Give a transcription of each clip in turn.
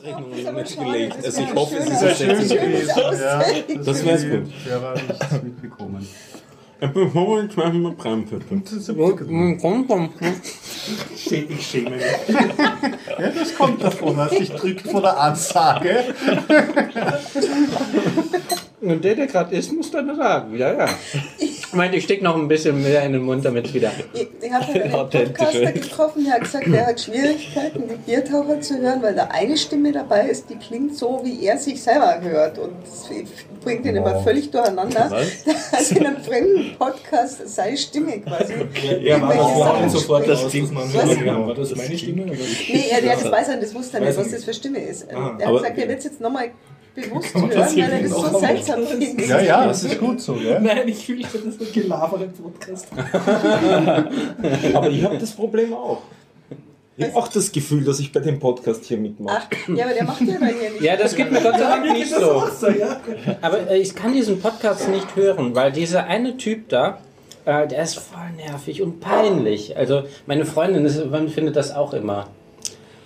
Abrechnungen noch nicht aber schade, gelegt. das Also ich wäre hoffe, es ist ein schön Sätzchen. gewesen. Ja, Das wär's gut. Ja, war nichts mitbekommen. Ein Bevor ich mache mal Brandpöppel. Ich schäme mich. Ja, das kommt davon, was sich drückt vor der Ansage. Und der, der gerade ist, muss dann sagen. Ja, ja. Ich meine, ich stecke noch ein bisschen mehr in den Mund, damit es wieder. Ich, ich habe einen. Podcaster getroffen, der hat gesagt, er hat Schwierigkeiten, die Biertaucher zu hören, weil da eine Stimme dabei ist, die klingt so, wie er sich selber hört. Und das bringt ihn immer völlig durcheinander. Also in einem fremden Podcast seine Stimme quasi. Ja, das vorhin Sachen sofort dass Was? hören War das meine Stimme? Oder? Nee, er, der das weiß er, das wusste er nicht, was das für Stimme ist. Ah. er hat Aber- gesagt, er wird es jetzt nochmal bewusst hören, weil er das so seltsam findet. Ja, ja, das ist gut so, gell? Nein, ich fühle das ist ein Gelaber im Podcast. Aber ich habe das Problem auch. Ich habe auch das Gefühl, dass ich bei dem Podcast hier mitmache. Ach, ja, aber der macht ja dann hier nicht. Ja, das geht mir Gott sei Dank nicht so. so, ja. Aber äh, ich kann diesen Podcast nicht hören, weil dieser eine Typ da, äh, der ist voll nervig und peinlich. Also meine Freundin ist, man findet das auch immer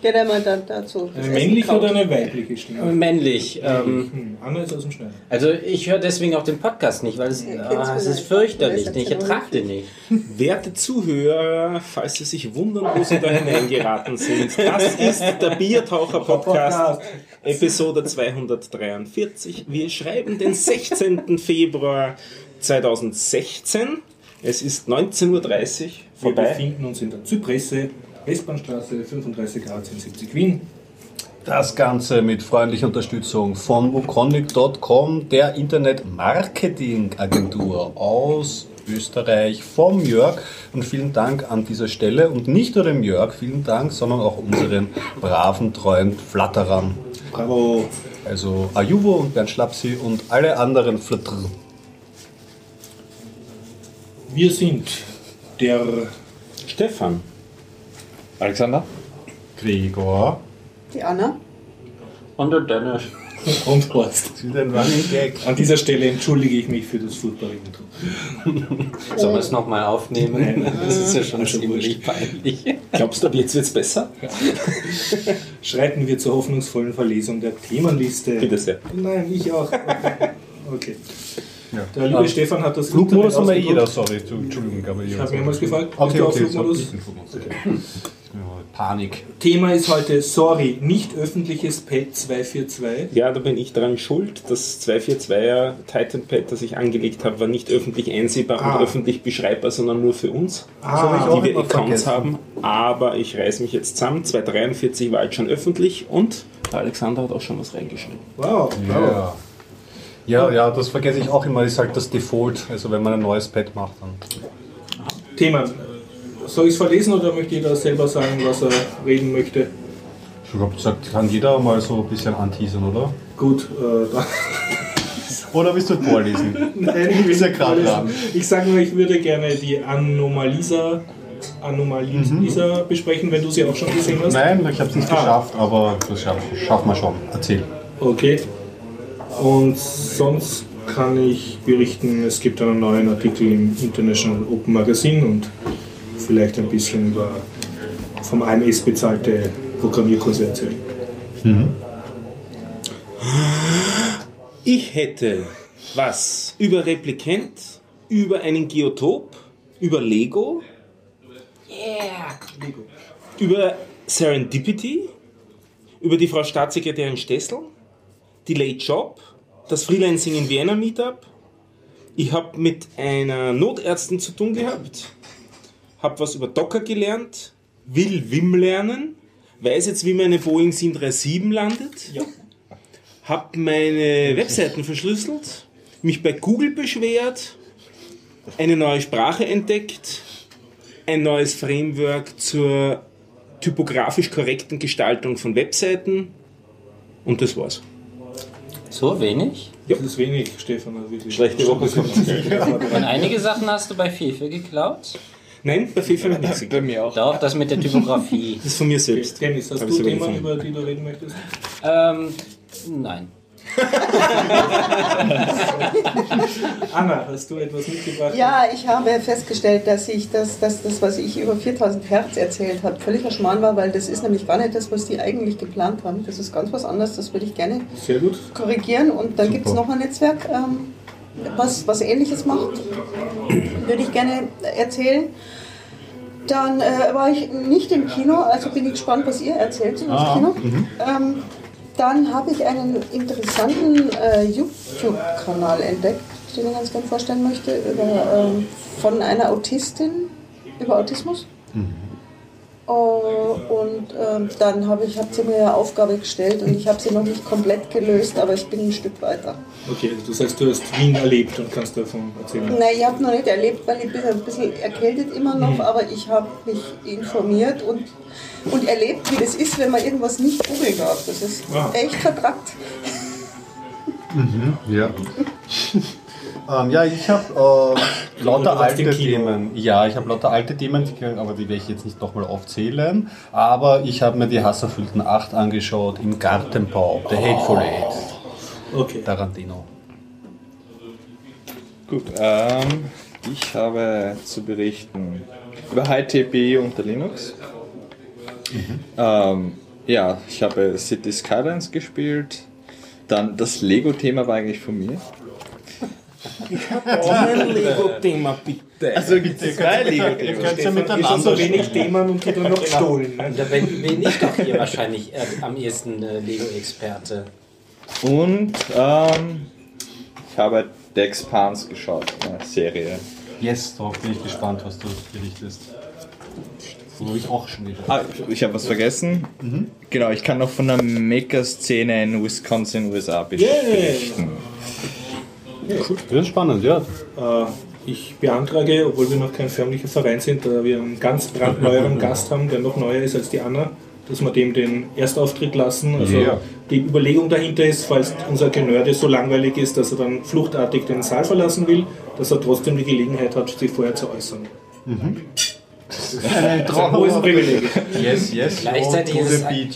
Der, der mal da, dazu. Eine Essen männliche oder eine weibliche Stimme? männlich. Ähm, Hm, Anna ist aus dem Schneider. also ich höre deswegen auch den Podcast nicht, weil es, ah, es ist nicht. fürchterlich. Ich ertrage den nicht. Werte Zuhörer, falls Sie sich wundern, wo Sie da hineingeraten sind, das ist der Biertaucher-Podcast, Episode 243. Wir schreiben den 16. Februar 2016. Es ist 19.30 Uhr Wir vorbei. befinden uns in der Zypresse, Westbahnstraße 35 Grad 70 Wien. Das Ganze mit freundlicher Unterstützung von wukonic.com, der Internet-Marketing-Agentur aus Österreich, vom Jörg. Und vielen Dank an dieser Stelle. Und nicht nur dem Jörg, vielen Dank, sondern auch unseren braven, treuen Flatterern. Bravo. Also Ajuvo und Bernd Schlapsi und alle anderen Flatterer. Wir sind der Stefan. Alexander? Gregor. Die Anna. Und der Dennis. und Horst. Das ist ein Running Gag. An dieser Stelle entschuldige ich mich für das furchtbare Intro. Sollen wir es nochmal aufnehmen? Nein. Das ist ja schon Also ziemlich peinlich. Glaubst du, ab jetzt wird es besser? Schreiten wir zur hoffnungsvollen Verlesung der Themenliste. Bitte sehr. Nein, ich auch. Okay. Ja. Der liebe Ähm, Stefan hat das Flugmodus haben wir eh jeder, sorry. zu- Entschuldigung, aber Ich habe mehrmals gefragt, Okay, auf okay, Flugmodus? so, Flugmodus. Okay. Panik. Thema ist heute, sorry, nicht öffentliches PET 242. Ja, da bin ich daran schuld. Das 242er Titanpad, das ich angelegt habe, war nicht öffentlich einsehbar Ah. und öffentlich beschreibbar, sondern nur für uns, Ah, die wir Accounts vergessen. haben. Aber ich reiß mich jetzt zusammen. 243 war jetzt schon öffentlich und der Alexander hat auch schon was reingeschrieben. Wow, wow. Ja. Ja, ja, das vergesse ich auch immer. Das ist halt das Default. Also wenn man ein neues Pad macht, dann. Thema. Soll ich es verlesen oder möchte jeder selber sagen, was er reden möchte? Ich glaube, das kann jeder mal so ein bisschen anteasern, oder? Gut, äh, dann. Oder willst du vorlesen? Nein, ich ja will grad nicht dran. Ich sage nur, ich würde gerne die Anomalisa, Anomalisa besprechen, wenn du sie auch schon gesehen hast. Nein, ich habe es nicht Ah. geschafft, aber das schaff- schaffen wir schon. Erzähl. Okay. Und sonst kann ich berichten, es gibt einen neuen Artikel im International Open Magazine und vielleicht ein bisschen über vom AMS bezahlte Programmierkurse erzählen. Ich hätte was über Replikant, über einen Geotop, über Lego, über Serendipity, über die Frau Staatssekretärin Stessel, die Late Job, das Freelancing in Vienna Meetup. Ich habe mit einer Notärztin zu tun gehabt, habe was über Docker gelernt, will Wim lernen, weiß jetzt, wie meine Boeing 737 landet, habe meine Webseiten verschlüsselt, mich bei Google beschwert, eine neue Sprache entdeckt, ein neues Framework zur typografisch korrekten Gestaltung von Webseiten und das war's. So wenig? Das ist wenig, Stefan. also wirklich. Schlechte Woche kommt. Und einige Sachen hast du bei FIFA geklaut? Nein, bei FIFA noch nichts. Bei mir auch. Doch, das mit der Typografie. Das ist von mir selbst. Dennis, hast Hab du Themen, über die du reden möchtest? ähm, nein. Anna, hast du etwas mitgebracht? Ja, ich habe festgestellt, dass ich das, dass das, was ich über 4000 Hertz erzählt habe, völliger Schmarrn war, weil das ist nämlich gar nicht das, was die eigentlich geplant haben. Das ist ganz was anderes, das würde ich gerne Sehr gut. korrigieren. Und dann gibt es noch ein Netzwerk, ähm, was, was Ähnliches macht. Würde ich gerne erzählen. Dann äh, war ich nicht im Kino, also bin ich gespannt, was ihr erzählt im Kino. Ähm, dann habe ich einen interessanten äh, YouTube-Kanal entdeckt, den ich ganz gerne vorstellen möchte, über, ähm, von einer Autistin über Autismus. Äh, und ähm, dann habe ich, hat sie mir eine Aufgabe gestellt und ich habe sie noch nicht komplett gelöst, aber ich bin ein Stück weiter. Okay, also das heißt, du hast Wien erlebt und kannst davon erzählen. Nein, ich habe noch nicht erlebt, weil ich bin ein bisschen erkältet immer noch, aber ich habe mich informiert und, und erlebt, wie das ist, wenn man irgendwas nicht googeln darf. Das ist Ah. echt vertrackt. Ja. ähm, ja, ich habe äh, lauter alte. Themen. Ja, ich habe lauter alte Themen, die, aber die werde ich jetzt nicht nochmal aufzählen. Aber ich habe mir die hasserfüllten 8 angeschaut im Gartenbau, The Hateful Eight, Okay. Tarantino. Gut, ähm, ich habe zu berichten über HiTP unter Linux. Ähm, ja, ich habe City Skylines gespielt. Dann das Lego-Thema war eigentlich von mir. Ein Lego-Thema, bitte. Also gibt es zwei Lego-Themen. Könnt ihr Ist miteinander schon so wenig. Themen und tut dann noch gestohlen. Ne? Da bin, bin ich doch hier wahrscheinlich äh, am ehesten äh, Lego-Experte. Und ähm, ich habe The Expanse geschaut, eine Serie. Yes, darauf bin ich gespannt, was du berichtest. Wo habe ich auch schon wieder. Ah, ich habe was vergessen. Genau, ich kann noch von der Maker-Szene in Wisconsin, USA berichten. Ja, spannend, ja. Äh, ich beantrage, obwohl wir noch kein förmlicher Verein sind, da wir einen ganz brandneueren Gast haben, der noch neuer ist als die Anna, dass wir dem den Erstauftritt lassen. Also Ja. die Überlegung dahinter ist, falls unser Genörde so langweilig ist, dass er dann fluchtartig den Saal verlassen will, dass er trotzdem die Gelegenheit hat, sich vorher zu äußern. Ein Ein hohes Privileg. Yes, yes. Gleichzeitig ist es ein-.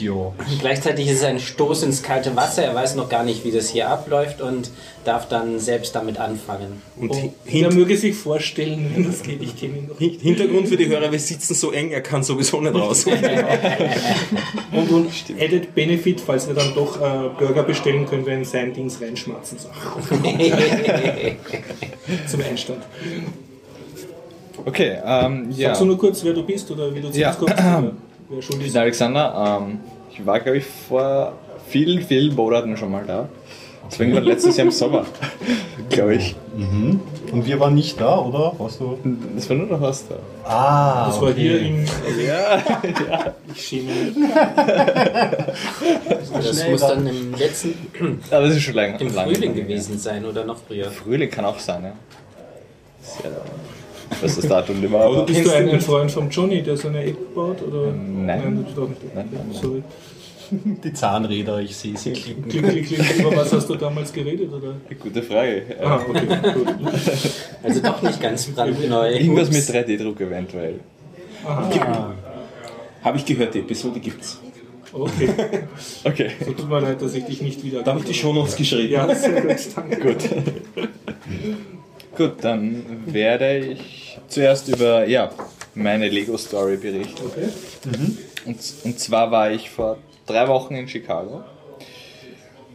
Gleichzeitig ist es ein Stoß ins kalte Wasser. Er weiß noch gar nicht, wie das hier abläuft und darf dann selbst damit anfangen. Und hin er möge sich vorstellen, wenn das geht, ich kenne ihn noch. Hin- Hintergrund für die Hörer, wir sitzen so eng, er kann sowieso nicht raus. Und, und Added Benefit, falls wir dann doch äh, Burger bestellen, können wir in sein Dings reinschmatzen. So. Zum Einstand. Okay, ähm, ja. Sagst du nur kurz, wer du bist oder wie du zu Ja. uns kommst? Ich bin Alexander. Ähm, ich war, glaube ich, vor vielen, vielen Monaten schon mal da. Deswegen war letztes Jahr im Sommer, glaube ich. Und wir waren nicht da, oder? Warst du? Das war nur noch was da. Ah, Das war hier im. Also Ja, ich schäme mich. Das muss dann im letzten, aber das ist schon lange. im lange Frühling her. gewesen sein oder noch früher. Frühling kann auch sein, ja. Sehr, ich das Datum nicht mehr. Aber Aber bist du ein, ein Freund von Johnny, der so eine App baut? Oder? Nein. du bist auch nicht. Nein, nein, nein. Sorry. Die Zahnräder, ich sehe sie klicken. Klick, klick, klick. Über was hast du damals geredet? Oder? Gute Frage. Ah, okay, gut. Also doch nicht ganz brandneu. Irgendwas mit Ups. 3D-Druck eventuell. Habe ich gehört, die Episode gibt's. Okay. Okay. So tut mir leid, dass ich dich nicht wieder. Da habe ich die Shownotes geschrieben. Ja, sehr gut, danke. Gut. Gut, dann werde ich zuerst über ja, meine Lego-Story berichten. Okay. Und, und zwar war ich vor drei Wochen in Chicago.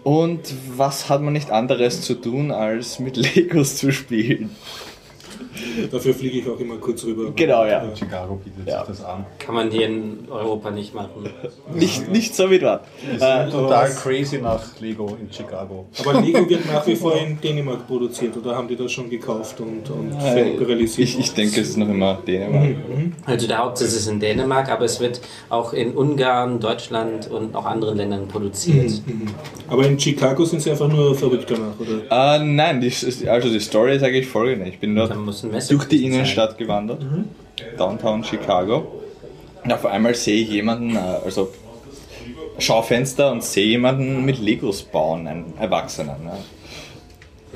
Und was hat man nicht anderes zu tun, als mit Legos zu spielen? Dafür fliege ich auch immer kurz rüber. Genau, ja. Chicago bietet Ja. sich das an. Kann man hier in Europa nicht machen. Nicht, nicht so wie dort. Äh, Total crazy nach Lego in Chicago. Aber Lego wird nach wie vor in Dänemark produziert oder haben die das schon gekauft und, und realisiert? ich, ich denke, es ist noch immer Dänemark. Also der Hauptsitz ist in Dänemark, aber es wird auch in Ungarn, Deutschland und auch anderen Ländern produziert. Aber in Chicago sind sie einfach nur verrückt danach, oder? Äh, nein, die, also die Story ist eigentlich folgende. Ich bin dort Ein Messer durch die. Innenstadt gewandert, Downtown Chicago. Und auf einmal sehe ich jemanden, äh, also Schaufenster und sehe jemanden mit Legos bauen, einen Erwachsenen. Ne?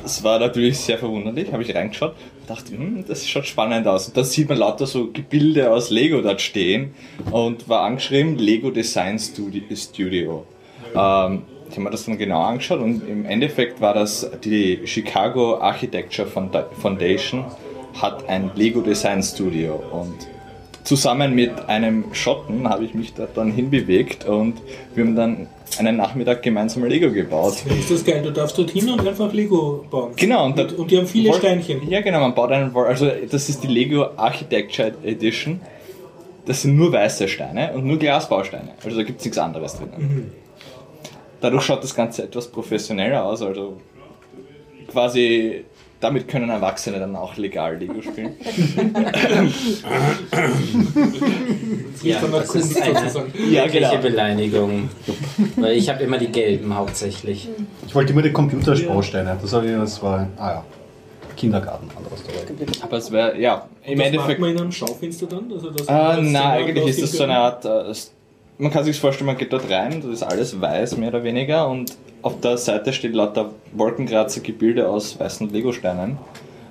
Das war natürlich sehr verwunderlich, habe ich reingeschaut und dachte, hm, das schaut spannend aus. Und dann sieht man lauter so Gebilde aus Lego dort stehen und war angeschrieben Lego Design Studi- Studio. Ähm, ich habe mir das dann genau angeschaut und im Endeffekt war das die Chicago Architecture Foundation hat ein Lego Design Studio und zusammen mit einem Schotten habe ich mich dort dann hinbewegt und wir haben dann einen Nachmittag gemeinsam Lego gebaut. Ist das geil, du darfst dort hin und einfach Lego bauen. Genau, und, Und, und die haben viele Wall- Steinchen. Ja, genau, man baut einen Wall. Also, das ist die Lego Architecture Edition. Das sind nur weiße Steine und nur Glasbausteine. Also, da gibt es nichts anderes drin. Mhm. Dadurch schaut das Ganze etwas professioneller aus. Also, quasi, damit können Erwachsene dann auch legal Lego spielen. Ja, das ist eine sozusagen. Ja, genau. Beleidigung. Weil ich habe immer die gelben hauptsächlich. Ich wollte immer die Computerbausteine. Das, ich, das war, ah ja, Kindergarten, anderes Story. Aber es wäre, ja, im das Endeffekt. macht man in einem Schaufenster dann? Also das Äh, das nein, Zimmer eigentlich ist das so eine? Art. Äh, man kann sich vorstellen, man geht dort rein, das ist alles weiß, mehr oder weniger, und auf der Seite steht lauter Wolkenkratzer Gebilde aus weißen Legosteinen.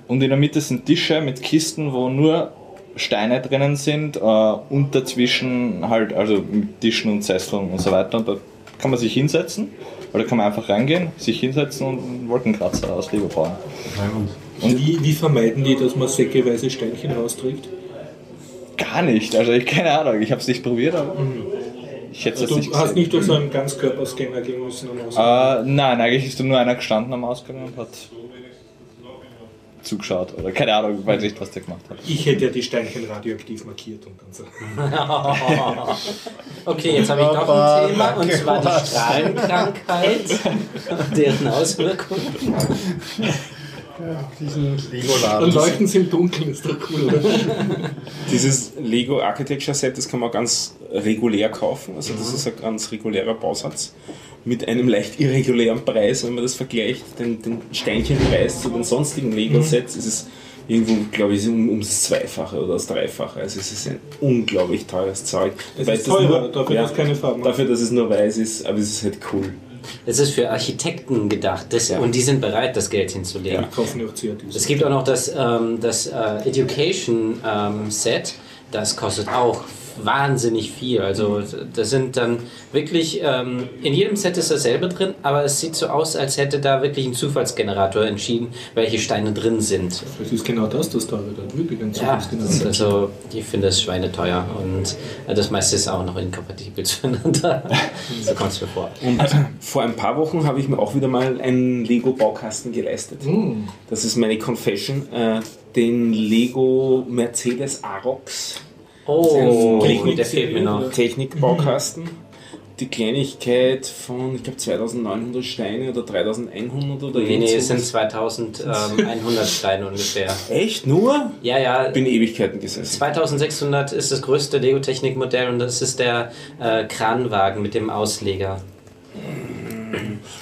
Und in der Mitte sind Tische mit Kisten, wo nur Steine drinnen sind, äh, und dazwischen halt, also mit Tischen und Sesseln und so weiter. Und da kann man sich hinsetzen, oder kann man einfach reingehen, sich hinsetzen und einen Wolkenkratzer aus Lego bauen. Und wie, wie vermeiden die, dass man säckeweise Steinchen rausträgt? Gar nicht, also ich keine Ahnung, ich habe es nicht probiert, aber ich hätte jetzt Du nicht hast gesehen. nicht durch so einen Ganzkörperscanner gehen müssen. Um Äh, nein, eigentlich ist da nur einer gestanden am Ausgang und hat zugeschaut. Oder keine Ahnung, weiß nicht, was der gemacht hat. ich hätte ja die Steinchen radioaktiv markiert und dann so. Okay, jetzt habe ich noch ein Thema und zwar die Strahlenkrankheit und deren Auswirkungen. Diesen Und Lego-Laden. Leuchten sie im Dunkeln, ist doch cool? Dieses Lego Architecture Set, das kann man ganz regulär kaufen. Also das ist ein ganz regulärer Bausatz mit einem leicht irregulären Preis, wenn man das vergleicht, den, den Steinchenpreis zu den sonstigen Lego-Sets, ist es irgendwo, glaube ich, um, um das Zweifache oder das Dreifache. Also es ist ein unglaublich teures Zeug. Es ist teurer, dafür, dass keine Farben Dafür, dass es nur weiß ist, aber es ist halt cool. Es ist für Architekten gedacht das, Ja. und die sind bereit, das Geld hinzulegen. Die kaufen ja auch CADs. Es gibt auch noch das, ähm, das äh, Education ähm, Set, das kostet auch wahnsinnig viel. Also das sind dann wirklich, ähm, in jedem Set ist dasselbe drin, aber es sieht so aus, als hätte da wirklich ein Zufallsgenerator entschieden, welche Steine drin sind. Das ist genau das, das teure dann wirklich ein Ja, Zufallsgenerator. das, also ich finde das schweineteuer und äh, das meiste ist auch noch inkompatibel zueinander. so kommt es mir vor. Und vor ein paar Wochen habe ich mir auch wieder mal einen Lego-Baukasten geleistet. Das ist meine Confession. Äh, den Lego Mercedes Arox. Oh, Technik- der fehlt mir noch. Technikbaukasten. Die Kleinigkeit von, ich glaube, 2900 Steine oder 3100 oder Nee, nee, es sind sowas. 2100 Steine ungefähr. Echt? Nur? Ja, ja, Bin Ewigkeiten gesessen. 2600 ist das größte Lego-Technik-Modell und das ist der äh, Kranwagen mit dem Ausleger.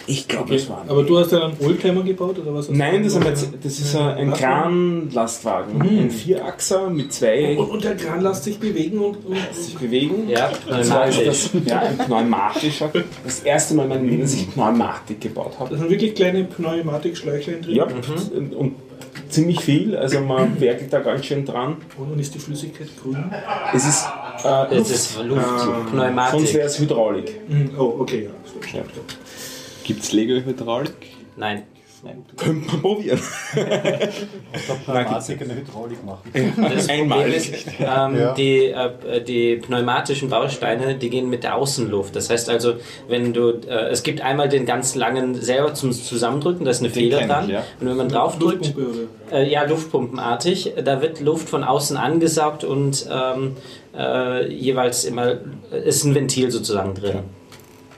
Ich glaube, es war. Aber du hast ja einen Oldtimer gebaut oder was? Nein, das ist ein, das ist ein, ein Kranlastwagen. Ein Vierachser mit zwei Und, und der Kran lässt sich bewegen und, und sich bewegen. Ja, Das war pneumatisch. das, ja, ein pneumatischer. Das erste Mal in meinem Leben, dass ich Pneumatik gebaut habe. da sind wirklich kleine Pneumatikschläuchlein drin. Ja, und, und ziemlich viel. Also man werkelt da ganz schön dran. Und dann ist die Flüssigkeit grün. Es ist äh, Das ist Luft, sonst Pneumatik. wäre es Hydraulik. Mhm. Oh, okay, ja. Ja. Gibt es Lego-Hydraulik? Nein. Könnte man probieren. Pneumatik eine Hydraulik machen. Das Einmal. Problem ist, ähm, Ja. die, äh, die pneumatischen Bausteine, die gehen mit der Außenluft. Das heißt also, wenn du, äh, es gibt einmal den ganz langen selber zum Zusammendrücken, da ist eine Feder kenn ich, dran. ja. Und wenn man draufdrückt, Luftpumpe oder? Äh, ja, Luftpumpenartig. Da wird Luft von außen angesaugt und ähm, äh, jeweils immer ist ein Ventil sozusagen drin.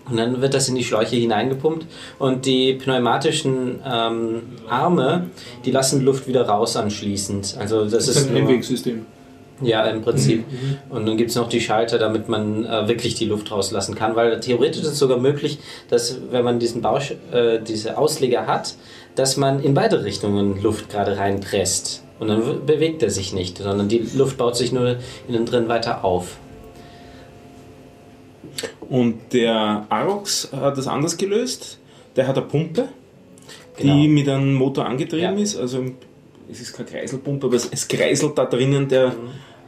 Und dann wird das in die Schläuche hineingepumpt und die pneumatischen ähm, Arme, die lassen Luft wieder raus anschließend. Also das, Das ist ist ein Einwegsystem. ja, im Prinzip. Und dann gibt es noch die Schalter, damit man äh, wirklich die Luft rauslassen kann, weil theoretisch ist es sogar möglich, dass wenn man diesen Bausch, äh, diese Ausleger hat, dass man in beide Richtungen Luft gerade reinpresst. Und dann bewegt er sich nicht, sondern die Luft baut sich nur innen drin weiter auf. Und der Arox hat das anders gelöst. Der hat eine Pumpe, Genau. die mit einem Motor angetrieben Ja. ist. Also es ist keine Kreiselpumpe, aber es, kreiselt da drinnen der,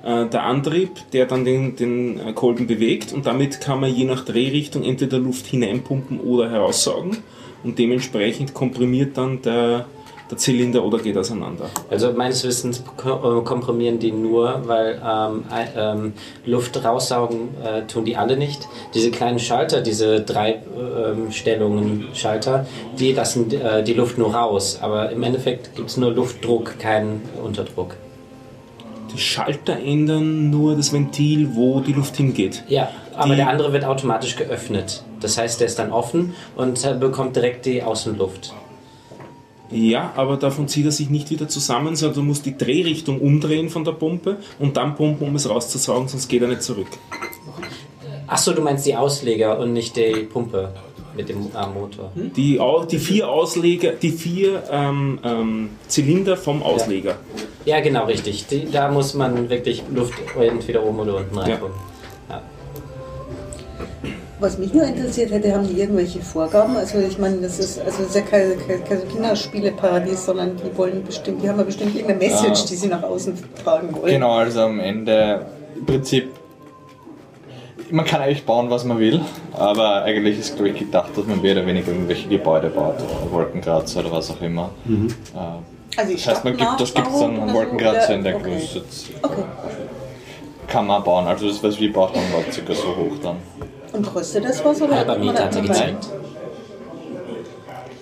äh, der Antrieb, der dann den, den äh, Kolben bewegt und damit kann man je nach Drehrichtung entweder Luft hineinpumpen oder heraussaugen und dementsprechend komprimiert dann der, der Zylinder oder geht auseinander. Also meines Wissens äh, komprimieren die nur, weil ähm, ähm, Luft raussaugen äh, tun die alle nicht. Diese kleinen Schalter, diese drei ähm, Stellungen Schalter, die lassen äh, die Luft nur raus. Aber im Endeffekt gibt es nur Luftdruck, keinen Unterdruck. Die Schalter ändern nur das Ventil, wo die Luft hingeht. Ja, aber Die- der andere wird automatisch geöffnet. Das heißt, der ist dann offen und äh, bekommt direkt die Außenluft. Ja, aber davon zieht er sich nicht wieder zusammen, sondern du musst die Drehrichtung umdrehen von der Pumpe und dann pumpen, um es rauszusaugen, sonst geht er nicht zurück. Achso, du meinst die Ausleger und nicht die Pumpe mit dem äh, Motor. Die, Au- die vier Ausleger, die vier ähm, ähm, Zylinder vom Ausleger. Ja, genau, richtig. Die, da muss man wirklich Luft entweder oben oder unten reinpumpen. Ja. Was mich nur interessiert hätte, haben die irgendwelche Vorgaben? Also ich meine, das ist, also das ist ja kein, kein, kein Kinderspieleparadies, sondern die wollen bestimmt, die haben ja bestimmt irgendeine Message, Ja. die sie nach außen tragen wollen. Genau, also am Ende im Prinzip, man kann eigentlich bauen, was man will, aber eigentlich ist, glaube ich, gedacht, dass man mehr oder weniger irgendwelche Gebäude baut, oder Wolkenkratzer oder was auch immer. Äh, Also das heißt, man gibt, das gibt es dann einen Wolkenkratzer in der okay. Größe. Okay. Kann man bauen, also das, was wir bauen, haben, war circa so hoch dann. Und kostet das was? Oder Halber Meter hat er gezeigt.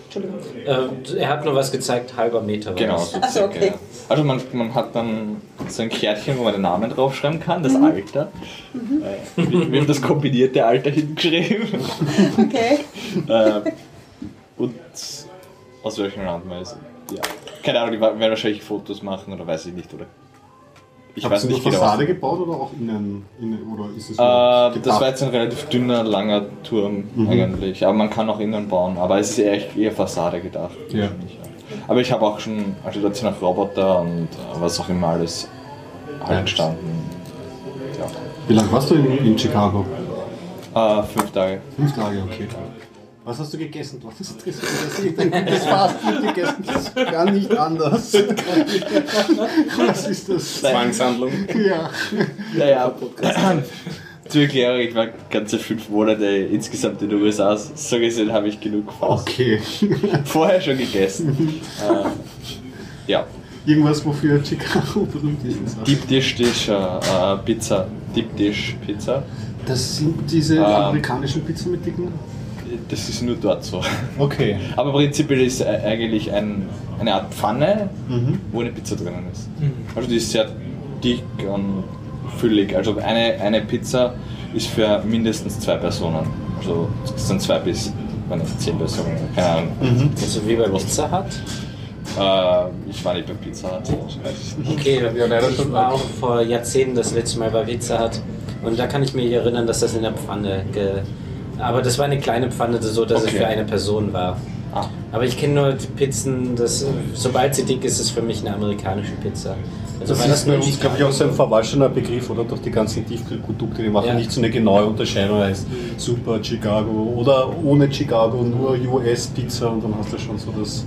Entschuldigung. Äh, er hat nur was gezeigt, halber Meter. war Genau, so Ach okay. ja. Also man, man hat dann so ein Kärtchen, wo man den Namen draufschreiben kann, Mhm. das Alter. Äh, wir, wir haben das kombinierte Alter hingeschrieben. Okay. äh, und aus welchem Land man ist. Ja. Keine Ahnung, die werden wahrscheinlich Fotos machen oder weiß ich nicht, oder? Ich Habt weiß nicht eine genau. Fassade gebaut oder auch innen? innen oder ist es Äh, das war jetzt ein relativ dünner, langer Turm Mhm. eigentlich. Aber man kann auch innen bauen. Aber es ist eher, eher Fassade gedacht. Ja. Aber ich habe auch schon, also sind auch Roboter und äh, was auch immer alles halt gestanden. Ja. Wie lange warst du in, in Chicago? Äh, fünf Tage. Fünf Tage, okay. Was hast du gegessen? Das? Das ist ein gutes Fastfood gegessen. Das kann nicht anders. Was ist das? Zwangshandlung. Ja. Naja, zur Erklärung, ich war ganze fünf Monate insgesamt in den USA. So gesehen habe ich genug fast Okay. vorher schon gegessen. äh, ja. Irgendwas, wofür Chicago berühmt ist. Deep Dish Dish, äh, Pizza. Deep Dish Pizza. Das sind diese Ähm. amerikanischen Pizzen mit dicken. Das ist nur dort so. Okay. Aber prinzipiell ist äh, eigentlich ein, eine Art Pfanne, Mhm. wo eine Pizza drinnen ist. Also die ist sehr dick und füllig. Also eine, eine Pizza ist für mindestens zwei Personen. Also es sind zwei bis wenn zehn Personen. Keine Ahnung. Also wie bei Pizza Hut. Äh, ich war nicht bei Pizza Hut. Okay, ich schon war auch vor Jahrzehnten das letzte Mal bei Pizza Hut. Und da kann ich mich erinnern, dass das in der Pfanne ge aber das war eine kleine Pfanne, so dass es Okay. für eine Person war. Ah. Aber ich kenne nur die Pizzen, das, sobald sie dick ist, ist es für mich eine amerikanische Pizza. Also Das ist bei uns, glaube ich, auch so ein verwaschener Begriff, oder? Durch die ganzen Tiefkühlprodukte, die machen Ja. nicht so eine genaue Unterscheidung, heißt Super Chicago oder ohne Chicago, nur US-Pizza und dann hast du schon so das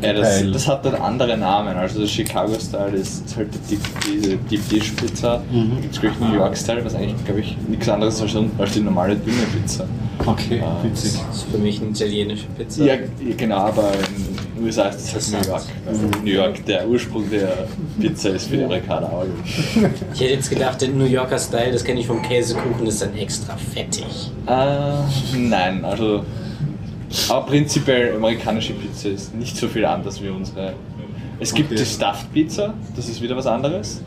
Ja, das, das hat dann andere Namen. Also das Chicago Style ist, halt die, diese Deep Dish Pizza. Mhm. Da gibt es gleich New York Style, was eigentlich, glaube ich, nichts anderes ist als, als die normale dünne Pizza. okay, witzig. Das ist für mich eine italienische Pizza. Ja, genau, aber in den USA ist das halt New York. Also New York, der Ursprung der Pizza ist für die Amerikaner auch. Ich hätte jetzt gedacht, der New Yorker Style, das kenne ich vom Käsekuchen, ist dann extra fettig. Äh, nein, also. Aber prinzipiell amerikanische Pizza ist nicht so viel anders wie unsere. Es gibt Okay. die Stuffed Pizza, das ist wieder was anderes.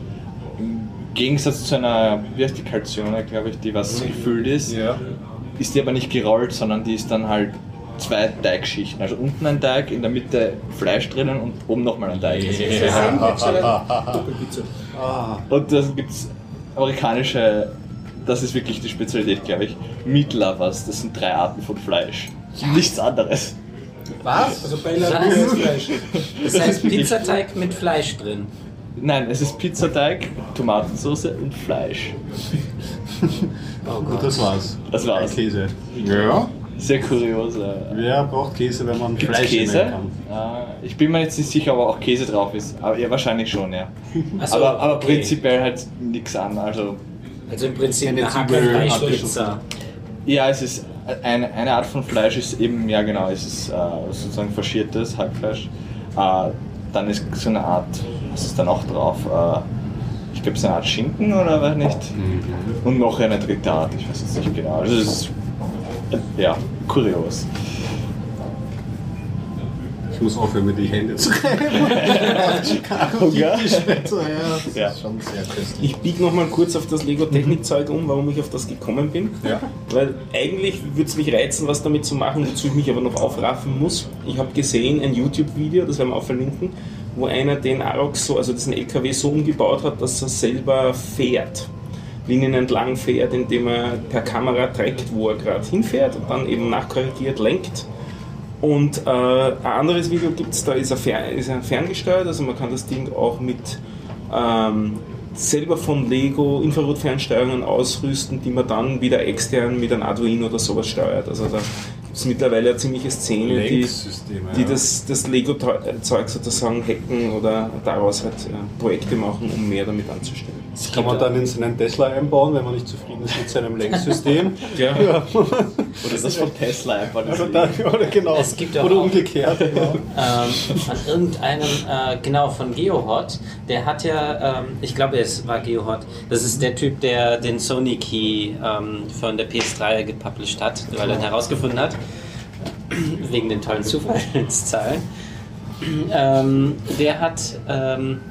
Im Gegensatz zu einer, wie heißt die Calzone, glaube ich, die was gefüllt ist, Ja. ist die aber nicht gerollt, sondern die ist dann halt zwei Teigschichten. Also unten ein Teig, in der Mitte Fleisch drinnen und oben nochmal ein Teig. Sandwich, oder? Doppelpizza. Ah, Und dann gibt es amerikanische, das ist wirklich die Spezialität, glaube ich, Meat Lovers. Das sind drei Arten von Fleisch. Nichts anderes. Was? Also ist Fleisch. Das heißt Pizzateig mit Fleisch drin. Nein, es ist Pizzateig, Tomatensauce und Fleisch. Oh Gott. das war's. Das war's. Käse. Ja. sehr kurios. Wer braucht Käse, wenn man Gibt's Fleisch Käse? kann? Äh, ich bin mir jetzt nicht sicher, ob auch Käse drauf ist. Aber ja, wahrscheinlich schon, ja. So, aber aber okay. prinzipiell halt nichts an. Also Also im Prinzip Eine eine Hacke Zwiebel- Fleischpizza. ja, es ist eine, eine Art von Fleisch ist eben, ja genau, es ist äh, sozusagen faschiertes Hackfleisch. Äh, dann ist so eine Art, was ist da noch drauf? Äh, ich glaube, es ist eine Art Schinken oder weiß nicht. Und noch eine dritte Art, ich weiß jetzt nicht genau. Also es ist äh, ja kurios. Ich muss aufhören, mir die Hände zu reiben. Schweizer, ja, das Ja. köstlich. Ich biege nochmal kurz auf das Lego-Technik-Zeug um, warum ich auf das gekommen bin. Ja. Weil eigentlich würde es mich reizen, was damit zu machen, wozu ich mich aber noch aufraffen muss. Ich habe gesehen, ein YouTube-Video, das werden wir auch verlinken, wo einer den Arox so, also diesen LKW so umgebaut hat, dass er selber fährt. Linien entlang fährt, indem er per Kamera trägt, wo er gerade hinfährt und dann eben nachkorrigiert lenkt. Und äh, ein anderes Video gibt es, da ist er, fer ist er ferngesteuert, also man kann das Ding auch mit ähm, selber von Lego Infrarotfernsteuerungen ausrüsten, die man dann wieder extern mit einem Arduino oder sowas steuert. Also da gibt es mittlerweile eine ziemliche Szene, die, die ja. das, das Lego-Zeug sozusagen hacken oder daraus halt äh, Projekte machen, um mehr damit anzustellen. Das kann man dann in seinen Tesla einbauen, wenn man nicht zufrieden ist mit seinem Lenksystem. Ja. Oder das von Tesla einfach. das Oder, dann, oder genau. Es gibt auch- oder umgekehrt. Genau. ähm, von irgendeinem, äh, genau, von Geohot, der hat ja, ähm, ich glaube es war Geohot, das ist der Typ, der den Sony Key ähm, von der PS3 gepublished hat, weil er ihn herausgefunden hat, wegen den tollen Zufallszahlen. Ähm, der hat ähm,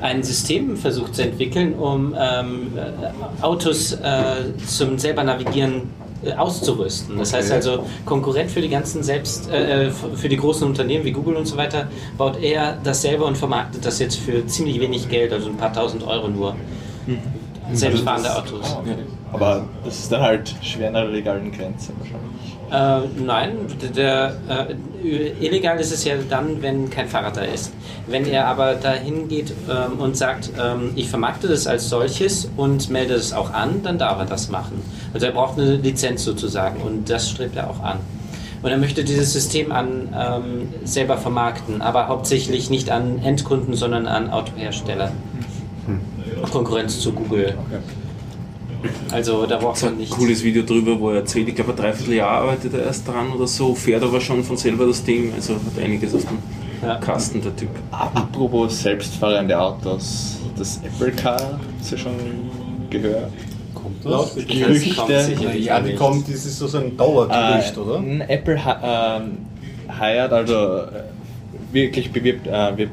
ein System versucht zu entwickeln, um ähm, äh, Autos äh, zum selber navigieren äh, auszurüsten. Das heißt Okay. also, Konkurrent für die ganzen selbst, äh, äh, für die großen Unternehmen wie Google und so weiter, baut er das selber und vermarktet das jetzt für ziemlich wenig Geld, also ein paar tausend Euro nur. Selbstfahrende Autos. Aber das ist dann halt schwer an der legalen Grenze wahrscheinlich. Äh, nein, der, äh, illegal ist es ja dann, wenn kein Fahrrad da ist. Wenn er aber dahin geht ähm, und sagt, ähm, ich vermarkte das als solches und melde es auch an, dann darf er das machen. Also er braucht eine Lizenz sozusagen und das strebt er auch an. Und er möchte dieses System an ähm, selber vermarkten, aber hauptsächlich nicht an Endkunden, sondern an Autohersteller. Konkurrenz zu Google. Also da braucht So man ein nicht. cooles Video drüber, wo er erzählt, ich glaube, ein Dreivierteljahr arbeitet er erst dran oder so, fährt aber schon von selber das Ding, also hat einiges auf dem Ja. Kasten, der Typ. Apropos selbstfahrende Autos, das Apple Car, hast du schon gehört? Kommt Laut das? Gerüchte. kommt Ja, die kommt, das ist so so ein Dauergerücht, Äh, oder? Apple ähm, hired, also äh, wirklich bewirbt, äh, wir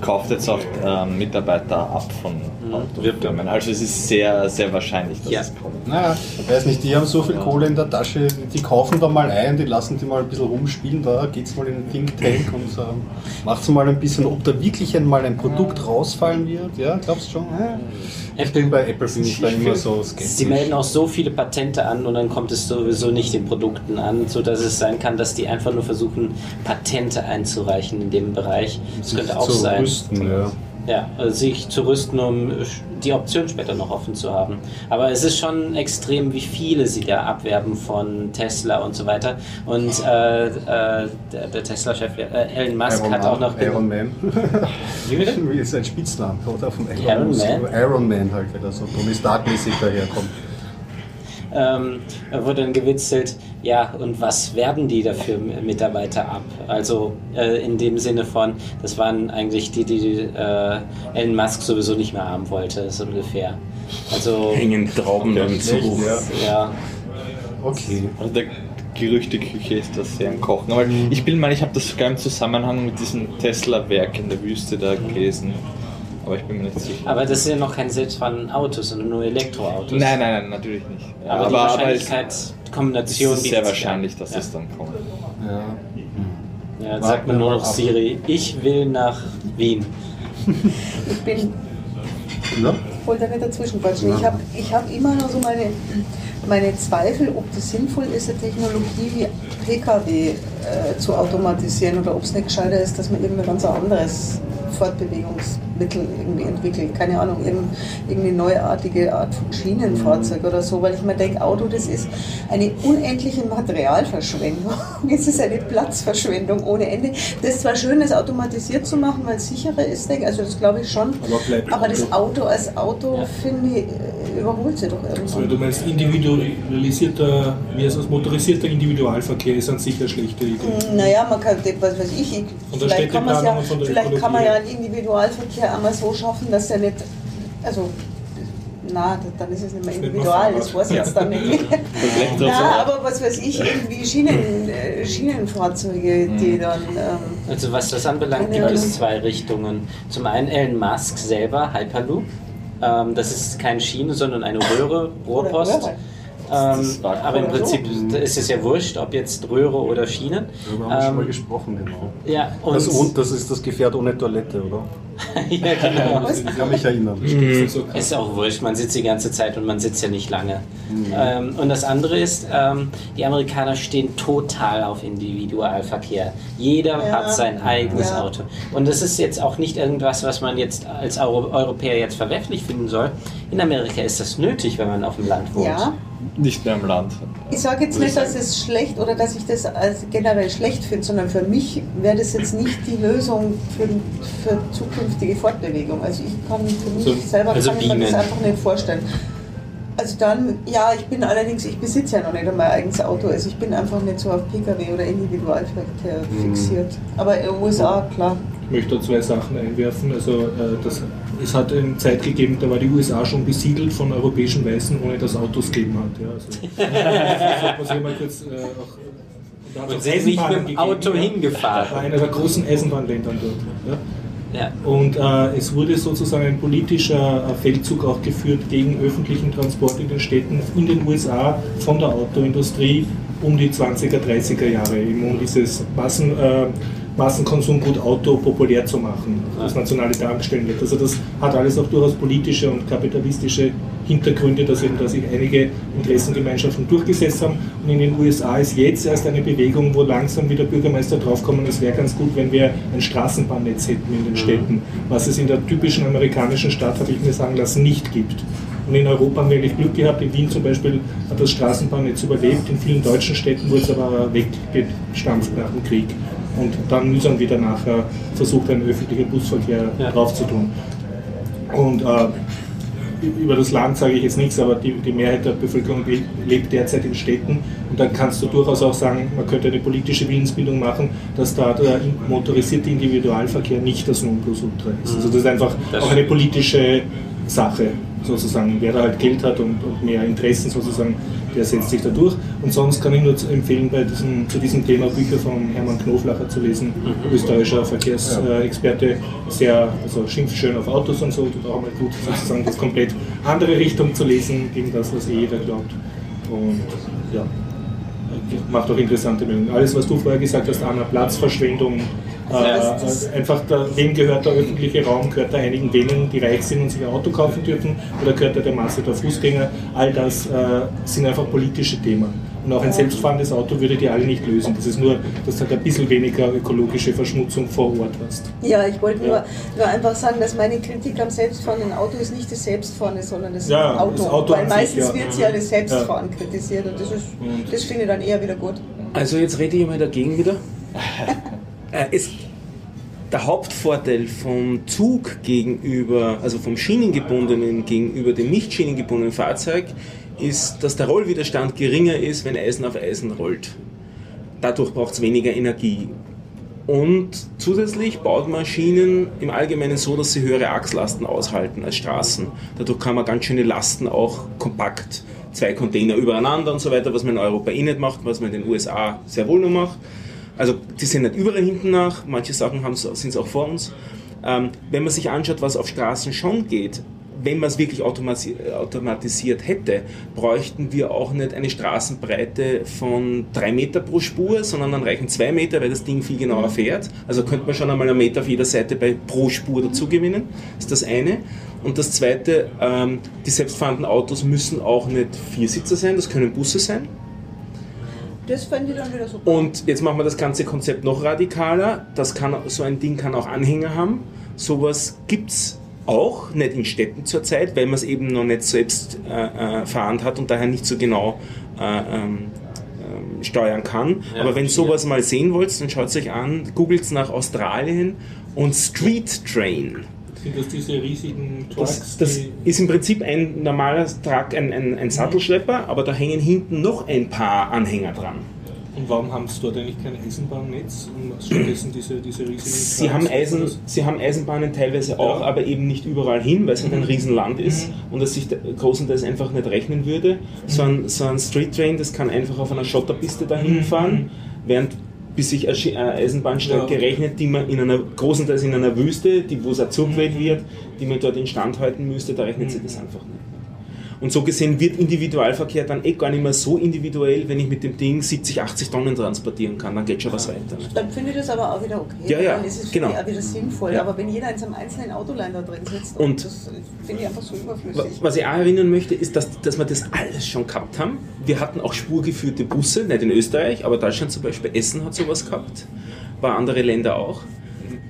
kauft jetzt auch ähm, Mitarbeiter ab von Autofirmen. Also es ist sehr, sehr wahrscheinlich, dass Ja. es kommt. Naja, ich weiß nicht, die haben so viel Kohle in der Tasche, die kaufen da mal ein, die lassen die mal ein bisschen rumspielen, da geht's mal in den Think Tank und ähm, macht's mal ein bisschen, ob da wirklich einmal ein Produkt rausfallen wird, ja, glaubst du schon? Ja. Ich bin bei Apple bin ich da immer so skeptisch. Sie melden auch so viele Patente an und dann kommt es sowieso nicht den Produkten an, sodass es sein kann, dass die einfach nur versuchen, Patente einzureichen in dem Bereich. Das könnte auch zu sein. Rüsten, ja. Ja, also sich zu rüsten, um die Option später noch offen zu haben. Aber es ist schon extrem, wie viele sie da abwerben von Tesla und so weiter. Und äh, äh, der, der Tesla-Chef äh, Elon Musk Iron hat auch noch. Iron Man. Wie bitte? Wie ist sein Spitzname, oder? Von Elon Iron Musk. Man? Iron Man halt, weil er so Tony Stark-mäßig daherkommt. Ähm, wurde dann gewitzelt, ja, und was werben die dafür Mitarbeiter ab? Also äh, in dem Sinne von, das waren eigentlich die, die äh, Elon Musk sowieso nicht mehr haben wollte, so ungefähr. Also, Hängen Trauben dann zu hoch. Ja. ja. Okay. Also der Gerüchteküche ist das sehr im Kochen. Aber ich bin mal, ich habe das sogar im Zusammenhang mit diesem Tesla-Werk in der Wüste da gelesen. Aber ich bin mir nicht sicher. Aber das sind ja noch keine selbstfahrenden Autos, sondern nur Elektroautos. Nein, nein, nein, natürlich nicht. Ja, aber, die aber die es Kombination ist sehr wahrscheinlich, dass ja. es dann kommt. Ja. Ja, sagt man nur noch. Siri, ich will nach Wien. Ich bin Ja. Ich wollte da nicht dazwischen quatschen. Ich habe ich hab immer noch so meine, meine Zweifel, ob das sinnvoll ist, eine Technologie wie Pkw äh, zu automatisieren oder ob es nicht gescheiter ist, dass man irgendwas ganz anderes Fortbewegungsmittel irgendwie entwickelt. Keine Ahnung, irgendeine neuartige Art von Schienenfahrzeug oder so, weil ich mir denke, Auto, das ist eine unendliche Materialverschwendung. Es ist eine Platzverschwendung ohne Ende. Das ist zwar schön, das automatisiert zu machen, weil es sicherer ist, denke also das glaube ich schon. Aber, aber das Auto als Auto, ja. finde ich, äh, überholt sich doch irgendwie. Also du meinst individualisierter, wie heißt das, motorisierter Individualverkehr ist an sich eine schlechte Idee. Naja, man kann, was weiß ich, vielleicht kann, ja, vielleicht kann man ja einen Individualverkehr einmal so schaffen, dass er nicht, also na, dann ist es nicht mehr individual, das weiß ich jetzt dann nicht. na, aber was weiß ich, irgendwie Schienen, äh, Schienenfahrzeuge, die mhm. dann. Ähm, also, was das anbelangt, gibt es zwei Richtungen. Zum einen Elon Musk selber, Hyperloop. Ähm, das ist keine Schiene, sondern eine Röhre, Rohrpost. Ähm, aber im Prinzip so. ist es ja wurscht, ob jetzt Röhre oder Schienen. Darüber haben wir ähm, schon mal gesprochen, genau. Ja, und das, das ist das Gefährt ohne Toilette, oder? ja, genau. Ich kann mich erinnern. Mhm. Ist auch wurscht, man sitzt die ganze Zeit und man sitzt ja nicht lange. Mhm. Ähm, und das andere ist, ähm, die Amerikaner stehen total auf Individualverkehr. Jeder ja. hat sein eigenes ja. Auto. Und das ist jetzt auch nicht irgendwas, was man jetzt als Euro Europäer jetzt verwerflich finden soll. In Amerika ist das nötig, wenn man auf dem Land wohnt. Ja. Nicht mehr im Land. Ich sage jetzt nicht, dass es schlecht oder dass ich das als generell schlecht finde, sondern für mich wäre das jetzt nicht die Lösung für, für zukünftige Fortbewegung. Also ich kann für mich so, selber also kann ich mir das einfach nicht vorstellen. Also dann, ja, ich bin allerdings, ich besitze ja noch nicht mein eigenes Auto, also ich bin einfach nicht so auf Pkw oder Individualverkehr mhm. fixiert. Aber in den USA, klar. Ich möchte da zwei Sachen einwerfen. Also äh, das, es hat eine Zeit gegeben, da war die USA schon besiedelt von europäischen Weißen, ohne dass Autos gegeben hat. Ja, also, das mal kurz äh, auch da und sind nicht mit dem Auto gegeben, hingefahren. War einer der großen Eisenbahnländern dort. Ja. Ja. Und äh, es wurde sozusagen ein politischer äh, Feldzug auch geführt gegen öffentlichen Transport in den Städten in den USA von der Autoindustrie um die 20er, 30er Jahre, eben um dieses Massen, äh, Massenkonsumgut Auto populär zu machen, das nationale Tankstellen wird. Also das hat alles auch durchaus politische und kapitalistische Hintergründe, dass eben da sich einige Interessengemeinschaften durchgesetzt haben. Und in den USA ist jetzt erst eine Bewegung, wo langsam wieder Bürgermeister draufkommen, es wäre ganz gut, wenn wir ein Straßenbahnnetz hätten in den mhm. Städten, was es in der typischen amerikanischen Stadt, habe ich mir sagen lassen, nicht gibt. Und in Europa haben wir eigentlich Glück gehabt. In Wien zum Beispiel hat das Straßenbahnnetz überlebt. In vielen deutschen Städten wurde es aber weggestampft nach dem Krieg und dann mühsam wieder nachher versucht, einen öffentlichen Busverkehr ja. drauf zu tun. Und äh, über das Land sage ich jetzt nichts, aber die, die, Mehrheit der Bevölkerung lebt derzeit in Städten und dann kannst du durchaus auch sagen, man könnte eine politische Willensbildung machen, dass da der motorisierte Individualverkehr nicht das Nonplusultra ist. Also das ist einfach das auch eine politische Sache sozusagen. Wer da halt Geld hat und, und mehr Interessen sozusagen, der setzt sich da durch. Und sonst kann ich nur empfehlen, bei diesem, zu diesem Thema Bücher von Hermann Knoflacher zu lesen, mhm. österreichischer Verkehrsexperte, sehr, also schimpft schön auf Autos und so, tut auch mal gut, sozusagen das komplett andere Richtung zu lesen, gegen das, was eh jeder glaubt. Und ja, macht auch interessante Meldungen. Alles, was du vorher gesagt hast, Anna, Platzverschwendung, also äh, einfach, der, wem gehört der öffentliche Raum? Gehört er einigen wenigen, die reich sind und sich ein Auto kaufen dürfen? Oder gehört er der Masse der Fußgänger? All das äh, sind einfach politische Themen. Und auch ein selbstfahrendes Auto würde die alle nicht lösen. Das ist nur, dass du halt ein bisschen weniger ökologische Verschmutzung vor Ort hast. Ja, ich wollte nur, nur einfach sagen, dass meine Kritik am selbstfahrenden Auto ist nicht das Selbstfahren, sondern das, ja, Auto. das Auto. Weil meistens sich, ja. wird ja das Selbstfahren ja. kritisiert und das, ist, das finde ich dann eher wieder gut. Also jetzt rede ich mal dagegen wieder. Äh, es, der Hauptvorteil vom Zug gegenüber, also vom schienengebundenen gegenüber dem nicht schienengebundenen Fahrzeug, ist, dass der Rollwiderstand geringer ist, wenn Eisen auf Eisen rollt. Dadurch braucht es weniger Energie. Und zusätzlich baut man Schienen im Allgemeinen so, dass sie höhere Achslasten aushalten als Straßen. Dadurch kann man ganz schöne Lasten auch kompakt, zwei Container übereinander und so weiter, was man in Europa eh nicht macht, was man in den USA sehr wohl nur macht. Also die sind nicht überall hinten nach, manche Sachen sind es auch vor uns. Ähm, wenn man sich anschaut, was auf Straßen schon geht, wenn man es wirklich automatisiert hätte, bräuchten wir auch nicht eine Straßenbreite von drei Meter pro Spur, sondern dann reichen zwei Meter, weil das Ding viel genauer fährt. Also könnte man schon einmal einen Meter auf jeder Seite bei pro Spur dazu gewinnen. Das ist das eine. Und das zweite, ähm, die selbstfahrenden Autos müssen auch nicht Viersitzer sein, das können Busse sein. Das fände ich dann wieder super. Und jetzt machen wir das ganze Konzept noch radikaler. Das kann, so ein Ding kann auch Anhänger haben. Sowas gibt es auch, nicht in Städten zurzeit, weil man es eben noch nicht selbst äh, äh, fahrend hat und daher nicht so genau äh, ähm, ähm, steuern kann. Ja, Aber wenn ihr sowas mal sehen wollt, dann schaut es euch an, googelt nach Australien und Street Train. Sind das diese riesigen Trucks, Das, das ist im Prinzip ein normaler Truck, ein, ein, ein Sattelschlepper, aber da hängen hinten noch ein paar Anhänger dran. Und warum haben sie dort eigentlich kein Eisenbahnnetz und stattdessen diese, diese riesigen Sie Trucks? haben, Eisen, sie haben Eisenbahnen teilweise auch, Ja. aber eben nicht überall hin, weil es halt ein Riesenland ist und es sich großenteils einfach nicht rechnen würde. So ein, so ein Street Train, das kann einfach auf einer Schotterpiste dahin fahren, während bis sich eine Eisenbahnstrecke Ja. rechnet, die man in einer großenteils in einer Wüste, die, wo es auch zugewählt wird, die man dort instand halten müsste, da rechnet sich das einfach nicht. Und so gesehen wird Individualverkehr dann eh gar nicht mehr so individuell, wenn ich mit dem Ding 70, 80 Tonnen transportieren kann, dann geht schon was weiter. Ne? Dann finde ich das aber auch wieder okay. Ja, ja, Dann ist es genau. auch wieder sinnvoll. Ja. Aber wenn jeder in seinem einzelnen Autolein da drin sitzt, Und- das finde ich einfach so überflüssig. Was ich auch erinnern möchte, ist, dass, dass wir das alles schon gehabt haben. Wir hatten auch spurgeführte Busse, nicht in Österreich, aber Deutschland zum Beispiel, Essen hat sowas gehabt, war andere Länder auch.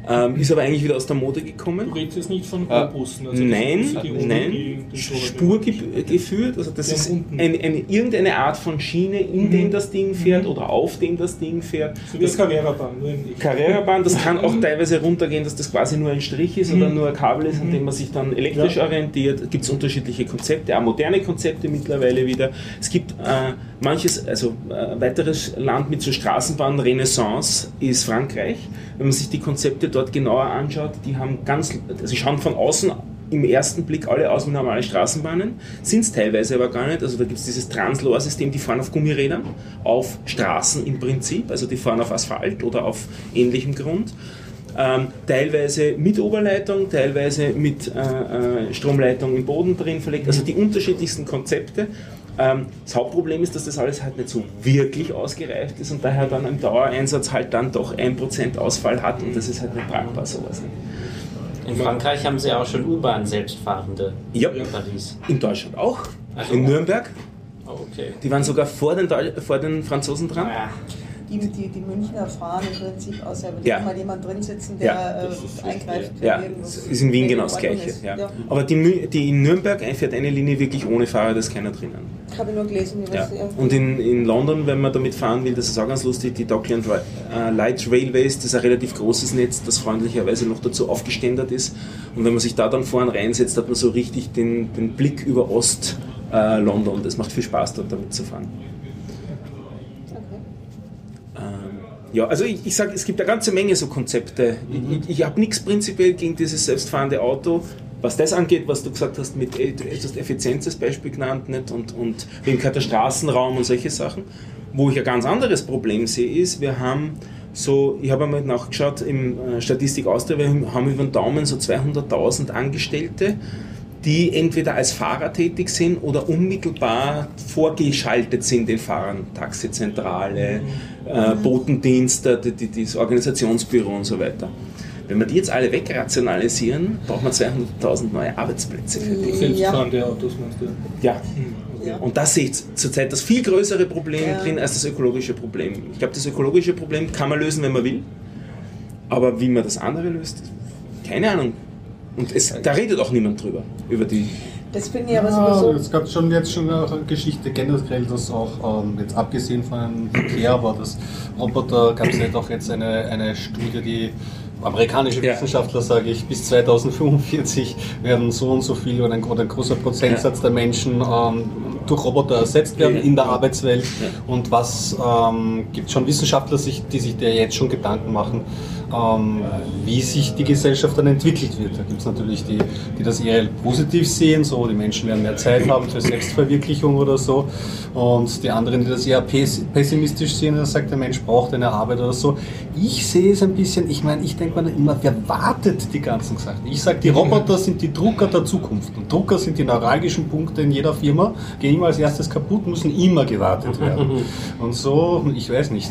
Ähm, ist aber eigentlich wieder aus der Mode gekommen. Du redest jetzt nicht von Ah. Go-Bussen. Also Nein, nein, spurgeführt, also das ist eine, eine, irgendeine Art von Schiene, in dem das Ding fährt oder auf dem das Ding fährt. So wie Das Carrera-Bahn. Carrera-Bahn, das kann auch teilweise runtergehen, dass das quasi nur ein Strich ist oder nur ein Kabel ist, an dem man sich dann elektrisch Ja. orientiert. Gibt es unterschiedliche Konzepte, auch moderne Konzepte mittlerweile wieder. Es gibt äh, manches, also äh, weiteres Land mit so Straßenbahn-Renaissance ist Frankreich. Wenn man sich die Konzepte dort genauer anschaut, die haben ganz, also schauen von außen im ersten Blick alle aus wie normale Straßenbahnen, sind es teilweise aber gar nicht. Also da gibt es dieses Transloa-System, die fahren auf Gummirädern, auf Straßen im Prinzip, also die fahren auf Asphalt oder auf ähnlichem Grund. Ähm, teilweise mit Oberleitung, teilweise mit äh, äh, Stromleitung im Boden drin verlegt, also die unterschiedlichsten Konzepte. Ähm, das Hauptproblem ist, dass das alles halt nicht so wirklich ausgereift ist und daher dann im Dauereinsatz halt dann doch 1% Ausfall hat und das ist halt nicht tragbar sowas. In Frankreich haben sie auch schon U-Bahn selbstfahrende Ja, in Paris. in Deutschland auch, Also- in Nürnberg. Oh, okay. Die waren sogar vor den, Deu vor den Franzosen dran. Ah, Die, die, die Münchner fahren im Prinzip außer wenn Ja. mal jemand drin sitzen, der Ja, äh, eingreift. Ja, irgendwas ist in Wien genau das Gleiche. Ja. Ja. Aber die, die in Nürnberg fährt eine Linie wirklich ohne Fahrer, da ist keiner drinnen. Habe ich nur gelesen. Ja. Und in, in London, wenn man damit fahren will, das ist auch ganz lustig, die Dockland äh, Light Railways, das ist ein relativ großes Netz, das freundlicherweise noch dazu aufgeständert ist. Und wenn man sich da dann vorn reinsetzt, hat man so richtig den, den Blick über Ost-London. das macht viel Spaß, dort damit zu fahren. Ähm, ja, also ich, ich sage, es gibt eine ganze Menge so Konzepte. Ich, ich habe nichts prinzipiell gegen dieses selbstfahrende Auto. Was das angeht, was du gesagt hast, mit äh, hast Effizienz als Beispiel genannt nicht? und, und wem gehört der Straßenraum und solche Sachen. Wo ich ein ganz anderes Problem sehe, ist, wir haben so, ich habe einmal nachgeschaut, im äh, Statistik Austria, wir haben über den Daumen so 200.000 Angestellte, die entweder als Fahrer tätig sind oder unmittelbar vorgeschaltet sind den Fahrern, Taxizentrale, äh, Botendienste, die, die, das Organisationsbüro und so weiter. Wenn wir die jetzt alle wegrationalisieren, braucht man 200.000 neue Arbeitsplätze für die. Selbstfahrende Autos meinst du? Ja. Ja. Und da sehe ich zurzeit das viel größere Problem Ja. drin als das ökologische Problem. Ich glaube, das ökologische Problem kann man lösen, wenn man will. Aber wie man das andere löst, keine Ahnung. Und es, da redet auch niemand drüber, über die Das finde ich aber Ja, sowieso. es gab schon jetzt schon eine Geschichte generell, dass auch ähm, jetzt abgesehen von dem Verkehr, aber das Roboter gab es jetzt auch jetzt eine, eine Studie, die amerikanische Ja. Wissenschaftler, sage ich, bis 2045 werden so und so viel oder ein, oder ein großer Prozentsatz der Menschen ähm, durch Roboter ersetzt werden Ja. in der Arbeitswelt. Ja. Und was ähm, gibt schon Wissenschaftler, sich, die sich da jetzt schon Gedanken machen, ähm, wie sich die Gesellschaft dann entwickelt wird. Da gibt es natürlich die, die das eher positiv sehen, so die Menschen werden mehr Zeit haben für Selbstverwirklichung oder so. Und die anderen, die das eher pes- pessimistisch sehen, da sagt der Mensch braucht eine Arbeit oder so. Ich sehe es ein bisschen, ich meine, ich denke mir dann immer, wer wartet die ganzen Sachen? Ich sage, die Roboter sind die Drucker der Zukunft. Und Drucker sind die neuralgischen Punkte in jeder Firma, gehen immer als erstes kaputt, müssen immer gewartet werden. Und so, ich weiß nicht.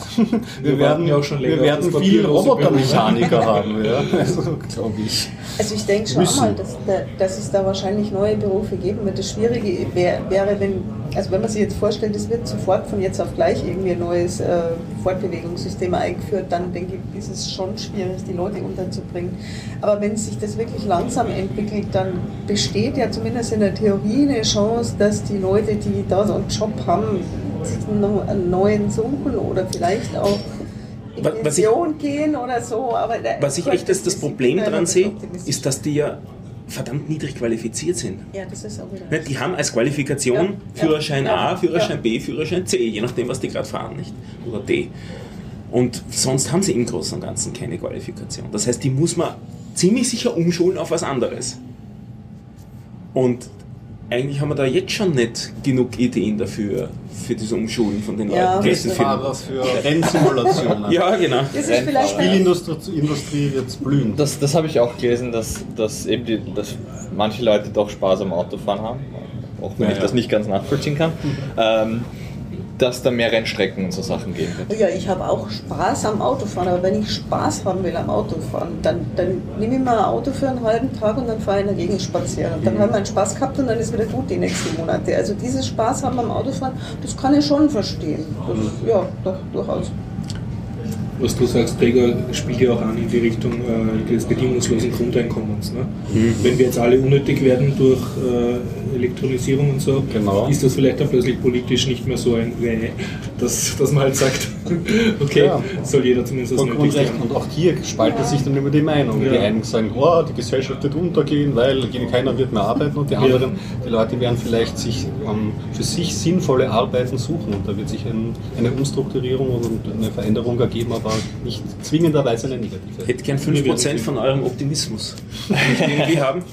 Wir, Wir werden, ja auch schon länger wir werden das viele papierlose Robotermechaniker haben, ja. Also, glaube ich. Also ich denke schon Müssen. mal, dass, da, dass es da wahrscheinlich neue Berufe geben wird. Das Schwierige wär, wäre, wenn Also wenn man sich jetzt vorstellt, es wird sofort von jetzt auf gleich irgendwie ein neues äh, Fortbewegungssystem eingeführt, dann denke ich, ist es schon schwierig, die Leute unterzubringen. Aber wenn sich das wirklich langsam entwickelt, dann besteht ja zumindest in der Theorie eine Chance, dass die Leute, die da so einen Job haben, sich einen neuen suchen oder vielleicht auch in Was- was ich- Pension gehen oder so. Aber Was ich echt das, das Problem daran sehe, ist, dass die ja verdammt niedrig qualifiziert sind. Ja, das ist auch wieder. Ne, Die haben als Qualifikation Ja, Führerschein ja, A, Führerschein ja. B, Führerschein C, je nachdem, was die gerade fahren, nicht? Oder D. Und sonst haben sie im Großen und Ganzen keine Qualifikation. Das heißt, die muss man ziemlich sicher umschulen auf was anderes. Und eigentlich haben wir da jetzt schon nicht genug Ideen dafür, für diese Umschulen von den Ja. Leuten. Für- Fahrer für Rennsimulationen. Ja, genau. Das ist vielleicht Spielindustrie Industrie wird blühen. Das, das habe ich auch gelesen, dass, dass, eben die, dass manche Leute doch Spaß am Autofahren haben, auch wenn Ja, ich ja. das nicht ganz nachvollziehen kann, ähm, dass da mehr Rennstrecken und so Sachen geben wird. Ja, ich habe auch Spaß am Autofahren, aber wenn ich Spaß haben will am Autofahren, dann, dann nehme ich mal ein Auto für einen halben Tag und dann fahre ich in der Gegend spazieren. Und dann haben wir einen Spaß gehabt und dann ist wieder gut die nächsten Monate. Also dieses Spaß haben am Autofahren, das kann ich schon verstehen. Das, ja, doch, durchaus. Was du sagst, Gregor, spielt ja auch an in die Richtung äh, des bedingungslosen Grundeinkommens. Ne? Wenn wir jetzt alle unnötig werden durch äh, Elektronisierung und so, Genau. ist das vielleicht dann plötzlich politisch nicht mehr so ein Wäh, dass, dass man halt sagt, okay, Ja. soll jeder zumindest das Vollkommen Nötigste recht. haben. Und auch hier spaltet sich dann über die Meinung. Ja. Die einen sagen, oh, die Gesellschaft wird untergehen, weil keiner wird mehr arbeiten. Und die anderen, die Leute werden vielleicht sich ähm, für sich sinnvolle Arbeiten suchen. Und da wird sich ein, eine Umstrukturierung und eine Veränderung ergeben, aber nicht zwingenderweise eine negative. Ich hätte gern 5% von eurem Optimismus. Irgendwie haben.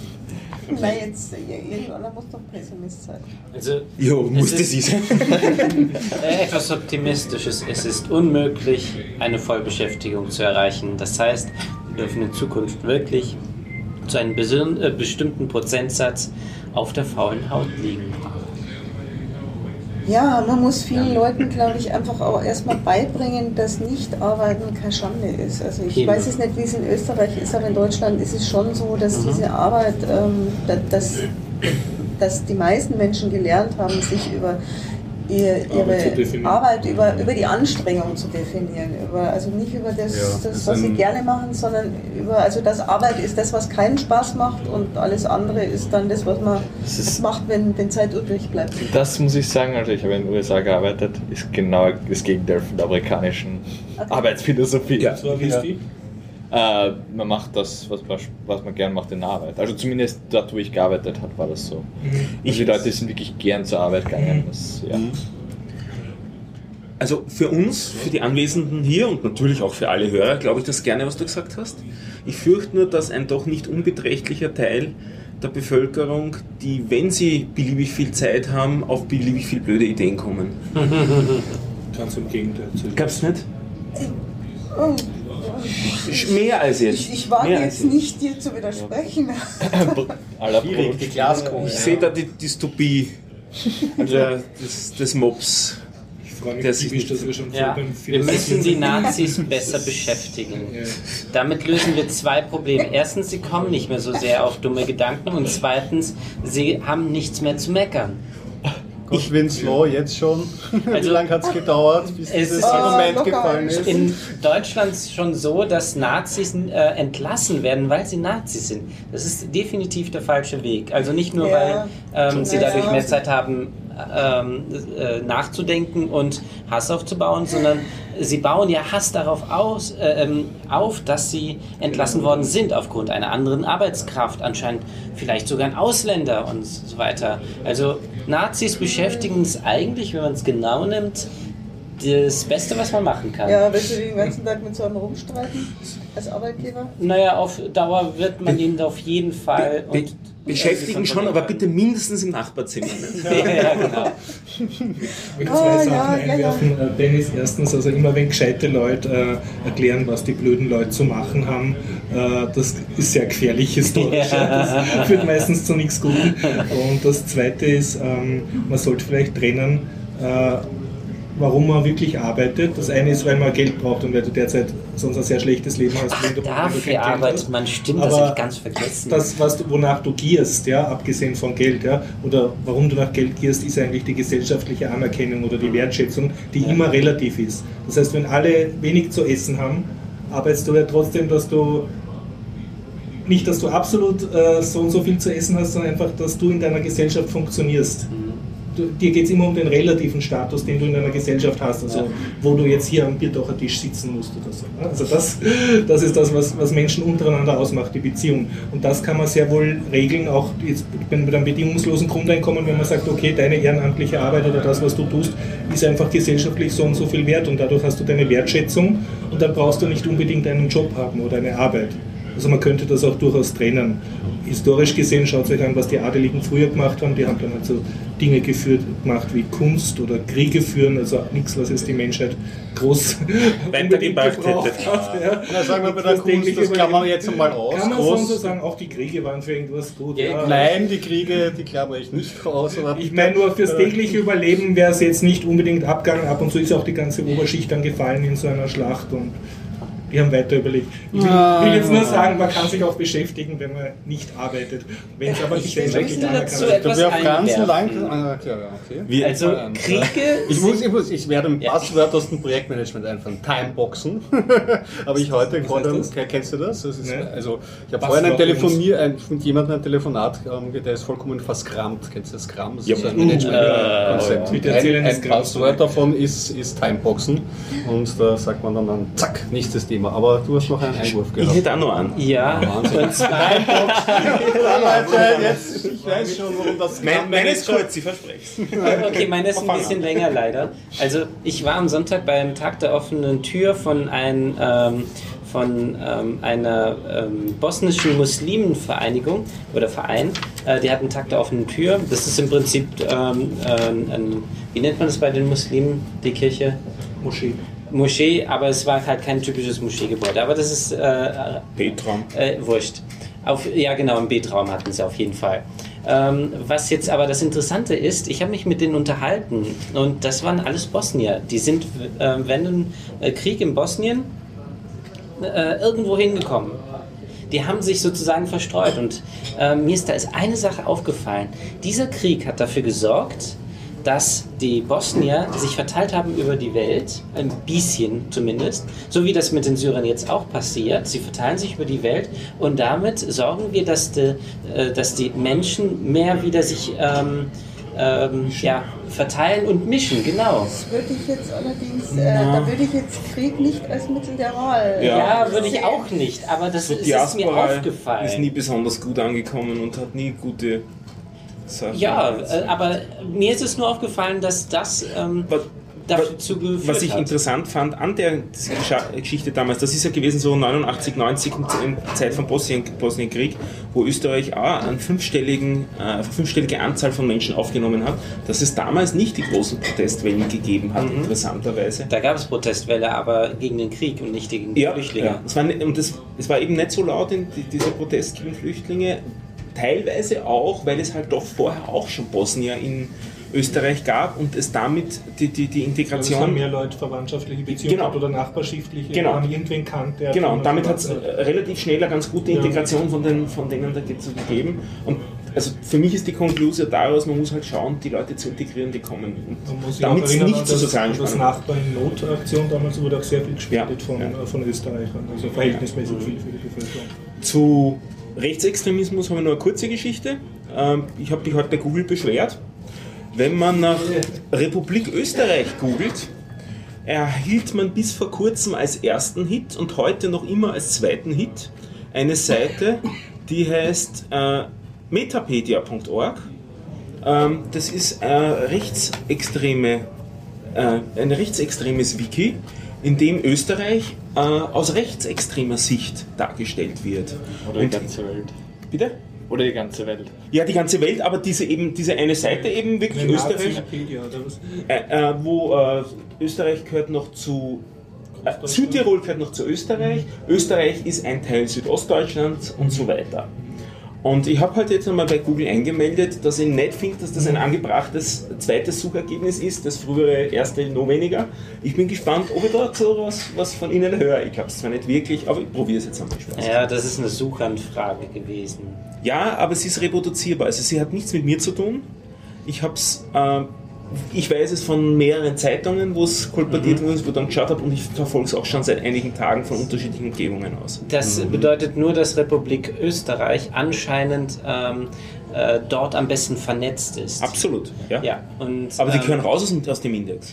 Weil jetzt, äh, irgendeiner muss doch Pessimist sein. Also, Jo, ist- sie sein. Äh, etwas Optimistisches. Es ist unmöglich, eine Vollbeschäftigung zu erreichen. Das heißt, wir dürfen in Zukunft wirklich zu einem äh, bestimmten Prozentsatz auf der faulen Haut liegen. Ja, man muss vielen Leuten, glaube ich, einfach auch erstmal beibringen, dass Nicht-Arbeiten keine Schande ist. Also ich weiß es nicht, wie es in Österreich ist, aber in Deutschland ist es schon so, dass diese Arbeit, ähm, da- dass, dass die meisten Menschen gelernt haben, sich über ihr, ihre. Arbeit, über, über die Anstrengung zu definieren. Über, also nicht über das, Ja, das was sie gerne machen, sondern über, also das Arbeit ist das, was keinen Spaß macht und alles andere ist dann das, was man Das ist- macht, wenn, wenn Zeit übrig bleibt. Das muss ich sagen, also ich habe in den USA gearbeitet, ist genau das Gegenteil von der amerikanischen Arbeitsphilosophie. Ja. So, wie ist die? Äh, man macht das, was man, was man gern macht in der Arbeit. Also zumindest dort, wo ich gearbeitet habe, war das so. Also die Leute sind wirklich gern zur Arbeit gegangen. Das, ja. Also für uns, für die Anwesenden hier und natürlich auch für alle Hörer, glaube ich das gerne, was du gesagt hast. Ich fürchte nur, dass ein doch nicht unbeträchtlicher Teil der Bevölkerung, die, wenn sie beliebig viel Zeit haben, auf beliebig viel blöde Ideen kommen. Ganz im Gegenteil. Gab's nicht? Mehr als jetzt. Ich, ich wage jetzt nicht, dir zu widersprechen. Aller Schwierig, die Glaskugel. Ich sehe da die Dystopie der, des, des Mobs. Ich freue mich Das typisch, dass wir schon Ja, beim wir müssen die. Nazis besser beschäftigen. Ja. Damit lösen wir zwei Probleme. Erstens, sie kommen nicht mehr so sehr auf dumme Gedanken und zweitens, sie haben nichts mehr zu meckern. Gott, Vince Law jetzt schon. Wie Also- lange hat es gedauert, bis Es dieses ist- Argument Ah, gefallen ist? In Deutschland schon so, dass Nazis äh, entlassen werden, weil sie Nazis sind. Das ist definitiv der falsche Weg. Also nicht nur, Ja. weil ähm, sie dadurch ja. mehr Zeit haben, ähm, äh, nachzudenken und Hass aufzubauen, sondern sie bauen ja Hass darauf aus, äh, ähm, auf, dass sie entlassen worden sind aufgrund einer anderen Arbeitskraft, anscheinend vielleicht sogar ein Ausländer und so weiter. Also Nazis beschäftigen es eigentlich, wenn man es genau nimmt, das Beste, was man machen kann. Ja, willst du den ganzen Tag mit so einem rumstreiten als Arbeitgeber? Naja, auf Dauer wird man ihn auf jeden Fall. Be Und beschäftigen schon, aber bitte mindestens im Nachbarzimmer. Ja, ja, genau. Ich möchte Ah, zwei ja, Sachen ja, ja. einwerfen. Äh, Dennis, erstens, also immer wenn gescheite Leute äh, erklären, was die blöden Leute zu machen haben, äh, das ist sehr gefährlich historisch. Ja. Das führt meistens zu nichts Guten. Und das zweite ist, ähm, man sollte vielleicht trennen, äh, warum man wirklich arbeitet. Das eine ist, weil man Geld braucht und weil du derzeit sonst ein sehr schlechtes Leben hast. Ach, du, dafür arbeitet man. Stimmt, das Aber habe ich ganz vergessen. Das, was du, wonach du gierst, ja, abgesehen von Geld, ja, oder warum du nach Geld gierst, ist eigentlich die gesellschaftliche Anerkennung oder die Wertschätzung, die immer relativ ist. Das heißt, wenn alle wenig zu essen haben, arbeitest du ja trotzdem, dass du nicht, dass du absolut äh, so und so viel zu essen hast, sondern einfach, dass du in deiner Gesellschaft funktionierst. Du, dir geht es immer um den relativen Status, den du in deiner Gesellschaft hast, also wo du jetzt hier am Bierdacher Tisch sitzen musst oder so. ne? Also das, das ist das, was, was Menschen untereinander ausmacht, die Beziehung. Und das kann man sehr wohl regeln, auch jetzt mit einem bedingungslosen Grundeinkommen, wenn man sagt, okay, deine ehrenamtliche Arbeit oder das, was du tust, ist einfach gesellschaftlich so und so viel wert und dadurch hast du deine Wertschätzung und dann brauchst du nicht unbedingt einen Job haben oder eine Arbeit. Also man könnte das auch durchaus trennen. Historisch gesehen, schaut euch an, was die Adeligen früher gemacht haben. Die haben dann halt so Dinge geführt, gemacht wie Kunst oder Kriege führen, also nichts, was jetzt die Menschheit groß Weitergebracht hätte. hat. Ja. Na, sagen wir bei der Das Kunst, tägliche das klammern wir jetzt mal aus. Kann man Groß- so sagen, auch die Kriege waren für irgendwas gut. Ja, Nein, die Kriege, die klammere ich nicht aus. Aber Ich meine nur fürs tägliche Überleben wäre es jetzt nicht unbedingt abgegangen. Ab und zu ist auch die ganze Oberschicht dann gefallen in so einer Schlacht und die haben weiter überlegt. Ich will, will jetzt nur sagen, man kann sich auch beschäftigen, wenn man nicht arbeitet. Wenn es aber Ich gesellschaftlich möchte anerkannt dazu ist. etwas wir auf ganz einwerfen. lang. Ah, klar, ja, okay. Wir, Also Kriege Ich, muss, ich, muss, ich werde ein Ja. Passwort aus dem Projektmanagement einfallen. Timeboxen. Habe ich heute heißt Kennst du das? das ist, also, ich habe vorhin ein Telefonier, ein, mit jemandem ein Telefonat, ähm, der ist vollkommen verscrammt. Kennst du das Scrum? Das Ja. ist so ein Äh, Management-Konzept. Erzähl ein ein ein. Passwort davon ist, ist Timeboxen. Und da sagt man dann, dann, zack, nächstes Thema. Aber du hast noch einen Einwurf ich gehabt. hätte auch noch einen. Ja, Wahnsinn. und zwar, Leute, jetzt, ich weiß schon, warum das Mein, meine ist kurz, ich verspreche es. okay, meine ist ein bisschen länger leider. Also ich war am Sonntag beim Tag der offenen Tür von, ein, ähm, von ähm, einer ähm, bosnischen Muslimenvereinigung oder Verein. Äh, die hatten Tag der offenen Tür. Das ist im Prinzip, ähm, ähm, ein, wie nennt man das bei den Muslimen, die Kirche? Moschee. Moschee, aber es war halt kein typisches Moscheegebäude. Aber das ist äh, Petram. äh, wurscht. Auf, ja, genau, im B-Traum hatten sie auf jeden Fall. Ähm, was jetzt aber das Interessante ist, ich habe mich mit denen unterhalten und das waren alles Bosnier. Die sind, äh, ein äh, Krieg in Bosnien äh, irgendwo hingekommen. Die haben sich sozusagen verstreut und äh, mir ist da ist eine Sache aufgefallen. Dieser Krieg hat dafür gesorgt, dass die Bosnier sich verteilt haben über die Welt, ein bisschen zumindest, so wie das mit den Syrern jetzt auch passiert. Sie verteilen sich über die Welt und damit sorgen wir, dass die, äh, dass die Menschen mehr wieder sich ähm, ähm, ja, verteilen und mischen, genau. Das würde ich jetzt allerdings, äh, da würde ich jetzt Krieg nicht als Mittel der Wahl. Ja. Ja, würde ich auch nicht, aber das So ist, ist mir aufgefallen. ist nie besonders gut angekommen und hat nie gute Sachen. Ja, äh, aber mir ist es nur aufgefallen, dass das ähm, Was- dazu geführt Was ich hat. interessant fand an der Geschichte damals, das ist ja gewesen so 89, 90 in Zeit vom Bosnien, Bosnienkrieg, wo Österreich auch eine fünfstelligen, äh, fünfstellige Anzahl von Menschen aufgenommen hat, dass es damals nicht die großen Protestwellen gegeben hat, interessanterweise. Da gab es Protestwelle, aber gegen den Krieg und nicht gegen die Ja, Flüchtlinge. ja. Es, war, ne- und das, es war eben nicht so laut in die, dieser Protest gegen Flüchtlinge. Teilweise auch, weil es halt doch vorher auch schon Bosnier in Österreich gab und es damit die, die, die Es haben Integration. mehr Leute verwandtschaftliche Beziehungen Genau. oder nachbarschaftliche, Genau. haben irgendwen kannt, der Genau, und damit hat es relativ schnell eine ganz gute Ja. Integration von, den, von denen da gegeben. Und also für mich ist die Konklusion daraus, man muss halt schauen, die Leute zu integrieren, die kommen. Und Man muss sich damit es nicht zu sozialen das Spannungen Nachbarn in Notaktion damals wurde auch sehr viel gespendet Ja, von, ja. äh, von Österreichern, also verhältnismäßig viel für die Bevölkerung. Zu Rechtsextremismus habe ich noch eine kurze Geschichte. Ähm, Ich habe mich heute bei Google beschwert. Wenn man nach Republik Österreich googelt, erhielt man bis vor kurzem als ersten Hit und heute noch immer als zweiten Hit eine Seite, die heißt äh, metapedia.org. Ähm, das ist eine rechtsextreme, äh, ein rechtsextremes Wiki, in dem Österreich äh, aus rechtsextremer Sicht dargestellt wird. Oder die Und- ganze Welt. Bitte? Oder die ganze Welt. Ja, die ganze Welt, aber diese eben diese eine Seite eben wirklich Eine Österreich, äh, äh, wo äh, Österreich gehört noch zu äh, Südtirol gehört noch zu Österreich, Österreich ist ein Teil Südostdeutschlands und so weiter. Und ich habe halt jetzt einmal bei Google eingemeldet, dass ich nicht finde, dass das ein angebrachtes zweites Suchergebnis ist, das frühere erste noch weniger. Ich bin gespannt, ob ich da so was, was von Ihnen höre. Ich glaube es zwar nicht wirklich, aber ich probiere es jetzt einmal. Spaß. Ja, das ist eine Suchanfrage gewesen. Ja, aber sie ist reproduzierbar. Also sie hat nichts mit mir zu tun. Ich habe es, äh, ich weiß es von mehreren Zeitungen, wo es kolportiert wurde, wo ich dann geschaut habe und ich verfolge es auch schon seit einigen Tagen von unterschiedlichen Umgebungen aus. Das bedeutet nur, dass Republik Österreich anscheinend ähm, äh, dort am besten vernetzt ist. Absolut, ja. Ja, und, Aber die ähm, gehören raus aus dem, aus dem Index.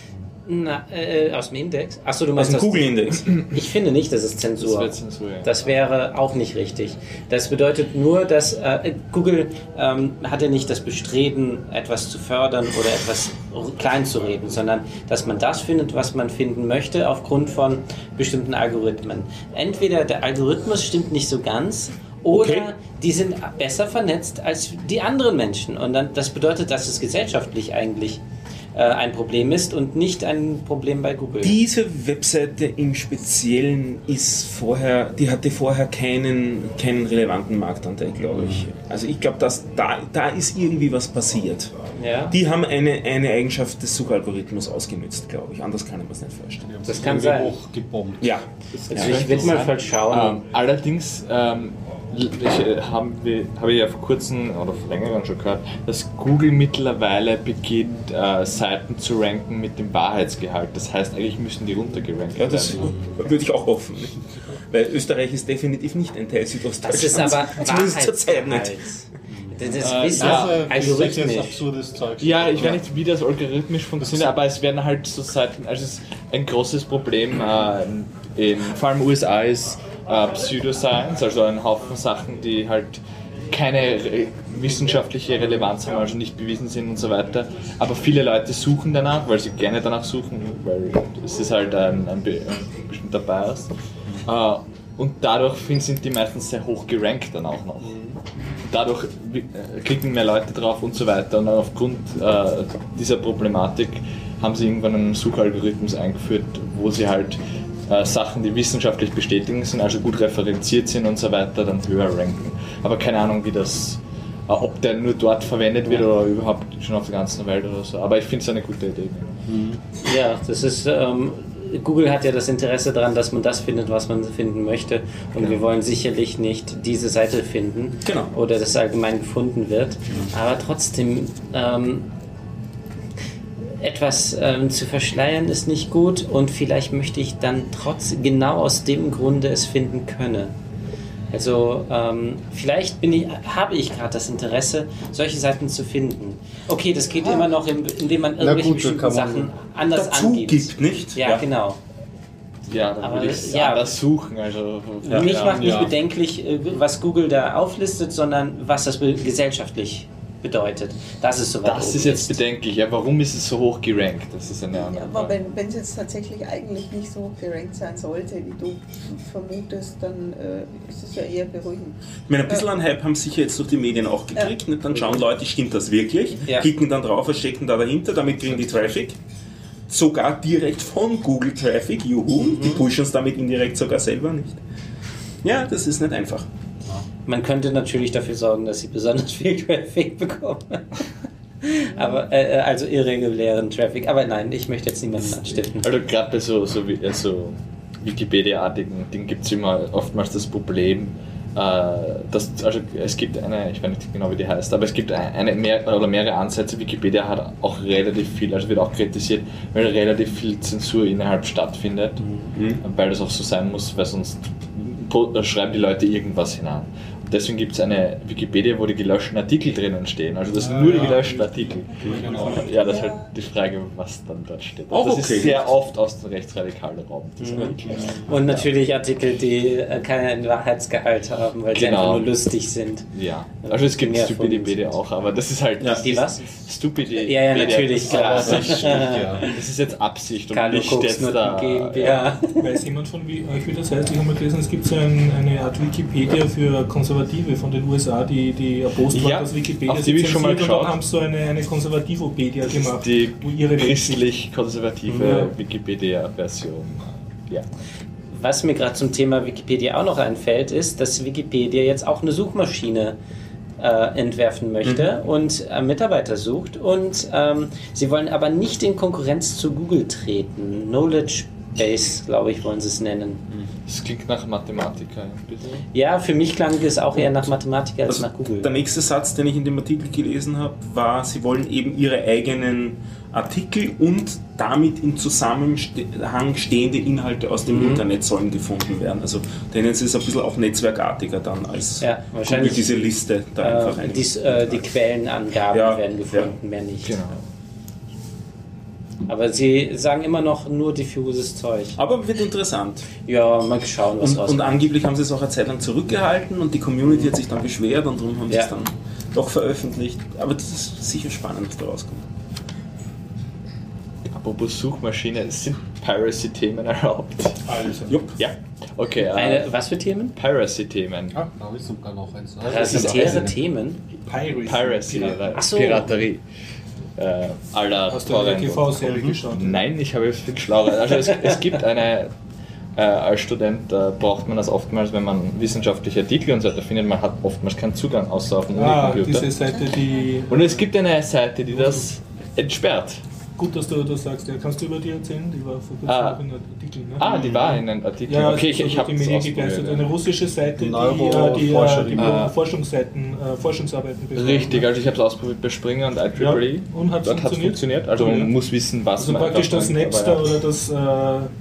Na, äh, aus dem Index? Achso, du Aus meinst dem das- Google-Index. Ich finde nicht, das ist Zensur. Das wäre Zensur, ja. Das wäre auch nicht richtig. Das bedeutet nur, dass äh, Google ähm, hat ja nicht das Bestreben, etwas zu fördern oder etwas klein zu reden, sondern dass man das findet, was man finden möchte, aufgrund von bestimmten Algorithmen. Entweder der Algorithmus stimmt nicht so ganz. Oder Okay. die sind besser vernetzt als die anderen Menschen. Und dann, das bedeutet, dass es gesellschaftlich eigentlich äh, ein Problem ist und nicht ein Problem bei Google. Diese Webseite im Speziellen ist vorher, die hatte vorher keinen, keinen relevanten Marktanteil, glaube ich. Also ich glaube, dass da, da ist irgendwie was passiert. ja? Die haben eine, eine Eigenschaft des Suchalgorithmus ausgenutzt, glaube ich. Anders kann ich mir das nicht vorstellen. Das kann sein. hochgebombt. Ja. Also ich will mal mal schauen. Ähm, allerdings ähm, ich, äh, haben wir, habe ich ja vor kurzem oder vor längerem schon gehört, dass Google mittlerweile beginnt, äh, Seiten zu ranken mit dem Wahrheitsgehalt. Das heißt, eigentlich müssen die runtergerankt Ja, das werden. würde ich auch hoffen. Weil Österreich ist definitiv nicht ein Teil Südostdeutschlands. Das ist aber Zumindest zur Zeit Wahrheitsgehalt. nicht. Das Äh, ja, auch Das ist jetzt algorithmisch. absurdes Zeug. Ja, ich weiß nicht, wie das algorithmisch funktioniert, aber es werden halt so Seiten, also es ist ein großes Problem äh, in vor allem USA ist äh, Pseudoscience, also ein Haufen Sachen, die halt keine wissenschaftliche Relevanz haben, also nicht bewiesen sind und so weiter. Aber viele Leute suchen danach, weil sie gerne danach suchen, weil es ist halt ein, ein, ein bestimmter Bias. Äh, und dadurch sind die meistens sehr hoch gerankt dann auch noch dadurch äh, klicken mehr Leute drauf und so weiter. Und dann aufgrund äh, dieser Problematik haben sie irgendwann einen Suchalgorithmus eingeführt, wo sie halt äh, Sachen, die wissenschaftlich bestätigt sind, also gut referenziert sind und so weiter, dann höher ranken. Aber keine Ahnung, wie das, äh, ob der nur dort verwendet wird oder überhaupt schon auf der ganzen Welt oder so. Aber ich finde es eine gute Idee. Ja, das ist. Ähm, Google hat ja das Interesse daran, dass man das findet, was man finden möchte. Und wir wollen sicherlich nicht diese Seite finden Genau. oder das allgemein gefunden wird. Aber trotzdem, ähm, etwas ähm, zu verschleiern ist nicht gut und vielleicht möchte ich dann trotz genau aus dem Grunde es finden können. Also ähm, vielleicht bin ich, habe ich gerade das Interesse, solche Seiten zu finden. Okay, das geht immer noch, im- indem man irgendwelche gut, bestimmten man Sachen anders Dazu angibt. gibt, nicht? Ja, genau. Ja, dann Aber würde ich ja. anders suchen. Also, Mich macht nicht ja. bedenklich, äh, was Google da auflistet, sondern was das gesellschaftlich bedeutet. Das ist so weit Das oben ist jetzt bedenklich. Ja, warum ist es so hoch gerankt? Das ist eine andere Aber Frage. wenn wenn es jetzt tatsächlich eigentlich nicht so gerankt sein sollte, wie du vermutest, dann äh, ist es ja eher beruhigend. Ich meine, ein bisschen an Hype haben sicher jetzt durch die Medien auch gekriegt. Nicht? Dann schauen Leute, stimmt das wirklich? Ja. Klicken dann drauf, was steckt denn da dahinter? Damit kriegen die Traffic. Sogar direkt von Google Traffic. Juhu. Die pushen es damit indirekt sogar selber nicht. Ja, das ist nicht einfach. Man könnte natürlich dafür sorgen, dass sie besonders viel Traffic bekommen. Aber, äh, äh, also irregulären Traffic. Aber nein, ich möchte jetzt niemanden anstiften. Also gerade bei so, so, wie- so Wikipedia-artigen Dingen gibt es immer oftmals das Problem, äh, dass, also es gibt eine, ich weiß nicht genau wie die heißt, aber es gibt eine mehr, oder mehrere Ansätze. Wikipedia hat auch relativ viel, also wird auch kritisiert, weil relativ viel Zensur innerhalb stattfindet, weil das auch so sein muss, weil sonst äh, schreiben die Leute irgendwas hinein. Deswegen gibt es eine Wikipedia, wo die gelöschten Artikel drinnen stehen. Also das sind nur die gelöschten Artikel. Ja, das ist halt die Frage, was dann dort steht. Auch das okay. ist sehr oft aus dem rechtsradikalen Raum. Artikel. Und natürlich Artikel, die äh, keinen Wahrheitsgehalt haben, weil sie Genau. einfach nur lustig sind. Ja, also es gibt Stupidipedia auch, aber das ist halt. Ja. das Die ist was? Stupidipedia. Ja, ja, natürlich, das klar. Ist Absicht, ja. Das ist jetzt Absicht und Carlo nicht Koks jetzt da. GmbH. Weiß jemand von wie- euch, wie das heißt? Ich habe mal gelesen, es gibt so ein, eine Art Wikipedia für Konservative von den USA, die, die erbost Ja, dass Wikipedia auf die ich schon mal und geschaut. dann haben sie so eine, eine Konservativopedia gemacht, Die wo ihre christlich-konservative Ja. Wikipedia-Version. Ja. Was mir gerade zum Thema Wikipedia auch noch einfällt, ist, dass Wikipedia jetzt auch eine Suchmaschine äh, entwerfen möchte und äh, Mitarbeiter sucht. Und ähm, sie wollen aber nicht in Konkurrenz zu Google treten. Knowledge Base, glaube ich, wollen sie es nennen. Das klingt nach Mathematiker ein bisschen. Ja, für mich klang das auch eher nach Mathematiker als Also nach Google. Der nächste Satz, den ich in dem Artikel gelesen habe, war, sie wollen eben ihre eigenen Artikel und damit in Zusammenhang stehende Inhalte aus dem Internet sollen gefunden werden. Also denen ist es ein bisschen auch netzwerkartiger dann als Ja, wahrscheinlich, Google diese Liste da einfach Äh, ein. dies, äh, die Quellenangaben Ja, werden gefunden, mehr nicht. Genau. Aber sie sagen immer noch nur diffuses Zeug. Aber wird interessant. Ja, mal schauen, was Und, und rauskommt. angeblich haben sie es auch eine Zeit lang zurückgehalten und die Community hat sich dann beschwert und darum haben sie Ja. es dann doch veröffentlicht. Aber das ist sicher spannend, was da rauskommt. Apropos Suchmaschine, sind Piracy-Themen erlaubt? Also. Jupp. Ja. Okay, äh, Eine, was für Themen? Piracy-Themen. Ah, da habe ich sogar noch eins. Parasitäre Themen? Piracy. Piracy. Ach so. Piraterie. Äh, aller Hast du eine TV-Serie geschaut? Nein, ich habe viel schlauer. Also es, es gibt eine, äh, als Student äh, braucht man das oftmals, wenn man wissenschaftliche Artikel und so weiter findet, man hat oftmals keinen Zugang außer auf dem Ah, Unicomputer. diese Seite, die. Und es gibt eine Seite, die das entsperrt. Gut, dass du das sagst. Ja, kannst du über die erzählen? Die war vor kurzem Ah. auch in einem Artikel. Ne? Ah, die war in einem Artikel. Ja, okay, ich, ich habe die Medien gegeistert. Eine russische Seite, die, äh, die, äh, Neuroforscherin. die Ah. Forschungsseiten, äh, Forschungsarbeiten betreibt. Richtig, also ich habe es ausprobiert bei Springer und IEEE. Ja, und hat's Dort hat es funktioniert? funktioniert. Also ja. man muss wissen, was Also man praktisch das man- Napster oder das äh,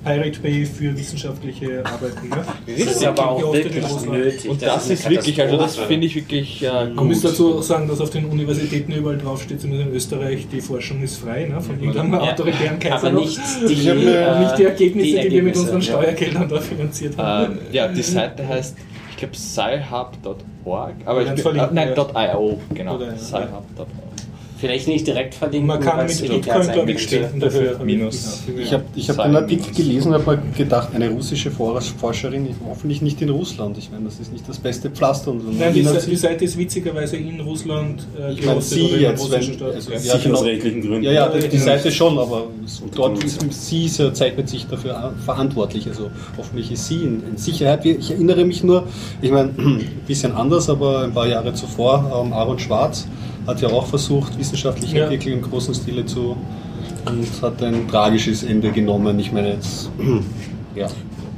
Pirate Bay für wissenschaftliche Arbeiten. Ne? Das ist aber auch wirklich Russland. nötig. Und das, eine ist wirklich, also das finde ich wirklich äh, Man gut. muss dazu auch sagen, dass auf den Universitäten überall draufsteht, zumindest in Österreich, die Forschung ist frei, ne? von irgendeinem Ja, autoritären Kaiser aber nicht die, mir- äh, nicht die Ergebnisse, die, wir mit Ergebnisse, unseren. Steuergeldern da finanziert haben. Ähm, ja, die Seite heißt, ich glaube, sci-hub.org, aber ich bin, äh, nein. .io, genau, sci-hub.org. Vielleicht nicht direkt verlinken, Man kann mit Bitcoin, stehen dafür. Minus. Ich habe ich hab den Artikel minus. gelesen und habe mir gedacht, eine russische Forsch- Forscherin, hoffentlich nicht in Russland. Ich meine, das ist nicht das beste Pflaster. Und Nein, die, die Seite ist witzigerweise in Russland äh, Ich meine, sie oder in jetzt, russischen wenn- Staat. also, ja, Sicher genau. aus rechtlichen Gründen. Ja, ja, die, die Ja. Seite schon, aber so dort ist sie ist zeichnet sich dafür an- verantwortlich. Also hoffentlich ist sie in, in Sicherheit. Ich erinnere mich nur, ich meine, ein bisschen anders, aber ein paar Jahre zuvor, ähm, Aaron Schwarz hat ja auch versucht, wissenschaftliche Ja. Artikel im großen Stile zu und hat ein tragisches Ende genommen. Ich meine jetzt, ja.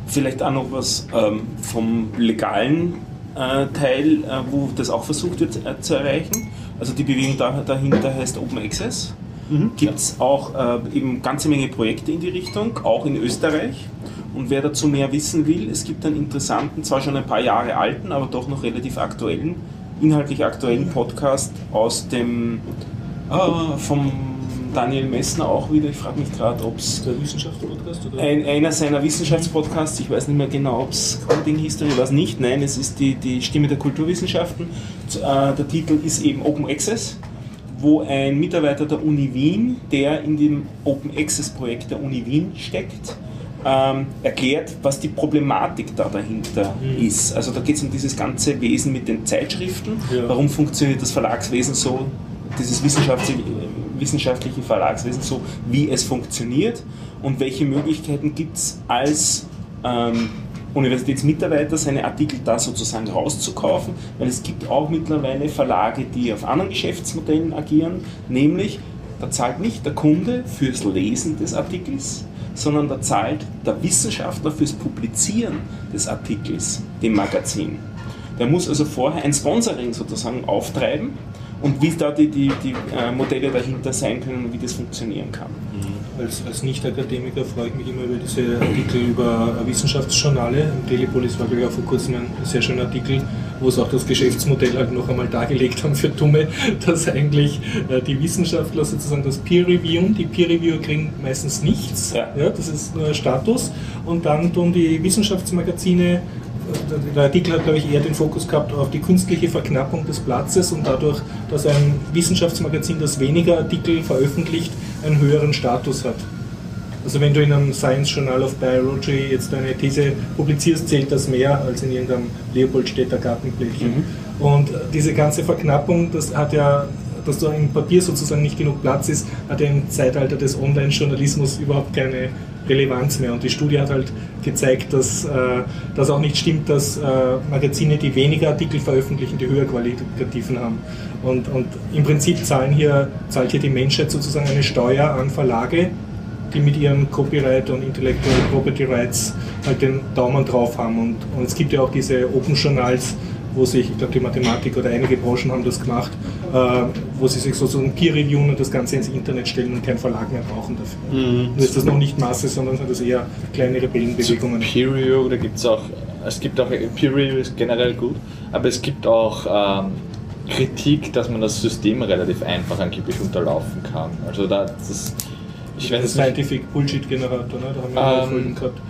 Vielleicht auch noch was ähm, vom legalen äh, Teil, äh, wo das auch versucht wird äh, zu erreichen. Also die Bewegung da, dahinter heißt Open Access. Gibt es auch äh, eben ganze Menge Projekte in die Richtung, auch in Österreich. Und wer dazu mehr wissen will, es gibt einen interessanten, zwar schon ein paar Jahre alten, aber doch noch relativ aktuellen, inhaltlich aktuellen Podcast aus dem äh, vom Daniel Messner auch wieder. Ich frage mich gerade, ob es Der Wissenschaftspodcast? Oder? ein, einer seiner Wissenschaftspodcasts, ich weiß nicht mehr genau, ob es Coding History war, es nicht, nein, es ist die, die Stimme der Kulturwissenschaften. Äh, der Titel ist eben Open Access, wo ein Mitarbeiter der Uni Wien, der in dem Open Access Projekt der Uni Wien steckt, ähm, erklärt, was die Problematik da dahinter ist. Also da geht es um dieses ganze Wesen mit den Zeitschriften, Ja. warum funktioniert das Verlagswesen so, dieses wissenschaftliche, wissenschaftliche Verlagswesen so, wie es funktioniert? Und welche Möglichkeiten gibt es als ähm, Universitätsmitarbeiter seine Artikel da sozusagen rauszukaufen, weil es gibt auch mittlerweile Verlage, die auf anderen Geschäftsmodellen agieren, nämlich da zahlt nicht der Kunde fürs Lesen des Artikels, sondern da zahlt der Wissenschaftler fürs Publizieren des Artikels, dem Magazin. Der muss also vorher ein Sponsoring sozusagen auftreiben und wie da die, die, die äh, Modelle dahinter sein können und wie das funktionieren kann. Als, als Nicht-Akademiker freue ich mich immer über diese Artikel über Wissenschaftsjournale. Im Telepolis war, glaube ich, auch vor kurzem ein sehr schöner Artikel, wo sie auch das Geschäftsmodell halt noch einmal dargelegt haben für Dumme, dass eigentlich äh, die Wissenschaftler sozusagen das Peer-Reviewen, die Peer-Reviewer kriegen meistens nichts, Ja. ja, das ist nur ein Status, und dann tun die Wissenschaftsmagazine der Artikel hat, glaube ich, eher den Fokus gehabt auf die künstliche Verknappung des Platzes und dadurch, dass ein Wissenschaftsmagazin, das weniger Artikel veröffentlicht, einen höheren Status hat. Also wenn du in einem Science Journal of Biology jetzt eine These publizierst, zählt das mehr als in irgendeinem Leopoldstädter Gartenblättchen. Und äh, diese ganze Verknappung, das hat ja, dass da im Papier sozusagen nicht genug Platz ist, hat ja im Zeitalter des Online-Journalismus überhaupt keine Relevanz mehr. Und die Studie hat halt gezeigt, dass äh, das auch nicht stimmt, dass äh, Magazine, die weniger Artikel veröffentlichen, die höher qualitativen haben. Und, und im Prinzip zahlen hier, zahlt hier die Menschheit sozusagen eine Steuer an Verlage, die mit ihren Copyright und Intellectual Property Rights halt den Daumen drauf haben. Und, und es gibt ja auch diese Open Journals, wo sich, ich glaube die Mathematik oder einige Branchen haben das gemacht, äh, wo sie sich sozusagen Peer reviewen und das Ganze ins Internet stellen und keinen Verlag mehr brauchen dafür. Mhm. Und ist das noch nicht Masse, sondern sind das eher kleine Rebellenbewegungen. Peer Review, da gibt es auch, es gibt auch, Peer Review ist generell gut, aber es gibt auch ähm, Kritik, dass man das System relativ einfach angeblich unterlaufen kann. Also da, das, ich weiß Scientific Bullshit Generator, ne? da haben wir ähm, Folgen gehabt.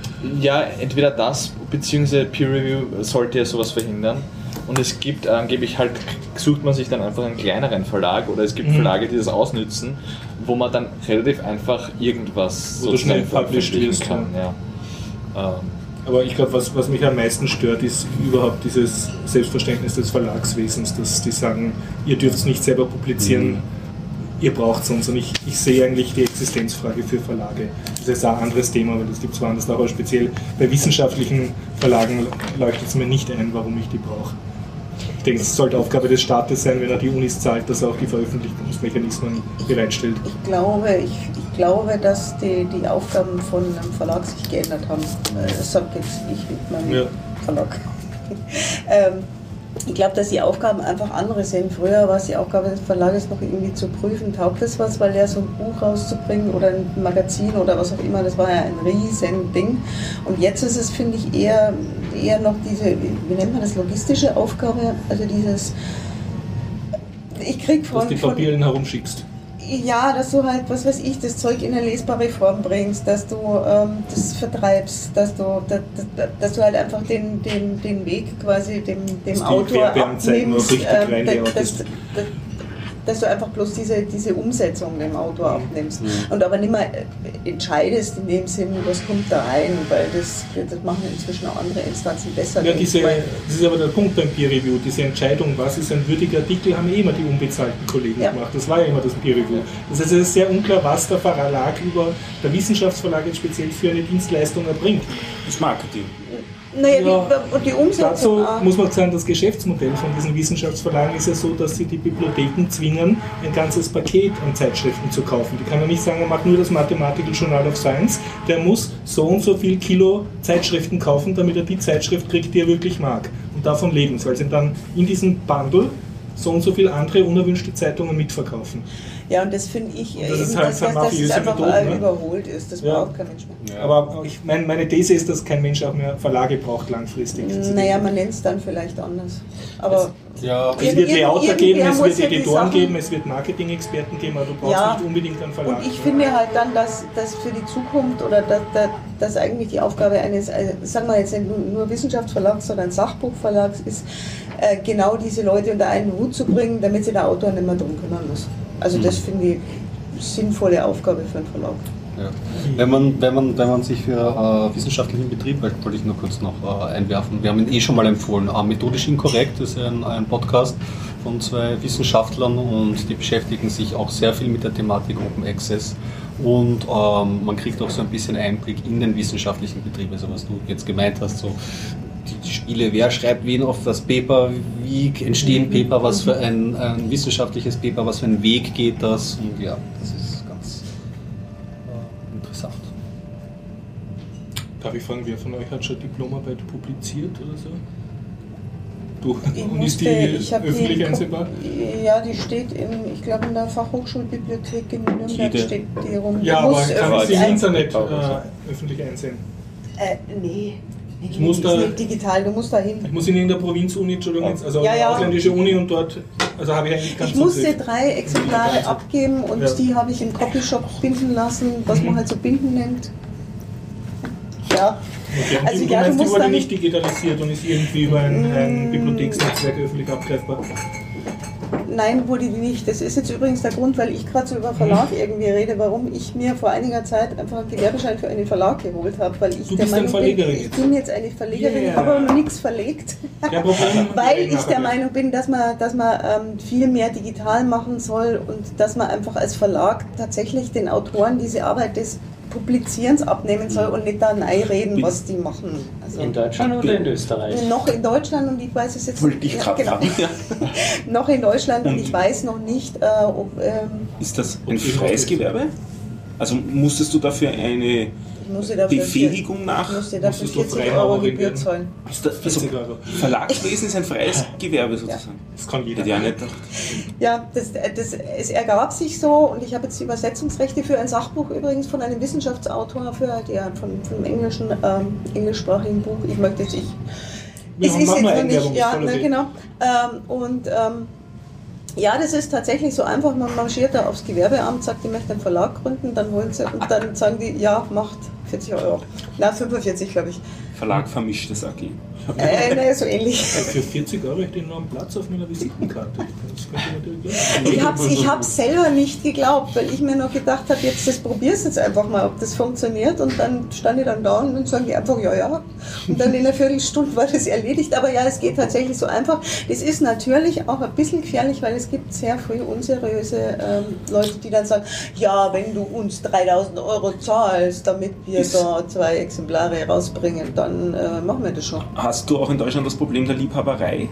Ja, entweder das, beziehungsweise Peer Review sollte ja sowas verhindern. Und es gibt angeblich halt, sucht man sich dann einfach einen kleineren Verlag oder es gibt mhm. Verlage, die das ausnützen, wo man dann relativ einfach irgendwas wo schnell veröffentlichen kann. Ja. Ähm. Aber ich glaube, was, was mich am meisten stört, ist überhaupt dieses Selbstverständnis des Verlagswesens, dass die sagen, ihr dürft es nicht selber publizieren. Mhm ihr braucht es uns. Und ich, ich sehe eigentlich die Existenzfrage für Verlage. Das ist ein anderes Thema, weil das gibt es woanders auch, aber speziell bei wissenschaftlichen Verlagen leuchtet es mir nicht ein, warum ich die brauche. Ich denke, es sollte Aufgabe des Staates sein, wenn er die Unis zahlt, dass er auch die Veröffentlichungsmechanismen bereitstellt. Ich glaube, ich, ich glaube dass die, die Aufgaben von einem Verlag sich geändert haben. Das sagt jetzt ich mit meinem ja. Verlag. ähm, ich glaube, dass die Aufgaben einfach andere sind. Früher war es die Aufgabe des Verlages noch irgendwie zu prüfen, taugt das was, weil ja so ein Buch rauszubringen oder ein Magazin oder was auch immer, das war ja ein riesen Ding. Und jetzt ist es, finde ich, eher, eher noch diese, wie nennt man das, logistische Aufgabe, also dieses, ich krieg von... Dass die Papieren herumschickst ja, dass du halt, was weiß ich, das Zeug in eine lesbare Form bringst, dass du ähm, das vertreibst, dass du, dass, dass, du halt einfach den, den, den Weg quasi dem, dem Autor abnimmst, äh, dass, dass du einfach bloß diese, diese Umsetzung dem Autor abnimmst mhm. und aber nicht mehr äh, entscheidest in dem Sinn, was kommt da rein, weil das, das machen inzwischen auch andere Instanzen besser. Ja, diese, das ist aber der Punkt beim Peer Review, diese Entscheidung, was ist ein würdiger Artikel, haben eh immer die unbezahlten Kollegen ja. gemacht. Das war ja immer das Peer Review. Das heißt, es ist sehr unklar, was der Verlag über der Wissenschaftsverlag jetzt speziell für eine Dienstleistung erbringt. Das Marketing. Naja, ja, die, die Umsetzung. Dazu muss man sagen, das Geschäftsmodell von diesen Wissenschaftsverlagen ist ja so, dass sie die Bibliotheken zwingen, ein ganzes Paket an Zeitschriften zu kaufen. Die kann man nicht sagen, er macht nur das Mathematical Journal of Science, der muss so und so viel Kilo Zeitschriften kaufen, damit er die Zeitschrift kriegt, die er wirklich mag. Und davon leben sie, weil sie dann in diesem Bundle so und so viele andere unerwünschte Zeitungen mitverkaufen. Ja, und das finde ich, das eben, ist halt dass, dass, dass es einfach Methoden, ne? überholt ist. Das ja. braucht kein Mensch mehr. Ja. Aber ich, mein, meine These ist, dass kein Mensch auch mehr Verlage braucht langfristig. Naja, man nennt es dann vielleicht anders. Aber es, ja. es wird Layouter geben, es wird Editoren geben, es wird Marketing-Experten geben, aber du brauchst ja. nicht unbedingt einen Verlag. Und ich finde halt dann, dass, dass für die Zukunft oder dass, dass, eigentlich die Aufgabe eines, also sagen wir jetzt nicht nur Wissenschaftsverlags, sondern Sachbuchverlags ist, äh, genau diese Leute unter einen Hut zu bringen, damit sich der Autor nicht mehr drum kümmern muss. Also das finde ich sinnvolle Aufgabe für einen Verlag. Ja. Wenn, man, wenn, man, wenn man sich für äh, wissenschaftlichen Betrieb, wollte ich nur kurz noch äh, einwerfen, wir haben ihn eh schon mal empfohlen, äh, Methodisch Inkorrekt ist ein, ein Podcast von zwei Wissenschaftlern und die beschäftigen sich auch sehr viel mit der Thematik Open Access und ähm, man kriegt auch so ein bisschen Einblick in den wissenschaftlichen Betrieb, also was du jetzt gemeint hast, so die, Spiele, wer schreibt wen auf das Paper, wie entstehen mhm. Paper, was für ein, ein, wissenschaftliches Paper, was für einen Weg geht das und ja, das ist ganz äh, interessant. Darf ich fragen, wer von euch hat schon Diplomarbeit publiziert oder so? Du, ich und ist die öffentlich einsehbar? Ja, die steht in, ich glaube in der Fachhochschulbibliothek in Nürnberg Jede. steht die rum. Ja, aber kann man sie im Internet äh, öffentlich einsehen? Äh, nee. Ich muss da, nicht digital, du musst da hin. Ich muss in irgendeiner Provinzuni, Entschuldigung, also ja, ja. ausländische Uni und dort, also habe ich eigentlich ganz Ich musste drei Exemplare abgeben und ja. die habe ich im Copyshop binden lassen, was mhm. man halt so binden nennt. Ja. Okay. Also, du ja, meinst, du die wurde nicht digitalisiert und ist irgendwie über ein, ein. Bibliotheksnetzwerk öffentlich abgreifbar? Nein, wurde die nicht. Das ist jetzt übrigens der Grund, weil ich gerade so über Verlag mhm. irgendwie rede, warum ich mir vor einiger Zeit einfach einen Gewerbeschein für einen Verlag geholt habe. Weil ich du der Meinung bin, ich bin jetzt eine Verlegerin, yeah. habe aber noch nichts verlegt. Ja, weil ich der Meinung bin, dass man, dass man ähm, viel mehr digital machen soll und dass man einfach als Verlag tatsächlich den Autoren diese Arbeit des publizieren es abnehmen soll und nicht da reden, was die machen. Also In Deutschland oder in Österreich? noch in Deutschland und ich weiß es jetzt Wollte ich ja, gerade genau. fragen. Ja. noch in Deutschland und ich weiß noch nicht, äh, ob ähm, Ist das ein freies Gewerbe? Also musstest du dafür eine muss dir dafür Befähigung nach? ich muss dir dafür musstest du 40 Euro Gebühr zahlen. Ist das, also 40 Euro. Verlagswesen ist ein freies Gewerbe sozusagen. Das kann jeder. Ich auch nicht. Ja, das, das, es ergab sich so und ich habe jetzt die Übersetzungsrechte für ein Sachbuch übrigens von einem Wissenschaftsautor für der von, von einem englischen, ähm, englischsprachigen Buch. Ich möchte jetzt, ich. Ja, es ist jetzt noch nicht, ja, ne, okay. genau. Ähm, und ähm, ja, das ist tatsächlich so einfach. Man marschiert da aufs Gewerbeamt, sagt, ich möchte einen Verlag gründen, dann wollen sie und dann sagen die, ja, macht 40 Euro. Na, 45, glaube ich. Verlag vermischtes AG. Äh, naja, so ähnlich. Für 40 Euro hätte ich noch einen Platz auf meiner Visitenkarte. Ich natürlich auch. Ich habe ich hab's selber nicht geglaubt, weil ich mir noch gedacht habe, jetzt das probier's jetzt einfach mal, ob das funktioniert. Und dann stand ich dann da und dann sagen die einfach, ja, ja. Und dann in einer Viertelstunde war das erledigt. Aber ja, es geht tatsächlich so einfach. Das ist natürlich auch ein bisschen gefährlich, weil es gibt sehr früh unseriöse ähm, Leute, die dann sagen, ja, wenn du uns 3000 Euro zahlst, damit wir Ist- da zwei Exemplare rausbringen, dann äh, machen wir das schon. Hast du auch in Deutschland das Problem der Liebhaberei?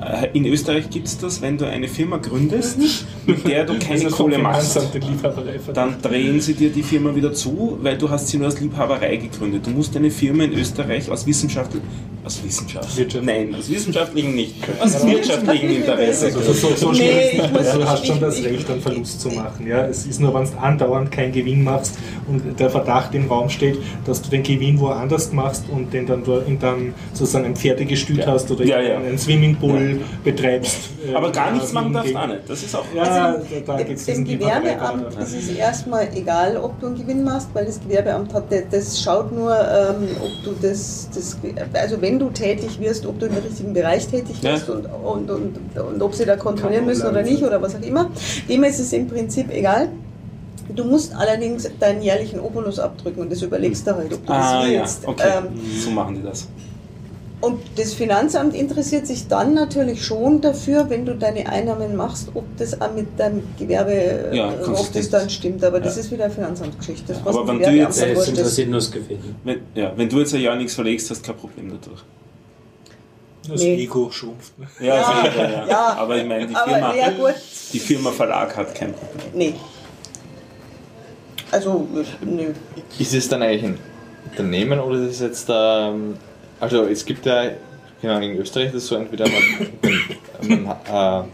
Äh, In Österreich gibt es das, wenn du eine Firma gründest, mit der du keine Kohle machst, dann drehen sie dir die Firma wieder zu, weil du hast sie nur als Liebhaberei gegründet. Du musst eine Firma in Österreich aus wissenschaftlichen, aus Wissenschaft, Wirtschaft. nein, aus wissenschaftlichen nicht, aus wirtschaftlichen Interesse. Also so, so schlimm Nee, Also du hast schon das Recht, einen Verlust zu machen. Ja? Es ist nur, wenn du andauernd keinen Gewinn machst und der Verdacht im Raum steht, dass du den Gewinn woanders machst und den dann, in dann sozusagen ein Pferdegestüt hast oder Ja, ja. einen Swimmingpool betreibst. äh, Aber gar nichts machen darfst du auch nicht. Das ist auch. Ja, Also, da, geht's dem Gewerbeamt ist es erstmal egal, ob du einen Gewinn machst, weil das Gewerbeamt hat, das schaut nur, ähm, ob du das, das, also wenn du tätig wirst, ob du im richtigen Bereich tätig Ja. wirst und, und, und, und ob sie da kontrollieren müssen oder nicht oder was auch immer. Dem ist es im Prinzip egal. Du musst allerdings deinen jährlichen Obolus abdrücken und das überlegst du halt, ob du Ah das ja, willst. okay. Ähm, so machen die das. Und das Finanzamt interessiert sich dann natürlich schon dafür, wenn du deine Einnahmen machst, ob das auch mit deinem Gewerbe, Ja, äh, ob das dann stimmt. Aber das Ja. ist wieder eine Finanzamtsgeschichte. Das Ja, aber wenn du jetzt- ist. interessiert nur das. Wenn, ja, wenn du jetzt ein Jahr nichts verlegst, hast du kein Problem dadurch. Das Nee. Ego schrumpft. Ne? Ja, Ja, sicher, ja. ja. aber ich meine, die Aber Firma, ja, gut. die Firma Verlag hat kein Problem. Nee. Also, nö. Ist es dann eigentlich ein Unternehmen oder ist es jetzt, ähm, also es gibt ja, genau, in Österreich ist es so, entweder man, man äh,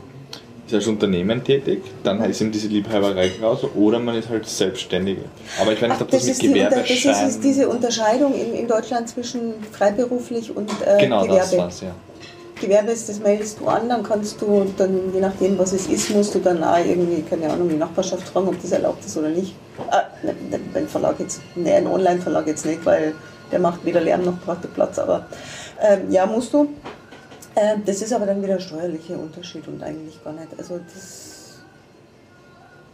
ist als Unternehmen tätig, dann ist eben diese Liebhaberei raus, oder man ist halt Selbstständiger. Aber ich weiß nicht, ob das, das, mit ist das ist diese Unterscheidung in, in Deutschland zwischen freiberuflich und äh, genau, Gewerbe. das war's, ja. Gewerbe ist, das meldest du an, dann kannst du dann, je nachdem was es ist, musst du dann auch irgendwie, keine Ahnung, die Nachbarschaft fragen, ob das erlaubt ist oder nicht. Äh, ne, ne, ein Verlag jetzt, ne, ein Online-Verlag jetzt nicht, weil der macht weder Lärm noch braucht der Platz, aber ähm, ja, musst du. Ähm, das ist aber dann wieder ein steuerlicher Unterschied und eigentlich gar nicht. Also das.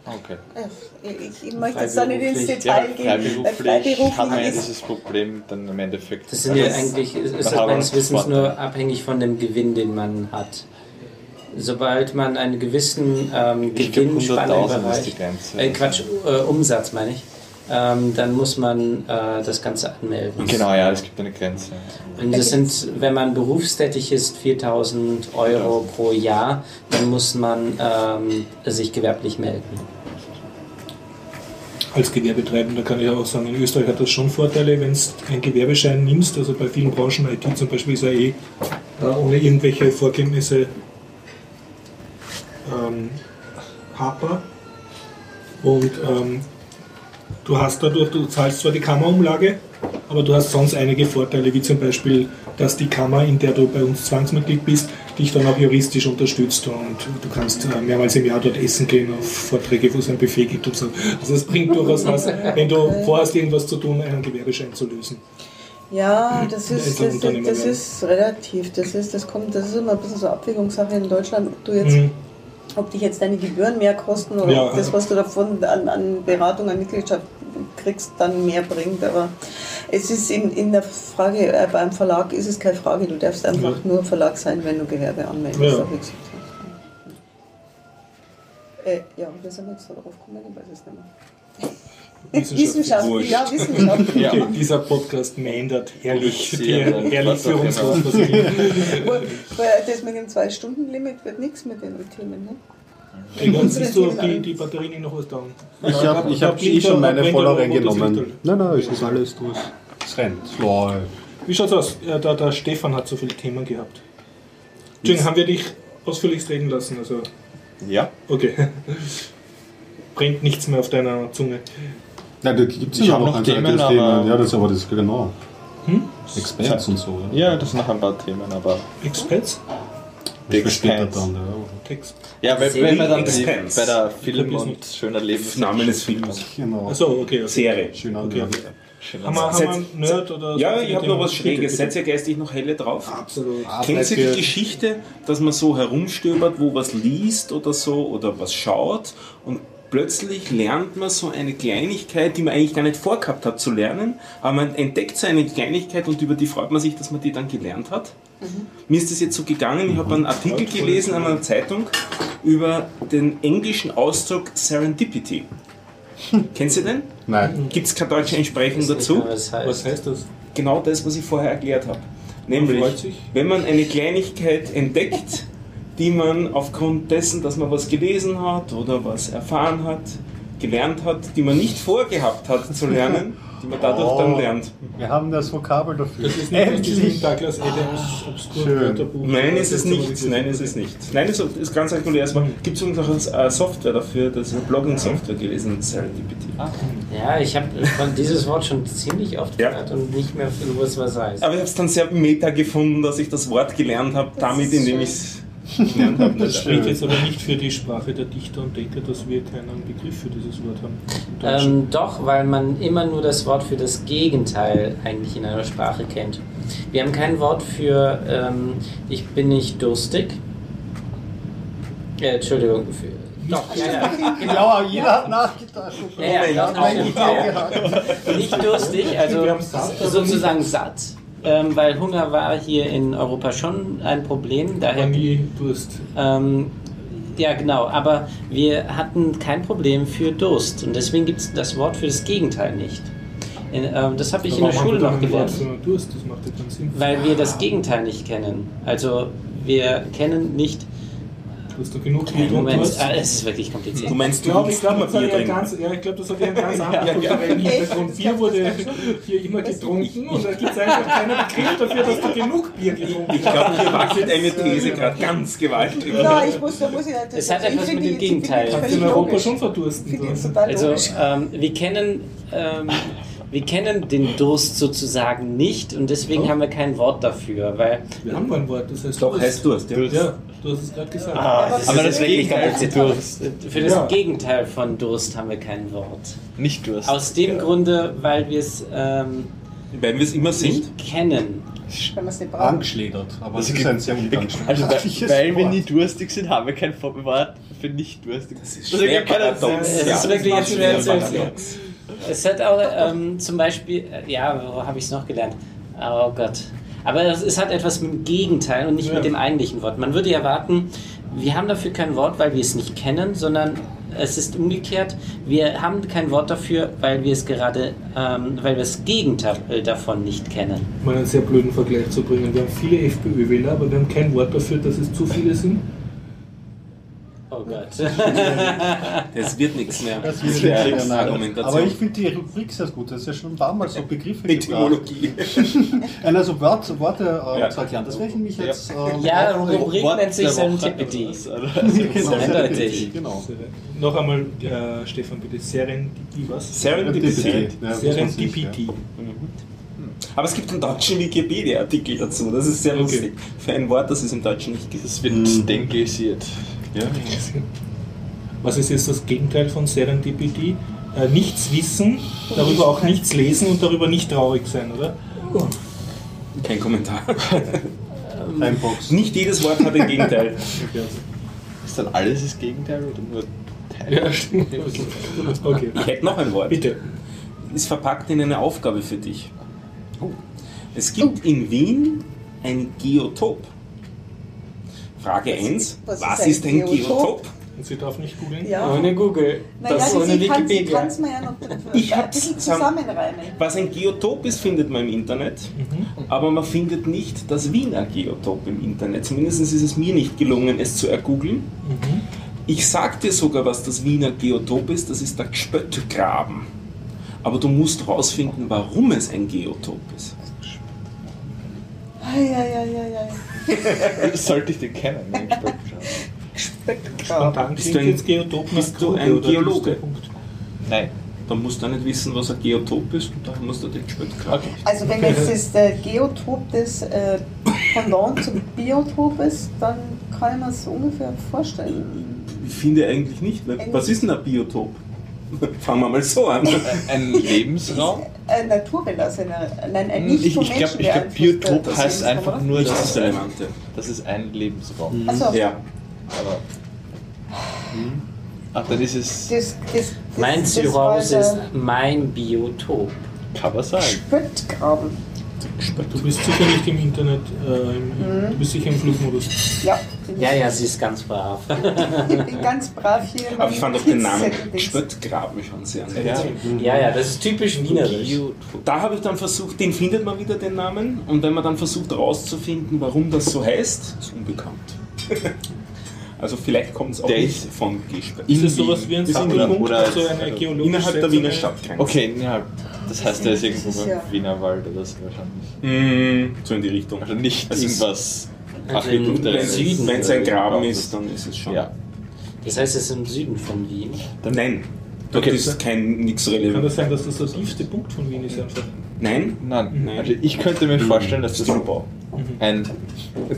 Okay. äh, Ich, ich möchte jetzt da nicht ins Freiberuflich, Ja, Detail gehen. weil freiberuflich hat man ja ist- dieses Problem dann im Endeffekt. Das sind ja Also eigentlich, ist ist aber meines Wissens nur abhängig von dem Gewinn, den man hat. Sobald man einen gewissen ähm, Ich glaub, Gewinnspanne 100.000 im ist die Bereich, Grenze. äh, Quatsch, äh, Umsatz meine ich, ähm, dann muss man äh, das Ganze anmelden. Genau, ja, es gibt eine Grenze. Und das sind, wenn man berufstätig ist, 4000 Euro pro Jahr, dann muss man ähm, sich gewerblich melden. Als Gewerbetreibender kann ich auch sagen, in Österreich hat das schon Vorteile, wenn du einen Gewerbeschein nimmst. Also bei vielen Branchen, IT zum Beispiel, ist ja eh äh, ohne irgendwelche Vorkenntnisse ähm, happer. Und ähm, du hast dadurch, du zahlst zwar die Kammerumlage, aber du hast sonst einige Vorteile, wie zum Beispiel, dass die Kammer, in der du bei uns Zwangsmitglied bist, dich dann auch juristisch unterstützt und du kannst äh, mehrmals im Jahr dort essen gehen auf Vorträge, wo es ein Buffet gibt und so. Also es bringt durchaus was, wenn du vorhast, irgendwas zu tun, einen Gewerbeschein zu lösen. Ja, das ist, das, das, ist relativ. Das ist, das kommt, das ist immer ein bisschen so Abwägungssache in Deutschland, ob du jetzt, Mhm. Ob dich jetzt deine Gebühren mehr kosten oder Ja, ob das, ja. was du davon an, an Beratung, an Mitgliedschaft kriegst, dann mehr bringt. Aber es ist in, in der Frage, äh, beim Verlag ist es keine Frage, du darfst einfach Ja. nur Verlag sein, wenn du Gewerbe anmeldest. Ja. Äh, ja, wir sind jetzt da drauf gekommen, ich weiß es nicht mehr. Wissenschaft, ja, Wissenschaft. Ja. Okay, dieser Podcast meandert herrlich, herrlich führungslos. Weil Das mit dem Zwei-Stunden-Limit wird nichts mit den Themen. Ne? Egal, siehst du, ob die, die Batterien noch was taugen? Ich habe ich Da hab eh schon meine brennt voll der reingenommen. Nein, nein, es ist alles durch. Es rennt. Läuft. Wie schaut's aus? Ja, der, der Stefan hat so viele Themen gehabt. Entschuldigung, haben wir dich ausführlichst reden lassen? Also, Ja. okay. Brennt nichts mehr auf deiner Zunge. Nein, da gibt es Ich ja noch ein Themen, zweites aber- Thema. Ja, das ist aber das, genau. Hm? Experts und so. Ja. Ja, das sind noch ein paar Themen, aber. Experts? Das später Experts. dann, ja. Text. Ja, wenn, wir dann die, bei der Film und schöner Leben Name des Films. Genau. Achso, okay. okay. Serie. Schön Okay. angehört. Haben wir, haben wir einen Nerd oder Ja, so ich habe noch was? Schräges. Seid ihr geistig noch helle drauf? Absolut. Kennt ihr die Geschichte, dass man so herumstöbert, wo was liest oder so oder was schaut und plötzlich lernt man so eine Kleinigkeit, die man eigentlich gar nicht vorgehabt hat zu lernen, aber man entdeckt so eine Kleinigkeit und über die freut man sich, dass man die dann gelernt hat. Mir ist das jetzt so gegangen, ich habe einen Artikel gelesen in einer Zeitung über den englischen Ausdruck Serendipity. Kennst du den? Nein. Gibt es keine deutsche Entsprechung dazu? mehr, was heißt. Was heißt das? Genau das, was ich vorher erklärt habe. Nämlich, freut sich. wenn man eine Kleinigkeit entdeckt, die man aufgrund dessen, dass man was gelesen hat oder was erfahren hat, gelernt hat, die man nicht vorgehabt hat zu lernen, die man dadurch Oh. dann lernt. Wir haben das Vokabel dafür. Das ist nicht Endlich! Douglas Adams. Wörterbuch. Nein, ist es nicht. Nein, ist es nicht. Nein, es ist ganz regulär. Es gibt übrigens auch eine Software dafür, das ist eine Blogging-Software gewesen, Serendipity. Ja, ich habe dieses Wort schon ziemlich oft Ja. gehört und nicht mehr gewusst, was es heißt. Aber ich habe es dann sehr meta gefunden, dass ich das Wort gelernt habe, damit, indem ich es gelernt. Das spricht jetzt aber nicht für die Sprache der Dichter und Denker, dass wir keinen Begriff für dieses Wort haben. Ähm, doch, weil man immer nur das Wort für das Gegenteil eigentlich in einer Sprache kennt. Wir haben kein Wort für ähm, ich bin nicht durstig. Äh, Entschuldigung. Für, doch, ja, ja. Genau. Ja, jeder hat nachgedacht. Ja, ja, doch, gehabt. Nicht durstig, also sozusagen satt. Ähm, weil Hunger war hier in Europa schon ein Problem. aber Daher nie Durst. Ähm, ja, genau, aber wir hatten kein Problem für Durst und deswegen gibt es das Wort für das Gegenteil nicht. In, ähm, das habe ich in der Schule noch gelernt, Durst, das macht ja keinen Sinn. weil wir das Gegenteil nicht kennen. Also wir kennen nicht. Du hast doch genug Bier Moment, Durst. ah, es ist wirklich kompliziert. Du meinst, Ich du willst ich glaube, das ja ganz, ja, ich glaube, das hat ja einen ganz anderen Hintergrund. Bier wurde hier immer getrunken und da gibt es einfach keinen Begriff dafür, dass du genug Bier getrunken hast. Ich glaube, hier wackelt eine These gerade ganz gewaltig. Nein, ich muss, da muss ich das, Es hat ich etwas finde mit dem Gegenteil. Kannst du in Europa schon verdursten. Also ähm, wir kennen ähm, wir kennen den Durst sozusagen nicht und deswegen Oh. haben wir kein Wort dafür, weil Wir haben ein Wort, das heißt Doch, Durst. heißt Durst. Ja. Ja, du hast es gerade gesagt. Aber aber das ist wirklich Gegenteil kompliziert. Für das Ja. Gegenteil von Durst haben wir kein Wort. Nicht Durst. Aus dem Grunde, weil wir es ähm, Weil wir es immer sind. nicht kennen. Wenn wir es nicht brauchen. Angeschledert. Aber das ist ein sehr Also, weil, weil wir nie durstig sind, haben wir kein Wort für nicht durstig. Das ist das schwer Ja, ist wirklich das jetzt macht schwer zu erklären. Es hat auch ähm, zum Beispiel, äh, ja, wo habe ich es noch gelernt? Oh Gott. Aber es, es hat etwas mit dem Gegenteil und nicht Ja. mit dem eigentlichen Wort. Man würde erwarten, wir haben dafür kein Wort, weil wir es nicht kennen, sondern es ist umgekehrt. Wir haben kein Wort dafür, weil wir es gerade, ähm, weil wir das Gegenteil davon nicht kennen. Um einen sehr blöden Vergleich zu bringen. Wir haben viele FPÖ-Wähler, aber wir haben kein Wort dafür, dass es zu viele sind. Oh Gott. Das wird nichts mehr. Das Das wird ja, nichts. nein. Argumentation. Aber ich finde die Rubrik sehr gut. Das ist ja schon ein paar Mal so Begriffe. Etymologie. Also Wort, Worte äh, Ja. zu erklären. Das werde ich mich jetzt. ähm, Ja. Rubrik Wort nennt sich Serendipity. oder? Genau. Eindeutig. Genau. Noch einmal, äh, Stefan, bitte. Serendipity, was? Serendipity. Ja, Serendipity. Aber es gibt einen deutschen Wikipedia-Artikel dazu. Das ist sehr Okay. lustig. Für ein Wort, das es im Deutschen nicht gibt. Das wird denglisiert. Ja. Was ist jetzt das Gegenteil von Serendipity? Äh, nichts wissen, darüber auch nichts lesen und darüber nicht traurig sein, oder? Kein Kommentar. Timebox. Nicht jedes Wort hat ein Gegenteil. Ist dann alles das Gegenteil oder nur Teil? Ja, stimmt. Okay, Ich hätte noch ein Wort. bitte. Ist verpackt in eine Aufgabe für dich. Es gibt in Wien ein Geotop. Frage 1. was Was ist ein ist ein Geotop? Und sie darf nicht googeln? Ja. Ohne Google. Naja, das ist ohne sie kann Wikipedia. es mir ja noch Ich ein bisschen zusammen- zusammenreimen. Was ein Geotop ist, findet man im Internet, aber man findet nicht das Wiener Geotop im Internet. Zumindest ist es mir nicht gelungen, es zu ergoogeln. Ich sag dir sogar, was das Wiener Geotop ist, das ist der Gspöttgraben. Aber du musst herausfinden, warum es ein Geotop ist. Eieieiei. Sollte ich den kennen, Spöttgraben? Spontan Bist du ein- jetzt Geotop bist du ein oder Geologe? Nein. Dann musst du nicht wissen, was ein Geotop ist und dann musst du den Gspöttgraben. Also wenn jetzt das der Geotop das äh, Pendant zum Biotop ist, dann kann ich mir das ungefähr vorstellen. Ich finde eigentlich nicht. weil- Was ist denn ein Biotop? Fangen wir mal so an. Ein Lebensraum? Ein naturbelassener, nein, ein nicht Ich, ich glaube, glaub, Biotop heißt einfach nur, das es, ein, das ist ein Lebensraum. Achso, Ja. Aber. Ach, dann ist es. das, das, das, Mein das Zuhause war ist mein Biotop. Kann man sagen. Spöttgraben. Du bist sicher nicht im Internet, äh, im, Mhm. du bist sicher im Flugmodus. Ja, Ja, ja, sie ist ganz brav. ich bin ganz brav hier. Aber ich fand auch den Namen. Spöttgraben schon sehr nett. Ja. Ja, ja, das ist typisch wienerisch. Da habe ich dann versucht, den findet man wieder den Namen und wenn man dann versucht herauszufinden, warum das so heißt, ist unbekannt. also vielleicht kommt es auch Der nicht ist von Gespött. Ist es sowas wie ein Ist Sammelpunkt, oder- oder- eine geologische Innerhalb der? Wiener Stadtgrenze. Okay, ja, das heißt, der ist irgendwo beim ja- Wienerwald oder so wahrscheinlich. Mm, so in die Richtung. Also nicht irgendwas. Im Architekturelles. Süden. Wenn es ein Graben ist, dann ist es schon. Ja. Das heißt, es ist im Süden von Wien. Nein, dort Okay. ist kein nichts Kann das relevant. sein, dass das der tiefste Punkt von Wien ist einfach? Nein? Nein, Nein. also ich könnte mir vorstellen, dass das Super. ein,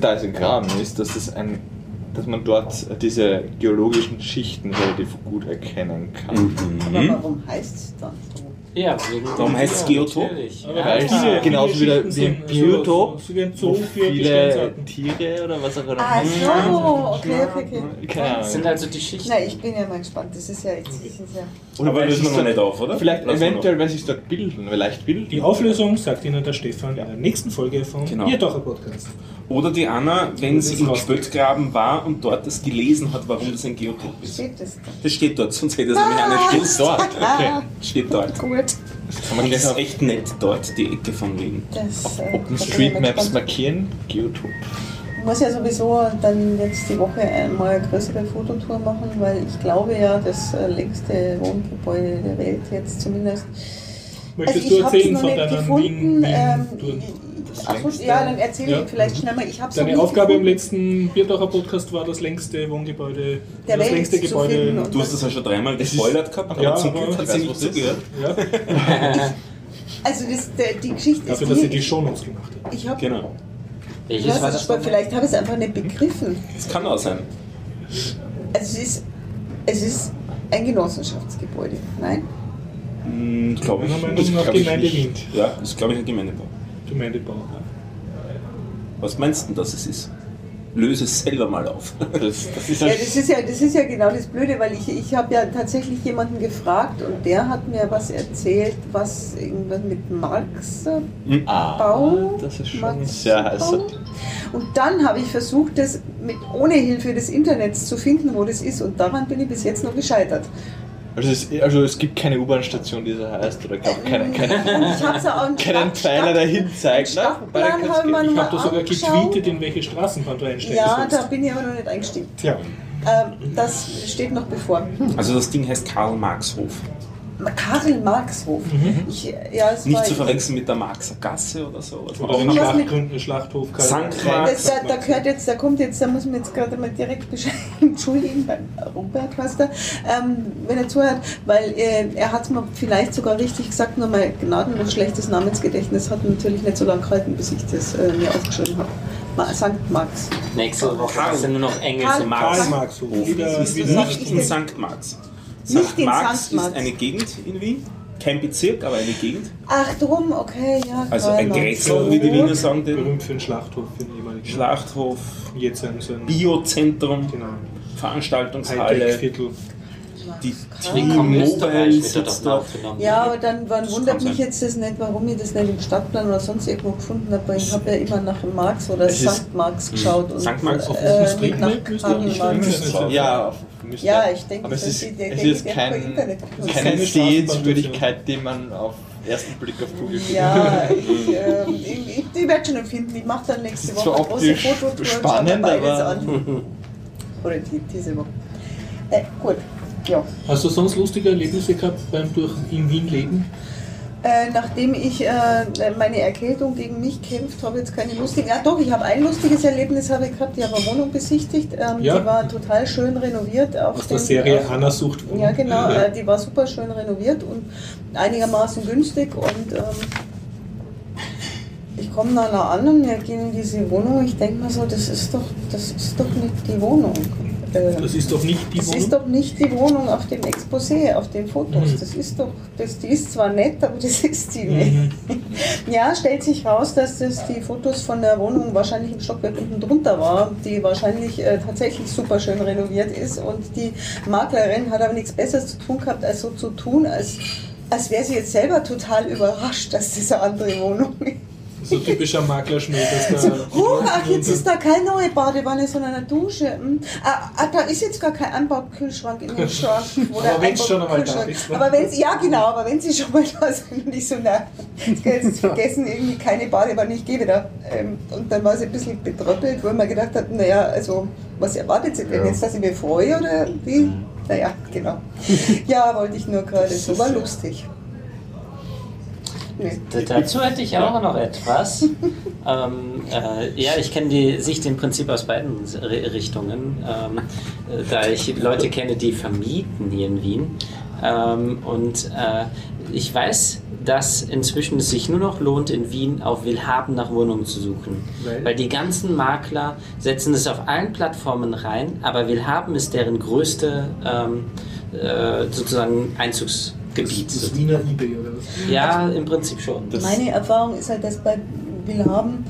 da es ein Graben ist, dass das ein, dass man dort diese geologischen Schichten relativ gut erkennen kann. Aber Mhm. warum heißt es dann so? Ja, wegen Warum heißt es Geotop? Weil viele- es genauso wie, der, sind so- Biotop, so wo für viele. Tiere oder was auch immer. Ah, so, okay, okay, okay. Das sind also die Schichten. Na, ich bin ja mal gespannt. Das ist ja jetzt. Das ist ja Oder Aber lösen wir nicht auf, oder? Vielleicht Lassen wir eventuell, weil sich dort bilden, vielleicht bilden. Die Auflösung sagt Ihnen der Stefan in der nächsten Folge von Genau. Ihr Tocher Podcast. Oder die Anna, wenn sie im. Spöttgraben war und dort das gelesen hat, warum das ein Geotop ist. steht das da. Das steht dort, sonst hätte es nämlich auch nicht gewusst. Dort, okay. Steht dort. Gut. Kann man Und gleich das ist echt nett dort, die Ecke von Wien. Das, äh, OpenStreetMaps ich markieren, Geotop. muss ja sowieso dann jetzt die Woche einmal eine größere Fototour machen, weil ich glaube ja, das äh, längste Wohngebäude der Welt jetzt zumindest. Möchtest also ich du erzählen noch von nicht deiner gefunden. ähm, Wien-Tour? Achso, ja, dann erzähle Ja. ich vielleicht schnell mal. Ich habe Deine Aufgabe im letzten Bierdacher Podcast war das längste Wohngebäude, Der das Welt längste Gebäude. Du hast das ja schon dreimal gespoilert gehabt, aber Ja, zum aber Glück hat ich sie weiß, nicht zugehört. Ja, Also das, der, die Geschichte dafür, ist dass sie die, Shownotes gemacht hat. ich habe Genau. Welches war das? nochmal? vielleicht habe ich es einfach nicht begriffen. Das kann auch sein. Also es ist, es ist ein Genossenschaftsgebäude. Nein? Hm, glaube ich. Das nach glaub ich nicht. Ja, das ist glaube ich ein Gemeindebau. Gemeindebau. Was meinst du denn, dass es ist? Löse es selber mal auf. Das, das ist Ja, das ist ja, das ist ja genau das Blöde, weil ich, ich habe ja tatsächlich jemanden gefragt und der hat mir was erzählt, was irgendwas mit Marx äh, Ah, Bau. das ist schon Marx sehr heiß. Und dann habe ich versucht, das mit, ohne Hilfe des Internets zu finden, wo das ist. Und daran bin ich bis jetzt noch gescheitert. Also es, also es gibt keine U-Bahn-Station, die so heißt, oder auch keine, keine, Und ich habe es auch keinen Pfeiler dahin zeigt. Na, ich habe da sogar angeschaut. getweetet, in welche Straßenbahn du einsteigen Ja, sollst. da bin ich aber noch nicht eingestiegen. Tja, Ähm, das steht noch bevor. Also das Ding heißt Karl-Marx-Hof. Karl Marxhof. Ich, ja, Nicht zu verwechseln mit der Marxer Gasse oder so. Also oder mit- Schlachtgründen, Schlachthof, Karl- Sankt Marx. Das, da, da gehört jetzt, da kommt jetzt, da muss man jetzt gerade mal direkt bescheid entschuldigen beim Robert er, ähm, wenn er zuhört, weil äh, er hat es mir vielleicht sogar richtig gesagt, nur mein gnadenlos schlechtes Namensgedächtnis hat natürlich nicht so lange gehalten, bis ich das äh, mir aufgeschrieben habe. Ma Sankt Marx. Nächste Woche sind nur noch Engel Karl- Marx. Karl Marx Hof. Wieder, ist wieder nicht in St. Marx. Nicht in Marx St. Marx. ist eine Gegend in Wien. Kein Bezirk, aber eine Gegend. Ach drum, okay, ja. Also ein. Grätzl, wie die Wiener sagen, den berühmt für den Schlachthof, für den ehemaligen Schlachthof, Jetzt ein, so ein Biozentrum, genau, Veranstaltungshalle, Hightech-Viertel. die Karl- Willkommen in T-Mobile sitzt aufgenommen. Ja, aber dann wann Das wundert mich jetzt das nicht, warum ich das nicht im Stadtplan oder sonst irgendwo gefunden habe, weil ich habe ja immer nach dem Marx oder St. Marx geschaut und St. Marx auf äh, Street nicht nach. Ja, auf müsste. Ja, ich denke, aber es das ist, die- es die- ist die- kein, keine Sehenswürdigkeit, die man auf ersten Blick auf Google findet. Ja, ich, ähm, ich, ich, ich werde schon empfinden. Ich mache dann nächste Woche eine große Fototour und schau mir spannend, beides aber- an. Oder die, diese Woche. Äh, gut, ja. Hast du sonst lustige Erlebnisse gehabt beim durch in Wien leben? Äh, nachdem ich äh, meine Erkältung gegen mich kämpft, habe ich jetzt keine lustigen. Ja, doch, ich habe ein lustiges Erlebnis habe ich gehabt. Ich habe eine Wohnung besichtigt. Ähm, Ja. Die war total schön renoviert. Auf Aus der dem- Serie auf- Anna sucht Wohnung. Ja, genau. Äh, die war super schön renoviert und einigermaßen günstig. Und ähm, ich komme dann da an und wir gehen in diese Wohnung. Ich denke mir so, das ist doch, das ist doch nicht die Wohnung. Äh, Das ist doch nicht die das Wohnung. ist doch nicht die Wohnung auf dem Exposé, auf den Fotos. Mhm. Das ist doch, das, die ist zwar nett, aber das ist die nicht. Mhm. Ja, stellt sich raus, dass das die Fotos von der Wohnung wahrscheinlich im Stockwerk unten drunter war, die wahrscheinlich äh, tatsächlich super schön renoviert ist. Und die Maklerin hat aber nichts Besseres zu tun gehabt, als so zu tun, als, als wäre sie jetzt selber total überrascht, dass das eine andere Wohnung ist. So typischer Maklerschmäh, dass da. Huch, ach, jetzt ist da keine neue Badewanne, sondern eine Dusche. Hm. Ah, ah, da ist jetzt gar kein Anbaukühlschrank in dem Schrank. Aber wenn's schon einmal da ist, ne? Aber wenn's, ja genau, aber wenn sie schon mal da sind und ich so, na, jetzt vergessen, irgendwie keine Badewanne, ich gehe wieder. Ähm, und dann war sie ein bisschen betröppelt, wo man gedacht hat, naja, also, was erwartet sie denn jetzt, dass ich mich freue oder wie? Naja, genau. Ja, wollte ich nur gerade, so war lustig. Nee. Dazu hätte ich auch noch etwas. ähm, äh, ja, ich kenne die Sicht im Prinzip aus beiden Richtungen, ähm, äh, da ich Leute kenne, die vermieten hier in Wien. Ähm, und äh, ich weiß, dass inzwischen es sich nur noch lohnt, in Wien auf Willhaben nach Wohnungen zu suchen. Weil? Weil die ganzen Makler setzen es auf allen Plattformen rein, aber Willhaben ist deren größte ähm, äh, sozusagen Einzugsgebiet. Das ist Wiener Ebay oder was? Ja, im Prinzip schon. Das- Meine Erfahrung ist halt, dass bei Willhaben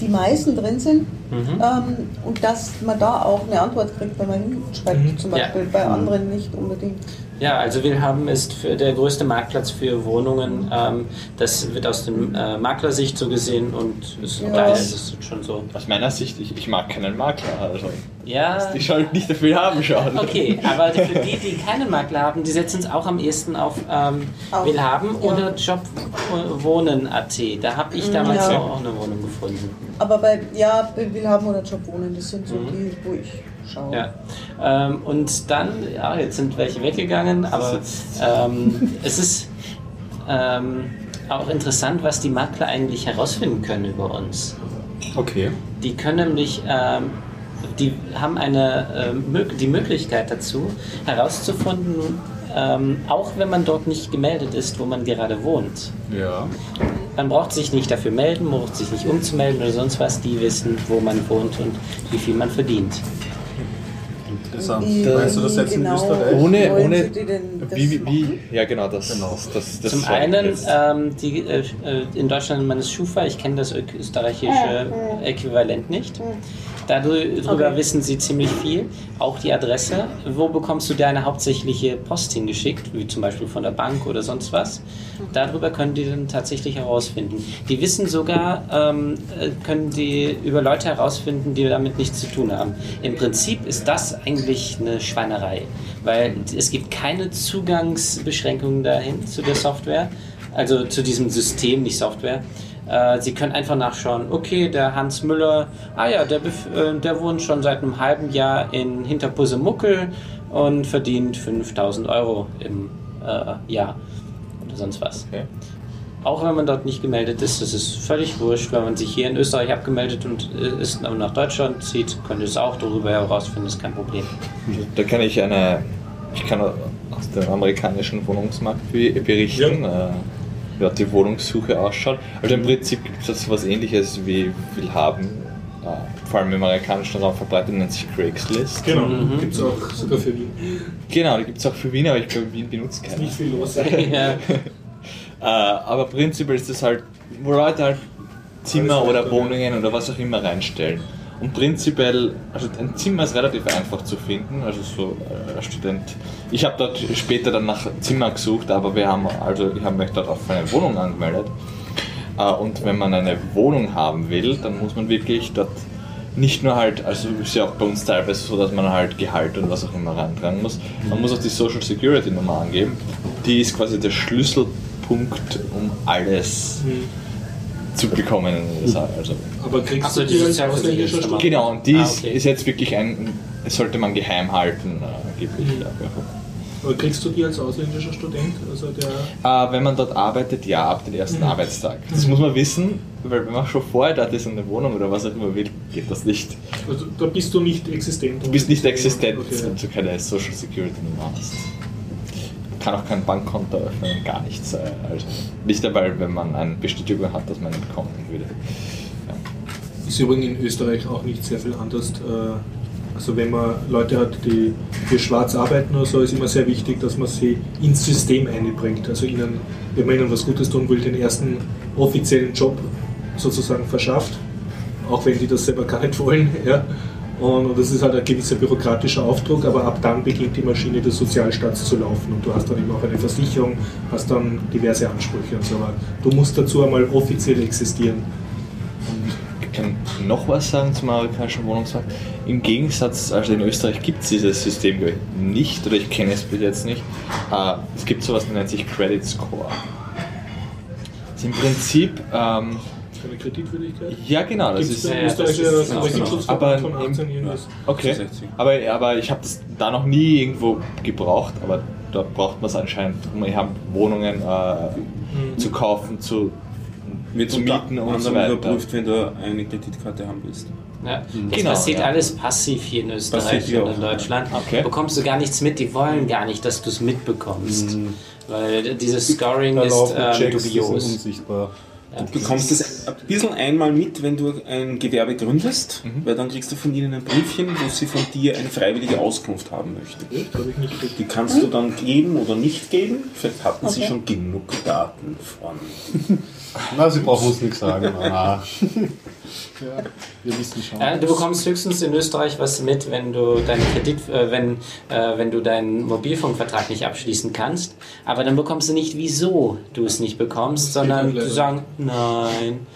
die meisten drin sind Mhm. ähm, und dass man da auch eine Antwort kriegt, wenn man hinschreibt, Mhm. zum Ja. Beispiel. Bei anderen nicht unbedingt. Ja, also Willhaben ist für der größte Marktplatz für Wohnungen. Ähm, das wird aus dem äh, Maklersicht so gesehen und ist, Ja. da ist es schon so. Aus meiner Sicht, ich, ich mag keinen Makler. Also. Ja, Die sollen nicht dafür haben schauen. okay, aber für die, die keinen Makler haben, die setzen es auch am ehesten auf ähm, Auf, Willhaben ja. oder Jobwohnen.at. Da habe ich damals Ja. auch eine Wohnung gefunden. Aber bei, ja, bei Willhaben oder Jobwohnen, das sind so Mhm. die, wo ich schaue. Ja. Ähm, und dann, ja, jetzt sind welche weggegangen, aber ähm, es ist ähm, auch interessant, was die Makler eigentlich herausfinden können über uns. Okay. Die können nämlich, ähm, die haben eine, mög- die Möglichkeit dazu, herauszufinden, ähm, auch wenn man dort nicht gemeldet ist, wo man gerade wohnt. Ja. Man braucht sich nicht dafür melden, man braucht sich nicht umzumelden oder sonst was. Die wissen, wo man wohnt und wie viel man verdient. Interessant. Wie- Meinst du das jetzt in genau Österreich? Ohne- ohne- Wie, wie, ja, genau, das. Genau. das, das, Zum einen, ähm, die, äh, äh, in Deutschland nennt man es Schufa, ich kenne das österreichische Mhm. Äquivalent nicht. Darüber Okay. wissen sie ziemlich viel. Auch die Adresse. Wo bekommst du deine hauptsächliche Post hingeschickt, wie zum Beispiel von der Bank oder sonst was? Darüber können die dann tatsächlich herausfinden. Die wissen sogar, ähm, äh, können die über Leute herausfinden, die damit nichts zu tun haben. Im Prinzip ist das eigentlich eine Schweinerei, weil es gibt keine Zugangsbeschränkungen dahin zu der Software, also zu diesem System, nicht Software. Äh, Sie können einfach nachschauen, okay, der Hans Müller, ah ja, der, äh, der wohnt schon seit einem halben Jahr in Hinterpusemuckel und verdient 5000 Euro im äh, Jahr oder sonst was. Okay. Auch wenn man dort nicht gemeldet ist, das ist völlig wurscht. Wenn man sich hier in Österreich abgemeldet und äh, ist und nach Deutschland zieht, könnt ihr es auch darüber herausfinden, ist kein Problem. Da kann ich eine, ich kann aus dem amerikanischen Wohnungsmarkt be- berichten, äh, dort die Wohnungssuche ausschaut. Also im Prinzip gibt es was ähnliches wie Willhaben, äh, vor allem im amerikanischen Raum verbreitet, nennt sich Craigslist. Genau, Mhm. gibt es auch sogar für Wien. Genau, die gibt es auch für Wien, aber ich glaube, Wien benutzt Ist keiner. nicht viel los. ja. Äh, aber prinzipiell ist das halt, wo Leute halt Zimmer oder Wohnungen oder was auch immer reinstellen. Und prinzipiell, also ein Zimmer ist relativ einfach zu finden, also so äh, als Student. Ich habe dort später dann nach Zimmer gesucht, aber wir haben, also ich habe mich dort auf eine Wohnung angemeldet. Äh, und wenn man eine Wohnung haben will, dann muss man wirklich dort nicht nur halt, also ist ja auch bei uns teilweise so, dass man halt Gehalt und was auch immer reintragen muss. Man muss auch die Social Security Nummer angeben. Die ist quasi der Schlüsselpunkt, um alles zu bekommen USA. Also, Aber kriegst du die als ausländischer. Student? genau, und die Ah, ist, okay. ist jetzt wirklich ein, das sollte man geheim halten, äh, angeblich. Ja. Aber kriegst du die als ausländischer Student? Also der Äh, wenn man dort arbeitet, ja, ab dem ersten Arbeitstag. Das muss man wissen, weil wenn man schon vorher dort ist in der Wohnung oder was auch immer will, geht das nicht. Also da bist du nicht existent. Du bist nicht existent, Okay. wenn du keine Social Security Nummer hast. Kann auch kein Bankkonto öffnen, gar nichts. äh, Also nicht einmal, wenn man eine Bestätigung hat, dass man nicht kommen würde. Ist übrigens in Österreich auch nicht sehr viel anders. äh, Also wenn man Leute hat, die für schwarz arbeiten oder so, ist immer sehr wichtig, dass man sie ins System einbringt. Also ihnen, wenn man ihnen was Gutes tun will, den ersten offiziellen Job sozusagen verschafft, auch wenn die das selber gar nicht wollen. Ja. Und, das ist halt ein gewisser bürokratischer Aufdruck, aber ab dann beginnt die Maschine des Sozialstaats zu laufen und du hast dann eben auch eine Versicherung, hast dann diverse Ansprüche und so weiter. Du musst dazu einmal offiziell existieren. Ich kann noch was sagen zum amerikanischen Wohnungsmarkt. Im Gegensatz, also in Österreich gibt es dieses System nicht, oder ich kenne es bis jetzt nicht. Äh, es gibt sowas, das nennt sich Credit Score. Das ist im Prinzip, ähm, Keine Kreditwürdigkeit? ja genau, das ist, ja, das ist- genau. Rechnungsschutzverband Aber von im- 18 irgendwas? okay, 60. aber, aber ich habe das da noch nie irgendwo gebraucht, aber da braucht man es anscheinend, um Wohnungen äh, zu kaufen, zu, Wird zu mieten und so weiter. überprüft, wenn du eine Kreditkarte haben willst. Ja. Das Genau, passiert ja. alles passiv hier in Österreich hier und in. Deutschland. Okay. Bekommst du gar nichts mit, die wollen gar nicht, dass du es mitbekommst. Weil dieses Scoring Da ist ähm, dubios. unsichtbar. Ja. Du bekommst es ein bisschen einmal mit, wenn du ein Gewerbe gründest, weil dann kriegst du von ihnen ein Briefchen, wo sie von dir eine freiwillige Auskunft haben möchten. Echt? Habe ich nicht gekriegt. Die kannst du dann geben oder nicht geben. Vielleicht hatten sie Okay. schon genug Daten von. Na, sie brauchen uns nichts sagen. Ja, wir wissen schon. Ja, du bekommst höchstens in Österreich was mit, wenn du deinen Kredit, äh, wenn, äh, wenn du deinen Mobilfunkvertrag nicht abschließen kannst. Aber dann bekommst du nicht, wieso du es nicht bekommst, sondern leider. sagen nein.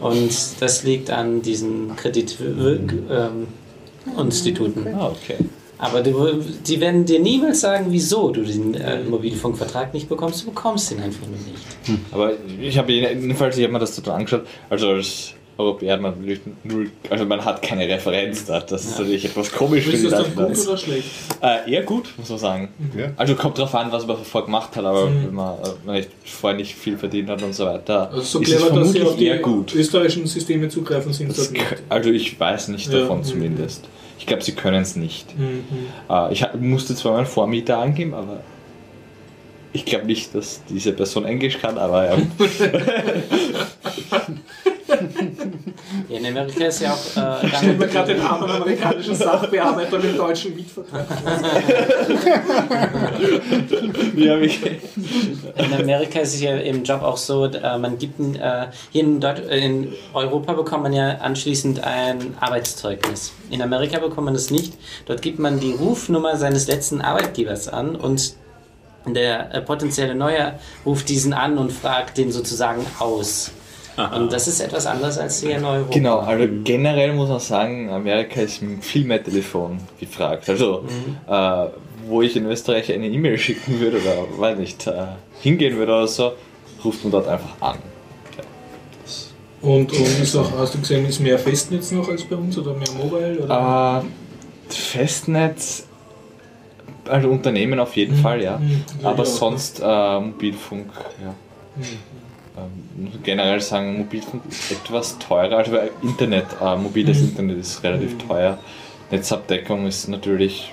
Und das liegt an diesen Kreditinstituten. Ähm. Ah, okay. Aber du, die werden dir niemals sagen, wieso du den äh, Mobilfunkvertrag nicht bekommst. Du bekommst ihn einfach nur nicht. Aber ich habe jedenfalls, ich habe mir das total angeschaut, also als Europäer hat man natürlich null, also man hat keine Referenz da, das ist natürlich etwas komisch für Ist die das gut oder schlecht? Äh, eher gut, muss man sagen. Ja. Also kommt drauf an, was man vorher gemacht hat, aber Mhm. wenn man äh, wenn ich vorher nicht viel verdient hat und so weiter, Also so ist es clever, dass sie vermutlich auf die gut. österreichischen Systeme zugreifen, sind Das nicht. also ich weiß nicht Ja. davon Mhm. zumindest. Ich glaube, sie können es nicht. Mhm. Äh, ich musste zwar meinen Vormieter angeben, aber ich glaube nicht, dass diese Person Englisch kann, aber ja. Ja, in Amerika ist ja auch äh, Ich stelle mir gerade den armen amerikanischen Sachbearbeiter mit dem deutschen Mietvertrag In Amerika ist es ja im Job auch so, äh, man gibt ein, äh, hier in, äh, in Europa bekommt man ja anschließend ein Arbeitszeugnis. In Amerika bekommt man es nicht. Dort gibt man die Rufnummer seines letzten Arbeitgebers an und der potenzielle Neue ruft diesen an und fragt den sozusagen aus. Und das ist etwas anderes als hier in Europa. Genau, also generell muss man sagen, Amerika ist viel mehr Telefon gefragt. Also, äh, wo ich in Österreich eine E-Mail schicken würde oder, weiß nicht, äh, hingehen würde oder so, ruft man dort einfach an. Und, und ist auch, hast du gesehen, ist mehr Festnetz noch als bei uns oder mehr Mobile? Oder? Äh, Festnetz, also Unternehmen auf jeden Fall, ja. Mhm. Aber ja. sonst äh, Mobilfunk, ja. Ähm, generell sagen, Mobilfunk ist etwas teurer, also Internet, äh, mobiles Mhm. Internet ist relativ teuer. Netzabdeckung ist natürlich,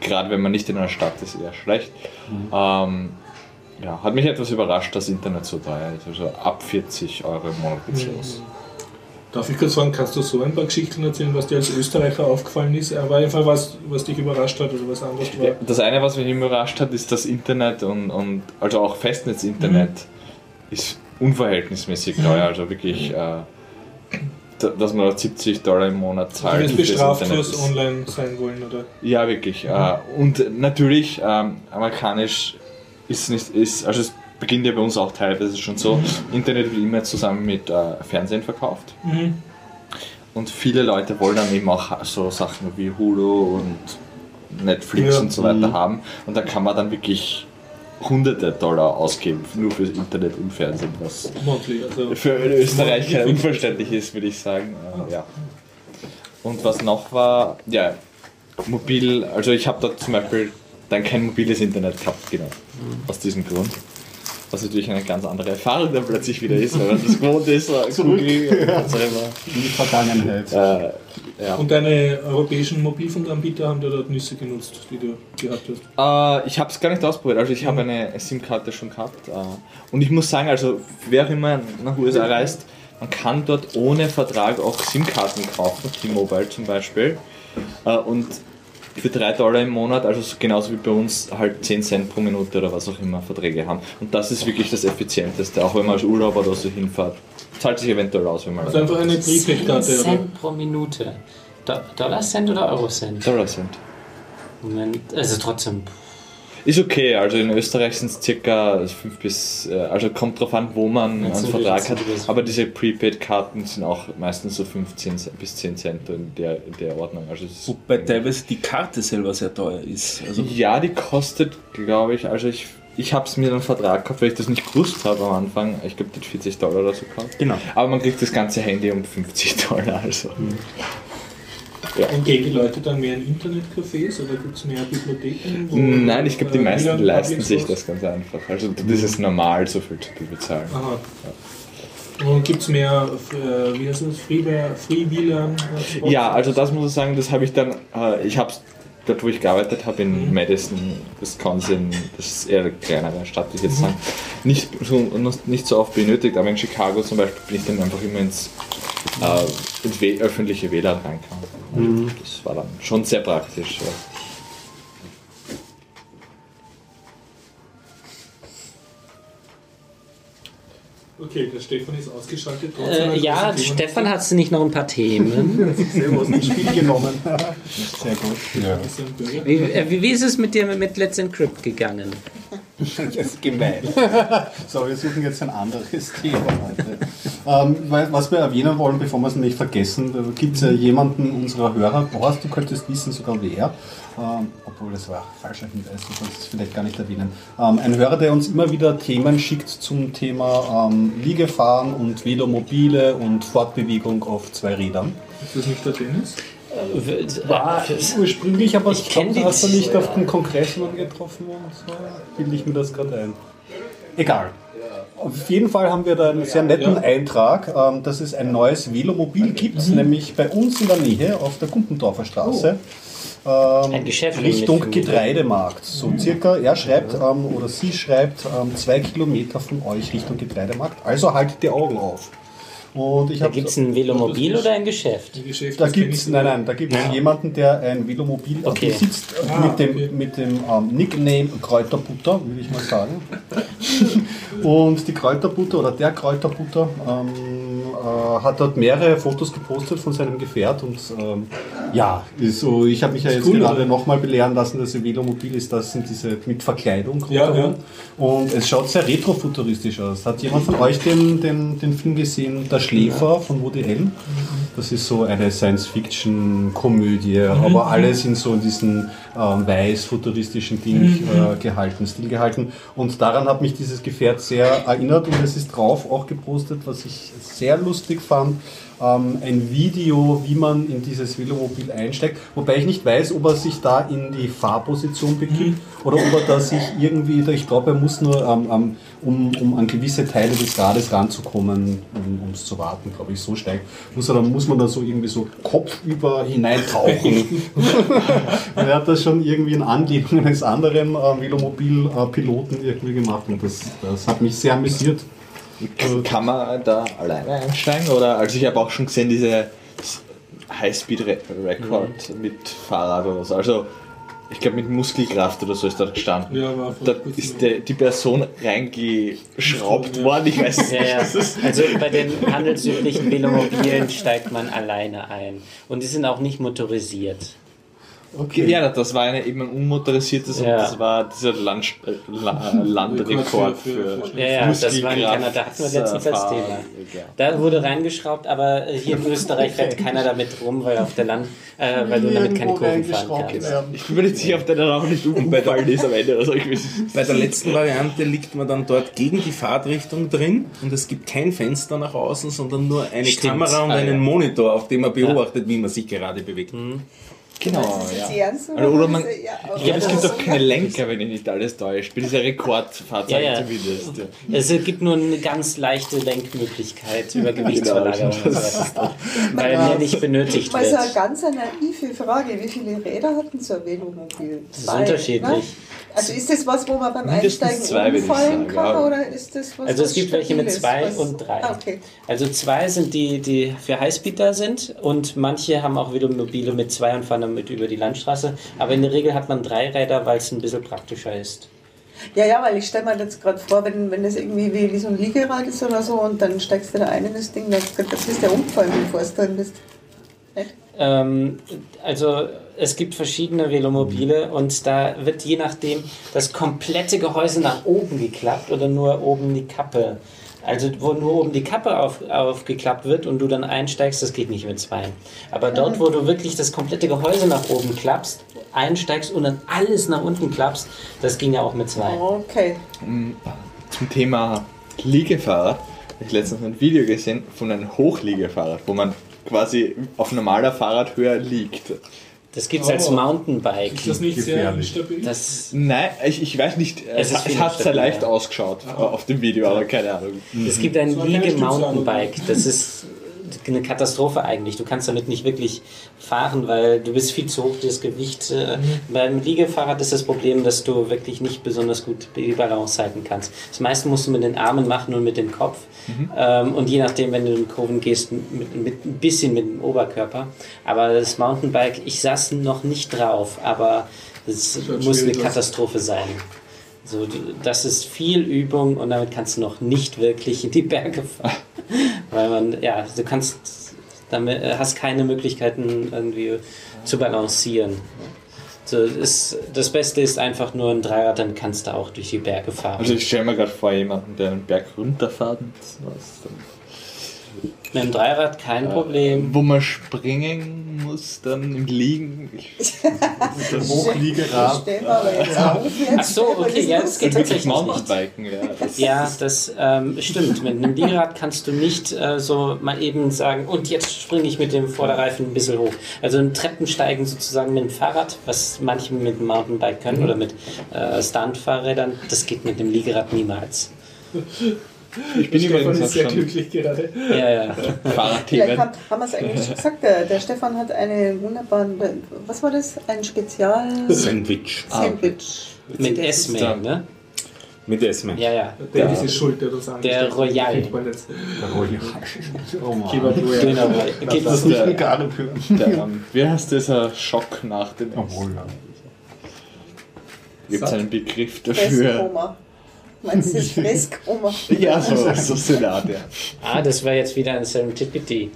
gerade wenn man nicht in einer Stadt ist, eher schlecht. Ähm, ja, hat mich etwas überrascht, dass Internet so teuer ist. Also ab 40 Euro im Monat geht's Mhm. los. Darf ich kurz fragen, kannst du so ein paar Geschichten erzählen, was dir als Österreicher aufgefallen ist? Aber einfach was, was dich überrascht hat oder was anderes war? Ja, das eine, was mich überrascht hat, ist das Internet und, und also auch Festnetz-Internet ist unverhältnismäßig Mhm. teuer. Also wirklich, äh, da- dass man da 70 Dollar im Monat Du zahlt. wirst fürs bestraft fürs Online sein wollen, oder? Ja, wirklich. Äh, und natürlich, ähm, amerikanisch ist nicht, ist, also es beginnt ja bei uns auch teilweise schon so, Internet wird immer zusammen mit äh, Fernsehen verkauft. Mhm. Und viele Leute wollen dann eben auch so Sachen wie Hulu und Netflix Ja. und so weiter haben. Und da kann man dann wirklich hunderte Dollar ausgeben, nur fürs Internet und Fernsehen, was also für einen Österreicher unverständlich ist, würde ich sagen. Ja. Und was noch war, ja, mobil, also ich habe da zum Beispiel dann kein mobiles Internet gehabt, genau, aus diesem Grund. Was natürlich eine ganz andere Erfahrung dann plötzlich wieder ist, wenn man das gewohnt ist, auch immer. In die Vergangenheit. Äh, ja. Und deine europäischen Mobilfunkanbieter haben da dort Nüsse genutzt, die du gehabt hast. Äh, ich habe es gar nicht ausprobiert. Also ich habe eine SIM-Karte schon gehabt. Äh, und ich muss sagen, also wer auch immer nach USA reist, man kann dort ohne Vertrag auch SIM-Karten kaufen, T-Mobile zum Beispiel. Äh, und für 3 Dollar im Monat, also so genauso wie bei uns, halt 10 Cent pro Minute oder was auch immer Verträge haben. Und das ist wirklich das Effizienteste, auch wenn man als Urlauber oder so hinfährt. Zahlt sich eventuell aus, wenn man Also einfach eine Prepaid-Karte, oder? Cent pro Minute. Do Dollar Cent oder Euro Cent? Dollar sind. Moment, also trotzdem. Ist okay, also in Österreich sind es circa 5 bis, äh, also kommt drauf an, wo man einen Vertrag hat, aber diese Prepaid-Karten sind auch meistens so 15 Cent bis 10 Cent in der, in der Ordnung. Also Wobei teilweise die Karte selber sehr teuer ist. Also ja, die kostet, glaube ich, also ich, ich habe es mir einen Vertrag gekauft, weil ich das nicht gewusst habe am Anfang. Ich glaube, die hat 40 Dollar oder so gekauft. Genau. Aber man kriegt das ganze Handy um 50 Dollar, also. Und gehen die Leute dann mehr in Internetcafés oder gibt es mehr Bibliotheken? Nein, ich glaube, die äh, meisten WLAN leisten sich das ganz einfach. Also das ist normal, so viel zu bezahlen. Aha. Und gibt es mehr, äh, wie heißt das, Free, Free WLAN? Hotspots? Ja, also das muss ich sagen, das habe ich dann, äh, ich habe es dort, wo ich gearbeitet habe, in Madison, Wisconsin, das ist eher eine kleinere Stadt, würde ich jetzt sagen, nicht so, nicht so oft benötigt, aber in Chicago zum Beispiel bin ich dann einfach immer ins, äh, ins öffentliche WLAN reingekommen. Also Das war dann schon sehr praktisch. Ja. Okay, der Stefan ist ausgeschaltet. Äh, ein ja. Stefan, hast du nicht noch ein paar Themen? Sehr was ins Spiel genommen. Sehr gut. Ja. Ein. Wie, äh, wie, wie ist es mit dir mit Let's Encrypt gegangen? Das ist gemein. So, wir suchen jetzt ein anderes Thema heute. Ähm, was wir erwähnen wollen, bevor wir es nicht vergessen, da gibt es ja jemanden unserer Hörer, Horst, du könntest wissen sogar wer, ähm, obwohl das war ein falscher Hinweis, du sollst es vielleicht gar nicht erwähnen. Ähm, ein Hörer, der uns immer wieder Themen schickt zum Thema ähm, Liegefahren und Velomobile und Fortbewegung auf zwei Rädern. Ist das nicht der Dennis? War ursprünglich, aber Ich glaube, die hast du nicht auf dem Kongress mal getroffen und so. Bilde ich mir das gerade ein. Egal. Auf jeden Fall haben wir da einen sehr netten Eintrag, ähm, dass es ein neues Velomobil gibt, nämlich bei uns in der Nähe auf der Gumpendorfer Straße. Ähm, Ein Geschäft Richtung Getreidemarkt. So circa, er schreibt ähm, oder sie schreibt ähm, zwei Kilometer von euch Richtung Getreidemarkt. Also haltet die Augen auf. Und ich Da gibt es ein Velomobil oder ein Geschäft? Die Geschäfte da das kenn gibt es, ich nein, nein, da gibt es jemanden, der ein Velomobil Okay. besitzt Ah, mit dem, okay. mit dem ähm, Nickname Kräuterbutter, würde ich mal sagen. Und die Kräuterbutter oder der Kräuterbutter ähm, äh, hat dort mehrere Fotos gepostet von seinem Gefährt und ähm, ja, so, ich habe mich ja jetzt cool, gerade nochmal belehren lassen, dass ein Velomobil ist, das sind diese mit Verkleidung Ja, ja. und es schaut sehr retrofuturistisch aus. Hat jemand von euch den, den, den Film gesehen, Der Schläfer von Woody Allen? Das ist so eine Science-Fiction-Komödie, aber alles in so diesen ähm, weiß-futuristischen Ding äh, gehalten, Stil gehalten. Und daran hat mich dieses Gefährt sehr erinnert und es ist drauf auch gepostet, was ich sehr lustig fand. Ähm, ein Video, wie man in dieses Velomobil einsteigt, wobei ich nicht weiß, ob er sich da in die Fahrposition begibt oder ob er da sich irgendwie, ich glaube, er muss nur, ähm, ähm, um, um an gewisse Teile des Rades ranzukommen, um es zu warten, glaube ich, so steigt, muss, er, dann, muss man da so irgendwie so kopfüber hineintauchen. Er hat das schon irgendwie in Anlehnung eines anderen äh, Velomobil-Piloten irgendwie gemacht und das, das hat mich sehr amüsiert. Kann man da alleine einsteigen? Oder also ich habe auch schon gesehen, diese High-Speed-Record mit Fahrrad oder so. Also ich glaube mit Muskelkraft oder so ist da gestanden. Ja, war Da ist der, die Person reingeschraubt Ja. worden. Ich weiß nicht. Ja, ja. das ist. Also bei den handelsüblichen Velomobilen steigt man alleine ein. Und die sind auch nicht motorisiert. Okay. Ja, das war eine, eben ein unmotorisiertes Ja. und das war dieser Land, äh, La, Landrekord für, Ja, ja, das war in Kanada, da hatten wir letztens als Muskelkraft, Thema. ja. Da wurde reingeschraubt, aber äh, hier in Österreich fährt keiner damit rum, weil auf der Land, äh, weil du damit keine Kurven fahren kannst. Ich bin mir nicht sicher, ob der dann auch nicht umgefallen ist am Ende. Also. Bei der letzten Variante liegt man dann dort gegen die Fahrtrichtung drin und es gibt kein Fenster nach außen, sondern nur eine Stimmt. Kamera und Ah, einen ja. Monitor, auf dem man beobachtet, wie man sich gerade bewegt. Genau, Das ist Also, oder man, Ja, ich glaube, es gibt das- auch keine Lenker, wenn ich nicht alles täuscht. Bei dieser Rekordfahrzeug Ja, ja. zumindest. Ja. Es gibt nur eine ganz leichte Lenkmöglichkeit über Gewichtsverlagerung und so weiter, weil mehr nicht benötigt Mal so eine wird. ganz naive Frage, wie viele Räder hat denn so ein Velomobil? Das ist unterschiedlich. Also ist das was, wo man beim Mindestens Einsteigen zwei, umfallen kann ja. oder ist das was Also es was gibt welche mit zwei was- und drei. Ah, okay. Also zwei sind die, die für Highspeed da sind und manche haben auch Velomobile mit zwei und fahren damit über die Landstraße. Aber in der Regel hat man drei Räder, weil es ein bisschen praktischer ist. Ja, ja, weil ich stelle mir jetzt gerade vor, wenn, wenn das irgendwie wie, wie so ein Liegerad ist oder so und dann steigst du da ein in das Ding, dann das ist der umgefallen, bevor du drin bist. Ähm, also es gibt verschiedene Velomobile und da wird je nachdem das komplette Gehäuse nach oben geklappt oder nur oben die Kappe. Also wo nur oben die Kappe auf, aufgeklappt wird und du dann einsteigst, das geht nicht mit zwei. Aber dort, wo du wirklich das komplette Gehäuse nach oben klappst, einsteigst und dann alles nach unten klappst, das ging ja auch mit zwei. Okay. Zum Thema Liegefahrrad habe ich letztens ein Video gesehen von einem Hochliegefahrrad, wo man quasi auf normaler Fahrradhöhe liegt. Das gibt es als Mountainbike. Ist das nicht sehr Gefährlich. instabil? Das, Nein, ich, ich weiß nicht, Es es, es hat sehr leicht ausgeschaut äh, auf dem Video, aber keine Ahnung. Es gibt ein Liege-Mountainbike. Das ist eine Katastrophe eigentlich. Du kannst damit nicht wirklich fahren, weil du bist viel zu hoch, das Gewicht. Äh, Beim Liegefahrrad ist das Problem, dass du wirklich nicht besonders gut die Balance halten kannst. Das meiste musst du mit den Armen machen und mit dem Kopf. Ähm, und je nachdem, wenn du in Kurven gehst, mit, mit ein bisschen mit dem Oberkörper. Aber das Mountainbike, ich saß noch nicht drauf, aber es muss eine. Katastrophe sein. So, das ist viel Übung und damit kannst du noch nicht wirklich in die Berge fahren. Weil man, ja, du kannst, damit äh, hast keine Möglichkeiten irgendwie zu balancieren. So, ist, das Beste ist einfach nur ein Dreirad, dann kannst du auch durch die Berge fahren. Also ich stelle mir gerade vor, jemanden, der einen Berg was dann, Mit dem Dreirad kein Problem. wo man springen muss, dann im Liegen. Das Hochliegerad. Ach so, okay, ja, das geht tatsächlich nicht. Mountainbiken, ja. Das, Ja, das ähm, stimmt. Mit einem Liegerad kannst du nicht äh, so mal eben sagen, und jetzt springe ich mit dem Vorderreifen ein bisschen hoch. Also ein Treppensteigen sozusagen mit dem Fahrrad, was manche mit dem Mountainbike können oder mit äh, Stuntfahrrädern, das geht mit dem Liegerad niemals. ich bin Stefan übrigens ist sehr glücklich gerade. Ja, ja. Vielleicht Fahrradthemen. haben, haben wir es eigentlich schon gesagt, der, der Stefan hat einen wunderbaren, was war das? Ein Spezial-Sandwich. Sandwich. Mit Esme, ne? Mit Esme. Ja, ja. Der Dennis ist schuld, der das hat. Royal. Man jetzt. Oh Mann. Royal. Genau. Geht Das nicht der- mit gar nicht hören. Der, wie heißt dieser Schock nach dem Essen? Obwohl, ja. Gibt es einen Begriff dafür? Fresskoma. Meinst du das Fresskoma? Ja, so, so, so eine Art, ja. Ah, das war jetzt wieder ein Serendipity.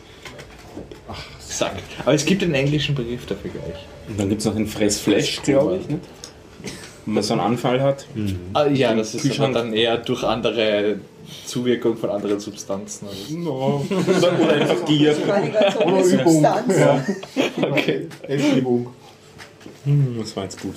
Sack. Aber es gibt einen englischen Begriff dafür gleich. Und dann gibt es noch den Fressflash, glaube ich. Nicht? Wenn man so einen Anfall hat. Ah, ja, das ist dann eher durch andere Zuwirkung von anderen Substanzen. oder Oder einfach Gier. Oder Übung. Ja. so. Okay. Essübung. Hm, Das war jetzt gut.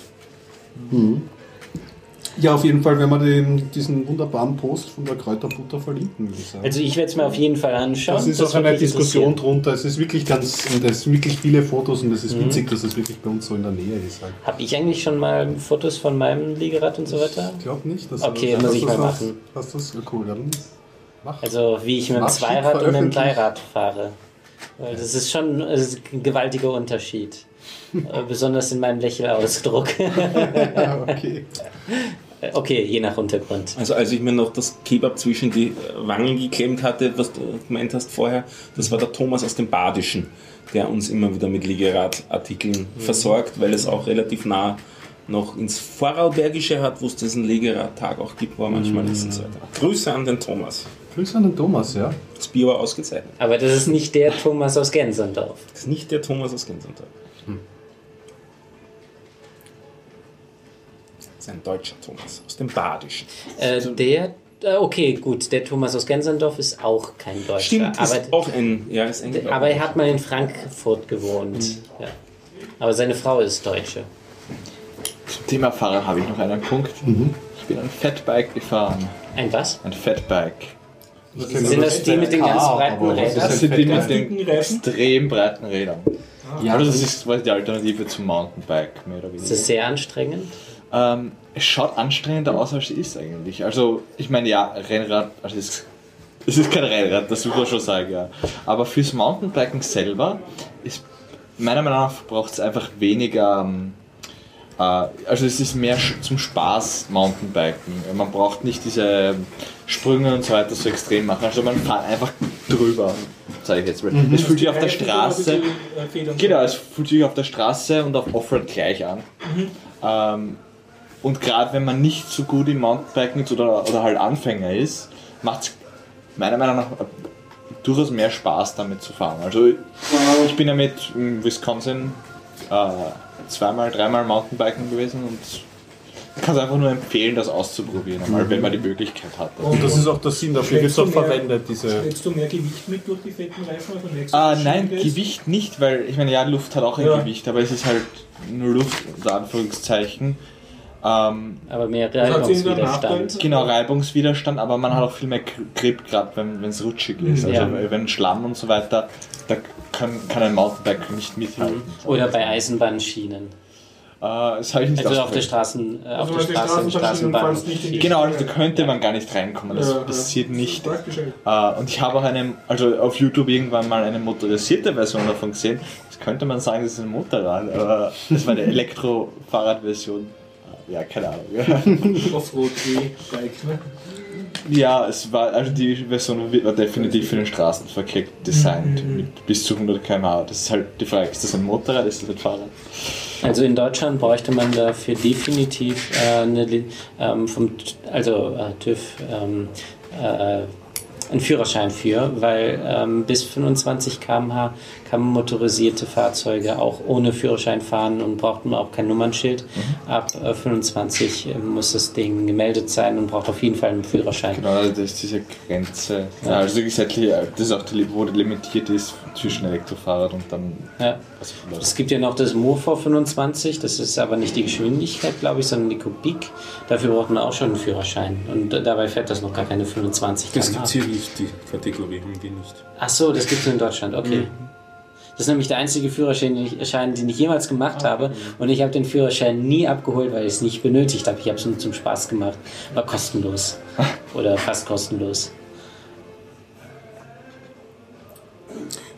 Ja, auf jeden Fall, wenn wir den, diesen wunderbaren Post von der Kräuterbutter verlinken, würde ich sagen. Also ich werde es mir auf jeden Fall anschauen. das ist auch wird eine Diskussion drunter. Es ist wirklich ganz, und es sind wirklich viele Fotos und es ist witzig, dass es wirklich bei uns so in der Nähe ist. Halt. Habe ich eigentlich schon mal Fotos von meinem Liegerad und so weiter? Ich glaube nicht. Dass Okay, muss ich das mal machen. Hast du das? Cool, dann mach. Also wie ich mit dem Zweirad und mit dem. Dreirad fahre. Weil das ist schon es ist ein gewaltiger Unterschied. Äh, Besonders in meinem Lächelausdruck. Ja, okay. okay, je nach Untergrund. Also als ich mir noch das Kebab zwischen die Wangen geklemmt hatte, was du gemeint hast vorher, das war der Thomas aus dem Badischen, der uns immer wieder mit Liegeradartikeln versorgt, weil es auch relativ nah noch ins Vorarlbergische hat, wo es diesen Liegeradtag auch gibt, wo er manchmal ist und so weiter. Grüße an den Thomas. Grüße an den Thomas, ja. Das Bier war ausgezeichnet. Aber das ist nicht der Thomas aus Gensendorf. Das ist nicht der Thomas aus Gensendorf. Ist ein deutscher Thomas aus dem Badischen. Äh, der, äh, okay, gut, der Thomas aus Gensendorf ist auch kein Deutscher. Stimmt, aber, ist auch ein, ja, ist ein aber er hat mal in Frankfurt gewohnt. Ja. Aber seine Frau ist Deutsche. Zum Thema Fahrrad habe ich noch einen Punkt. Ich bin ein Fatbike gefahren. Ein was? Ein Fatbike. Sind das die mit den ganz breiten was ist Rädern? Das sind die mit den extrem breiten Rädern. Ja, also das ist die Alternative zum Mountainbike, mehr oder Ist weniger. das sehr anstrengend? Ähm, es schaut anstrengender aus, als es ist eigentlich. Also, ich meine, ja, Rennrad, also es, es ist kein Rennrad, das muss man schon sagen, ja. Aber fürs Mountainbiken selber ist, meiner Meinung nach, braucht es einfach weniger. Ähm, äh, also, es ist mehr zum Spaß Mountainbiken. Man braucht nicht diese Sprünge und so weiter so extrem machen. Also, man fährt einfach drüber, sage ich jetzt mal. Es fühlt sich auf der Straße. Genau, es fühlt sich auf der Straße und auf Offroad gleich an. Ähm, und gerade wenn man nicht so gut im Mountainbiken ist oder, oder halt Anfänger ist, macht es meiner Meinung nach durchaus mehr Spaß damit zu fahren. Also ich bin ja mit in Wisconsin äh, zweimal, dreimal Mountainbiken gewesen und ich kann es einfach nur empfehlen, das auszuprobieren, einmal, wenn man die Möglichkeit hat. Und das ist auch der Sinn, dafür wird es auch verwendet, diese. Schlägst du mehr Gewicht mit durch die fetten Reifen? Also merkst du, Ah, nein, ist? Gewicht nicht, weil ich meine, ja, Luft hat auch ein Ja. Gewicht, aber es ist halt nur Luft, unter Anführungszeichen. Ähm, Aber mehr Reibungswiderstand. Genau, Reibungswiderstand, aber man hat auch viel mehr Gr- Grip, gerade wenn es rutschig ist. Also Ja. wenn Schlamm und so weiter, da kann, kann ein Mountainbike nicht mithalten. Oder bei Eisenbahnschienen. Äh, das habe ich nicht Also auf der. Straßen, äh, auf Also der auf der Straße, im Straßenbahnschienen Straßenbahn. die- Genau, also da könnte man gar nicht reinkommen, das Ja, ja. passiert nicht. Äh, und ich habe auch eine, also auf YouTube irgendwann mal eine motorisierte Version davon gesehen. Das könnte man sagen, das ist ein Motorrad, aber das war eine Elektrofahrradversion. Ja, keine Ahnung. E-Bike, ne? Ja, es war, also die Version war definitiv für den Straßenverkehr designt, mit bis zu 100 km/h. Das ist halt die Frage, ist das ein Motorrad, ist das ein Fahrrad? Also in Deutschland bräuchte man dafür definitiv äh, eine, ähm, vom, also äh, TÜV ähm, äh, einen Führerschein für, weil ähm, bis 25 km/h kann man motorisierte Fahrzeuge auch ohne Führerschein fahren und braucht man auch kein Nummernschild. Ab äh, 25 muss das Ding gemeldet sein und braucht auf jeden Fall einen Führerschein. Genau, also das ist diese Grenze. Ja, also gesetzlich, das ist auch die, wo die limitiert ist zwischen Elektrofahrrad und dann. Ja. Es gibt ja noch das MoV 25, das ist aber nicht die Geschwindigkeit, glaube ich, sondern die Kubik. Dafür braucht man auch schon einen Führerschein. Und äh, dabei fährt das noch gar keine 25 Das gibt es hier nicht, die Kategorie haben die nicht. Ach so, das gibt es in Deutschland, okay. Das ist nämlich der einzige Führerschein, den ich, Schein, den ich jemals gemacht habe. Und ich habe den Führerschein nie abgeholt, weil ich es nicht benötigt habe. Ich habe es nur zum Spaß gemacht. War kostenlos. Oder fast kostenlos.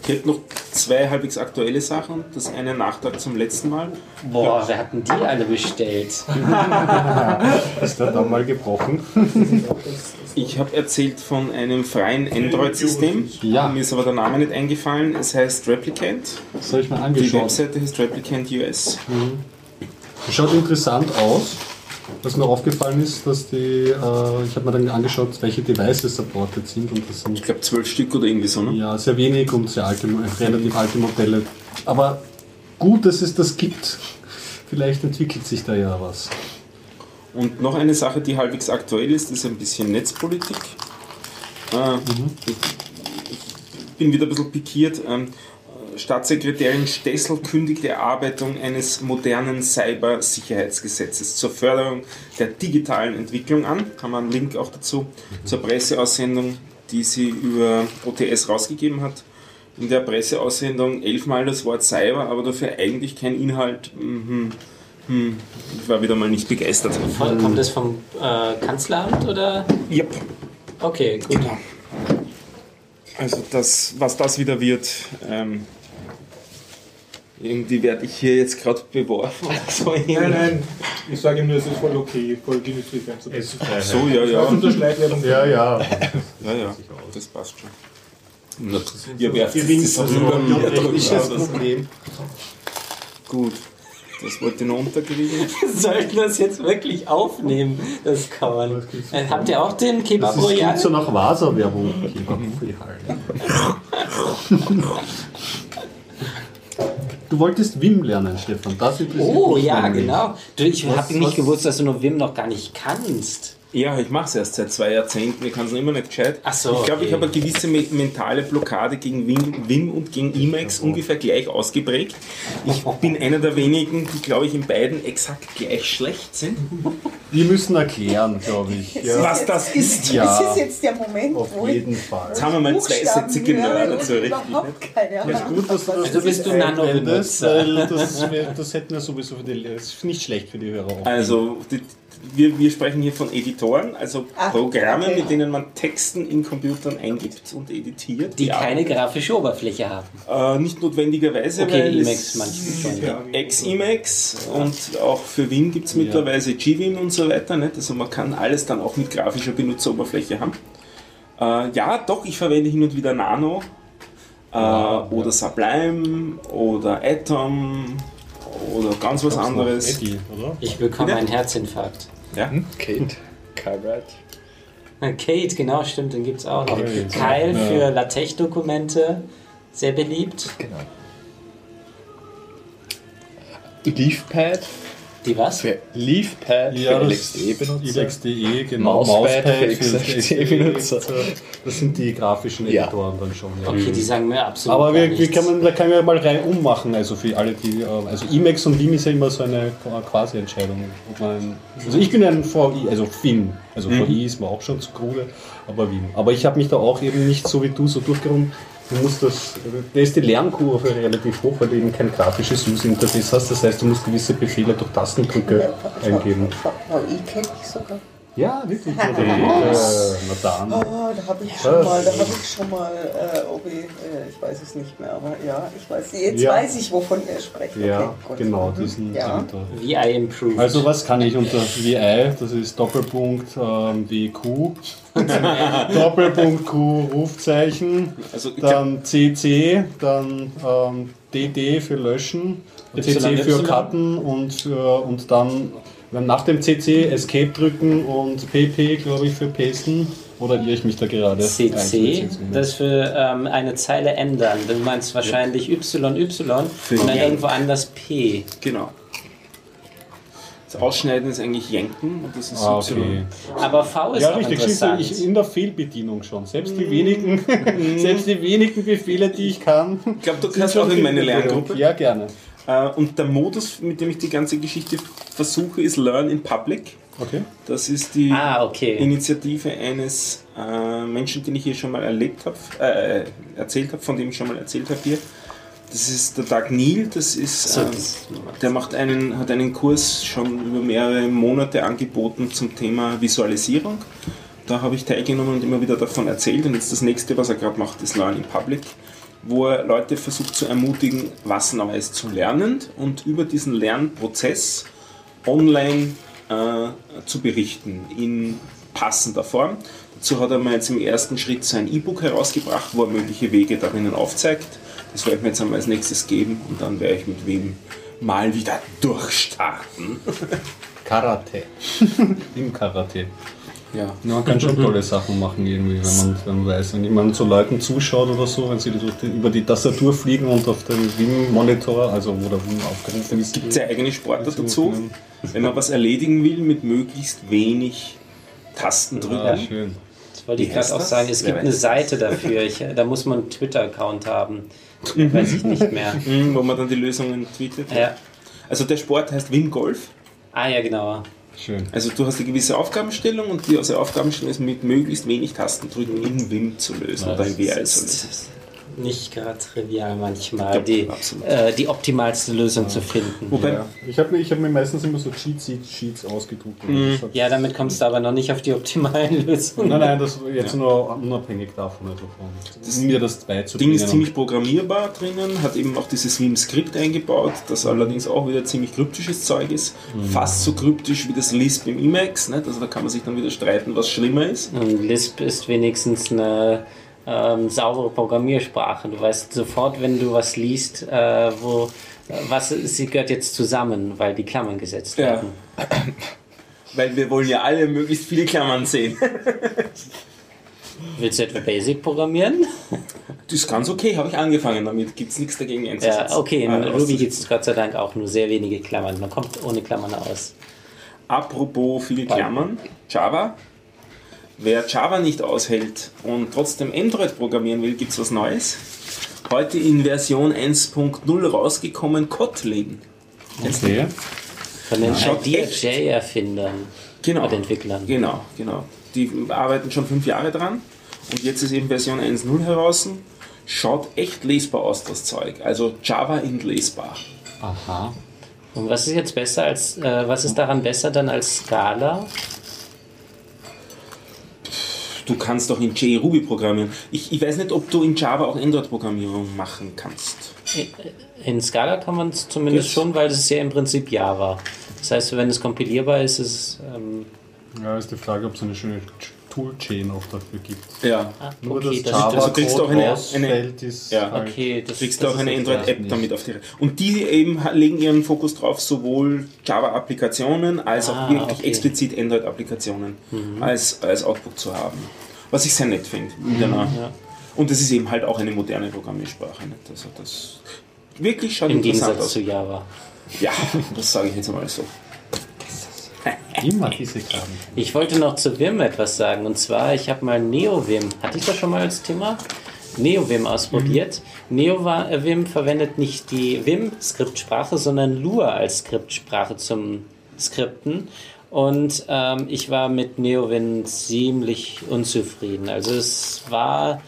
Ich hätte noch zwei halbwegs aktuelle Sachen. Das eine Nachtrag zum letzten Mal. Boah, wer hat denn die alle bestellt? Ist der dann mal gebrochen? Ich habe erzählt von einem freien Android-System. Ja. Mir ist aber der Name nicht eingefallen. Es heißt Replicant. Das habe ich Die angeschaut. Webseite heißt Replicant US. Schaut interessant aus. Was mir aufgefallen ist, dass die, äh, ich habe mir dann angeschaut, welche Devices supported sind und das sind Ich glaube zwölf Stück oder irgendwie so. Ne? ja sehr wenig und sehr alte, relativ alte Modelle. Aber gut, dass es das gibt. Vielleicht entwickelt sich da ja was. Und noch eine Sache, die halbwegs aktuell ist, ist ein bisschen Netzpolitik. Äh, ich, ich bin wieder ein bisschen pikiert. Ähm, Staatssekretärin Stessel kündigt die Erarbeitung eines modernen Cybersicherheitsgesetzes zur Förderung der digitalen Entwicklung an. Haben wir einen Link auch dazu zur Presseaussendung, die sie über OTS rausgegeben hat. In der Presseaussendung elfmal das Wort Cyber, aber dafür eigentlich kein Inhalt. Mhm. Hm, ich war wieder mal nicht begeistert. Von, kommt das vom äh, Kanzleramt oder? Yep. Okay, gut. Genau. Also das, was das wieder wird, ähm, irgendwie werde ich hier jetzt gerade beworfen. So Nein, nein, ich sage nur, es ist voll okay, voll genüsslich einzubauen. Ach so, ja, ja. Ja, ja. Ja, ja, das passt schon. Ihr werft das also über mir Problem. Gut, das wollte ich noch unterkriegen. Sollten wir das jetzt wirklich aufnehmen? Das kann man. Äh, habt ihr auch den Das Kebab ist, klingt Royal? so nach Vasa-Werbung. du wolltest Wim lernen, Stefan. Das interessiert Oh mich ja, nämlich. genau. Du, ich habe nicht gewusst, dass du nur Wim noch gar nicht kannst. Ja, ich mache es erst seit zwei Jahrzehnten, ich kann es noch immer nicht gescheit. Ach so, ich glaube, ich okay. habe eine gewisse me mentale Blockade gegen Wim, Wim und gegen Emacs ungefähr gleich ausgeprägt. Ich bin einer der wenigen, die, glaube ich, in beiden exakt gleich schlecht sind. Wir müssen erklären, glaube ich. Ja, Was das ist. Ja. Das ist jetzt der Moment, auf wo ich jeden Fall. Jetzt haben wir mal zwei Sätze genördet, so richtig. überhaupt keine Ahnung. Ja, gut, dass du das Also bist du Nano-Benutzer. weil das, wär- das hätten wir sowieso für die, das ist nicht schlecht für die Hörer. auch. Also, die, wir, wir sprechen hier von Editoren, also Ach, Programme, okay. mit denen man Texten in Computern eingibt und editiert. Die Ja. keine grafische Oberfläche haben. Äh, nicht notwendigerweise, Okay, weil Emacs es- manchmal schon. Ja, Ex-Emacs und auch für Win gibt es mittlerweile GWin und so weiter. Nicht? Also man kann alles dann auch mit grafischer Benutzeroberfläche haben. Äh, ja, doch, ich verwende hin und wieder Nano äh, oder Sublime oder Atom oder ganz was anderes. Eddie, oder? Ich bekomme einen Herzinfarkt. Ja? Kate, Cartwright. Kate, genau, stimmt, den gibt es auch noch. Kate, Kyle ja. für LaTeX-Dokumente, sehr beliebt. Genau. Leafpad Die was? für Leafpad Ja, für das LXD-Benutzer. LXDE, genau. Mauspad für XD XD-Benutzer. Das sind die grafischen Ja. Editoren dann schon. Ja. Okay, die sagen mir absolut Aber wir, wir kann man, da kann man mal rein ummachen, also für alle, die. äh, Also Emacs und Vim ist ja immer so eine quasi Entscheidung. Man, also ich bin ein VI, also Fin. Also VI ist mir auch schon zu krude, aber Vim. Aber ich habe mich da auch eben nicht so wie du so durchgerungen. Du musst das, da ist die Lernkurve relativ hoch, weil du eben kein grafisches User-Interface hast. Das heißt, du musst gewisse Befehle durch Tastendrücke eingeben. VI kenne ich sogar. Ja, wirklich. Äh, na dann. Oh, da habe ich schon mal, da habe ich schon mal, äh, OB, äh, ich weiß es nicht mehr, aber ja, ich weiß, jetzt Ja. weiß ich, wovon ihr sprecht. Ja, Okay, gut. genau, Mhm. diesen Ja. VI Improved. Also was kann ich unter VI? Das ist Doppelpunkt ähm, WQ, Doppelpunkt Q Rufzeichen, Also dann CC, dann ähm, DD für löschen, CC für cutten und für und dann wenn nach dem CC Escape drücken und PP glaube ich für pasten oder irre ich mich da gerade? CC, das für ähm, eine Zeile ändern. Du meinst wahrscheinlich YY und dann Yang. irgendwo anders P. genau. Das Ausschneiden ist eigentlich Jenken und das ist Ah, Y. okay. Aber V ist Ja, auch richtig. interessant. Ich in der Fehlbedienung schon. Selbst die wenigen, selbst die wenigen Befehle, die ich kann. Ich glaube, du kannst auch in meine Lerngruppe. Ja, gerne. Äh, Und der Modus, mit dem ich die ganze Geschichte versuche, ist Learn in Public. Okay. Das ist die Ah, okay. Initiative eines äh, Menschen, den ich hier schon mal erlebt habe, äh, erzählt habe, von dem ich schon mal erzählt habe hier. Das ist der Doug Neal, das ist, So, äh, das- der macht einen, hat einen Kurs schon über mehrere Monate angeboten zum Thema Visualisierung. Da habe ich teilgenommen und immer wieder davon erzählt. Und jetzt das nächste, was er gerade macht, ist Learn in Public, wo er Leute versucht zu ermutigen, was Neues zu lernen und über diesen Lernprozess online äh, zu berichten in passender Form. Dazu hat er mal jetzt im ersten Schritt sein E-Book herausgebracht, wo er mögliche Wege darinnen aufzeigt. Das werde ich mir jetzt einmal als nächstes geben und dann werde ich mit wem mal wieder durchstarten. Karate. Im Karate. Ja. Ja, man kann schon tolle Sachen machen irgendwie, wenn man, wenn man weiß, wenn jemand so Leuten zuschaut oder so, wenn sie durch die, über die Tastatur fliegen und auf den Wim-Monitor, also wo der Wim aufgerufen ist. Gibt es ja eigene Sportler Also, dazu, können- wenn man was erledigen will mit möglichst wenig Tasten drücken. Ah, schön. Das wollte ich gerade auch das? sagen. Es gibt eine? Seite dafür. Ich, da muss man einen Twitter-Account haben. Weiß ich nicht mehr. Mhm, wo man dann die Lösungen tweetet. Ja. Also der Sport heißt Wim Golf. Ah ja, genau. Schön. Also du hast eine gewisse Aufgabenstellung und diese Aufgabenstellung ist mit möglichst wenig Tastendrücken in Wim zu lösen oder in WL zu lösen. Nicht gerade trivial manchmal, Ja, die, äh, die optimalste Lösung zu finden. Wobei, Ja. Ich habe mir, ich hab mir meistens immer so Cheat-Sheets ausgedruckt. Das hat- Ja, damit kommst du aber noch nicht auf die optimalen Lösungen. Nein, nein, das jetzt nur unabhängig davon. Also von, mir das das beizubringen. Ding ist ziemlich programmierbar drinnen, hat eben auch dieses Vim-Skript eingebaut, das allerdings auch wieder ziemlich kryptisches Zeug ist. Fast so kryptisch wie das Lisp im Emacs. Nicht? Also da kann man sich dann wieder streiten, was schlimmer ist. Und Lisp ist wenigstens eine ähm, saubere Programmiersprache. Du weißt sofort, wenn du was liest, äh, wo was sie gehört jetzt zusammen, weil die Klammern gesetzt Ja. werden. Weil wir wollen ja alle möglichst viele Klammern sehen. Willst du etwa Basic programmieren? Das ist ganz okay, habe ich angefangen damit. Gibt es nichts dagegen einzusetzen. Ja, okay, in Ah, Ruby gibt es Gott sei Dank auch nur sehr wenige Klammern. Man kommt ohne Klammern aus. Apropos viele Klammern, Java. Wer Java nicht aushält und trotzdem Android programmieren will, gibt es was Neues. Heute in Version 1.0 rausgekommen Kotlin. Okay. Von den IDFJ-Erfindern Genau. und Entwicklern. Genau, genau. Die arbeiten schon fünf Jahre dran und jetzt ist eben Version 1.0 heraus. Schaut echt lesbar aus, das Zeug. Also Java in lesbar. Aha. Und was ist jetzt besser als, äh, was ist daran besser dann als Scala? Du kannst doch in JRuby programmieren. Ich, ich weiß nicht, ob du in Java auch Android-Programmierung machen kannst. In Scala kann man es zumindest Yes. schon, weil es ist ja im Prinzip Java. Das heißt, wenn es kompilierbar ist, ist es ähm, Ja, ist die Frage, ob es eine schöne Toolchain auch dafür gibt. Ja. ah, Nur okay, das das Java Also kriegst du auch eine- eine- Ja. halt Okay, das, kriegst du das auch eine Android-App damit auf die Reihe. Und die eben legen ihren Fokus drauf, sowohl Java-Applikationen als Ah, auch wirklich okay. explizit Android-Applikationen als, als Output zu haben. Was ich sehr nett finde. mit einer- Ja. Und das ist eben halt auch eine moderne Programmiersprache. Nicht? Also das wirklich schaut Im interessant Gegensatz aus. zu Java. Ja, das sage ich jetzt mal so. Immer diese Graben. Ich wollte noch zu Vim etwas sagen. Und zwar, ich habe mal NeoVim. Hatte ich das schon mal als Thema? NeoVim ausprobiert. NeoVim verwendet nicht die Vim-Skriptsprache, sondern Lua als Skriptsprache zum Skripten. Und ähm, ich war mit NeoVim ziemlich unzufrieden. Also es war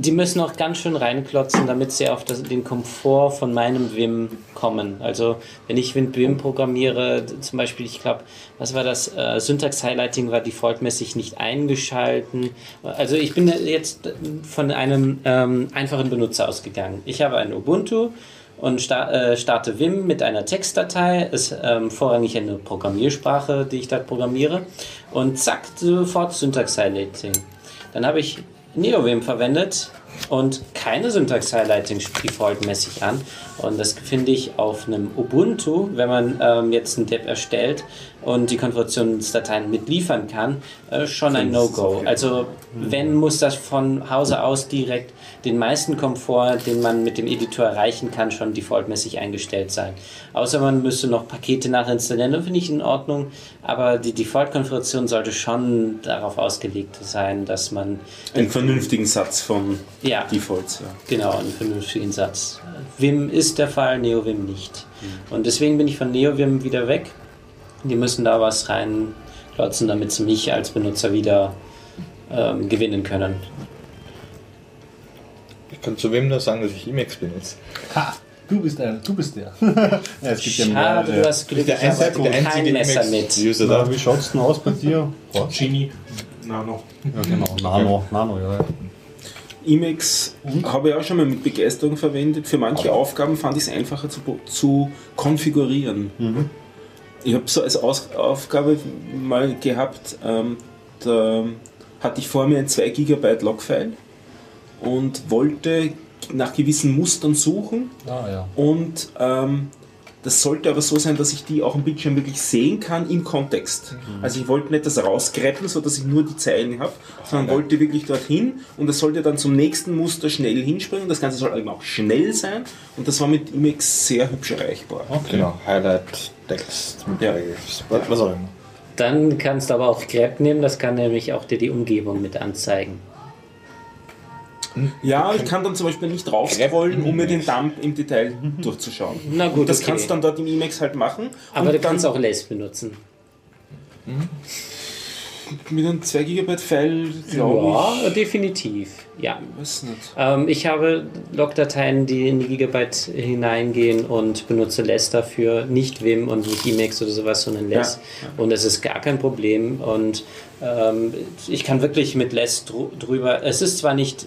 die müssen auch ganz schön reinklotzen, damit sie auf das, den Komfort von meinem Vim kommen. Also wenn ich mit Vim programmiere, zum Beispiel, ich glaube, was war das? Äh, Syntax-Highlighting war defaultmäßig nicht eingeschalten. Also ich bin jetzt von einem ähm, einfachen Benutzer ausgegangen. Ich habe ein Ubuntu und sta äh, starte Vim mit einer Textdatei. Ist ähm, vorrangig eine Programmiersprache, die ich da programmiere. Und zack, sofort Syntax-Highlighting. Dann habe ich NeoVim verwendet und keine Syntax-Highlighting defaultmäßig an. Und das finde ich auf einem Ubuntu, wenn man ähm, jetzt ein Deb erstellt und die Konfigurationsdateien mitliefern kann, äh, schon ein No-Go. Also wenn, muss das von Hause aus direkt den meisten Komfort, den man mit dem Editor erreichen kann, schon defaultmäßig eingestellt sein. Außer man müsste noch Pakete nachinstallieren, dann finde ich in Ordnung. Aber die Default-Konfiguration sollte schon darauf ausgelegt sein, dass man Einen vernünftigen Satz von ja, Defaults. Ja. Genau, einen vernünftigen Satz. Vim ist der Fall, NeoVim nicht. Und deswegen bin ich von NeoVim wieder weg. Die müssen da was reinklotzen, damit sie mich als Benutzer wieder ähm, gewinnen können. Ich kann zu wem nur sagen, dass ich Emacs benutze. Ha! Du bist der. Du bist der. ja, es gibt ja Schade, mehrere. du hast Glück, ich habe kein Messer mit. User Na, da. wie schaut's denn aus bei dir? Genie, Nano. Ja, genau. Nano, Nano, ja. Emacs habe ich auch schon mal mit Begeisterung verwendet. Für manche Aufgaben fand ich es einfacher zu, zu konfigurieren. Ich habe so als Aus Aufgabe mal gehabt, ähm, da hatte ich vor mir ein 2 GB Logfile und wollte nach gewissen Mustern suchen Ah, ja. und ähm, das sollte aber so sein, dass ich die auch am Bildschirm wirklich sehen kann im Kontext. Also ich wollte nicht das rausgreppeln, so dass ich nur die Zeilen habe, sondern wollte wirklich dorthin und das sollte dann zum nächsten Muster schnell hinspringen. Das Ganze soll eben auch schnell sein und das war mit Emacs sehr hübsch erreichbar. Genau, Highlight, Text, Ja. was, was auch immer. Dann kannst du aber auch grep nehmen, das kann nämlich auch dir die Umgebung mit anzeigen. Ja, ich kann dann zum Beispiel nicht draufscrollen, um mir den Dump im Detail durchzuschauen. Na gut, das okay. kannst du dann dort im Emacs halt machen. Aber und du kannst auch Lace benutzen. mit einem 2 GB File, glaube Ja, definitiv. Ja. ich. Weiß nicht. Ähm, ich habe Logdateien, die in die Gigabyte hineingehen und benutze Less dafür, nicht Vim und nicht Emacs oder sowas, sondern Less. Und es ist gar kein Problem. Und ähm, ich kann wirklich mit Less drü- drüber. Es ist zwar nicht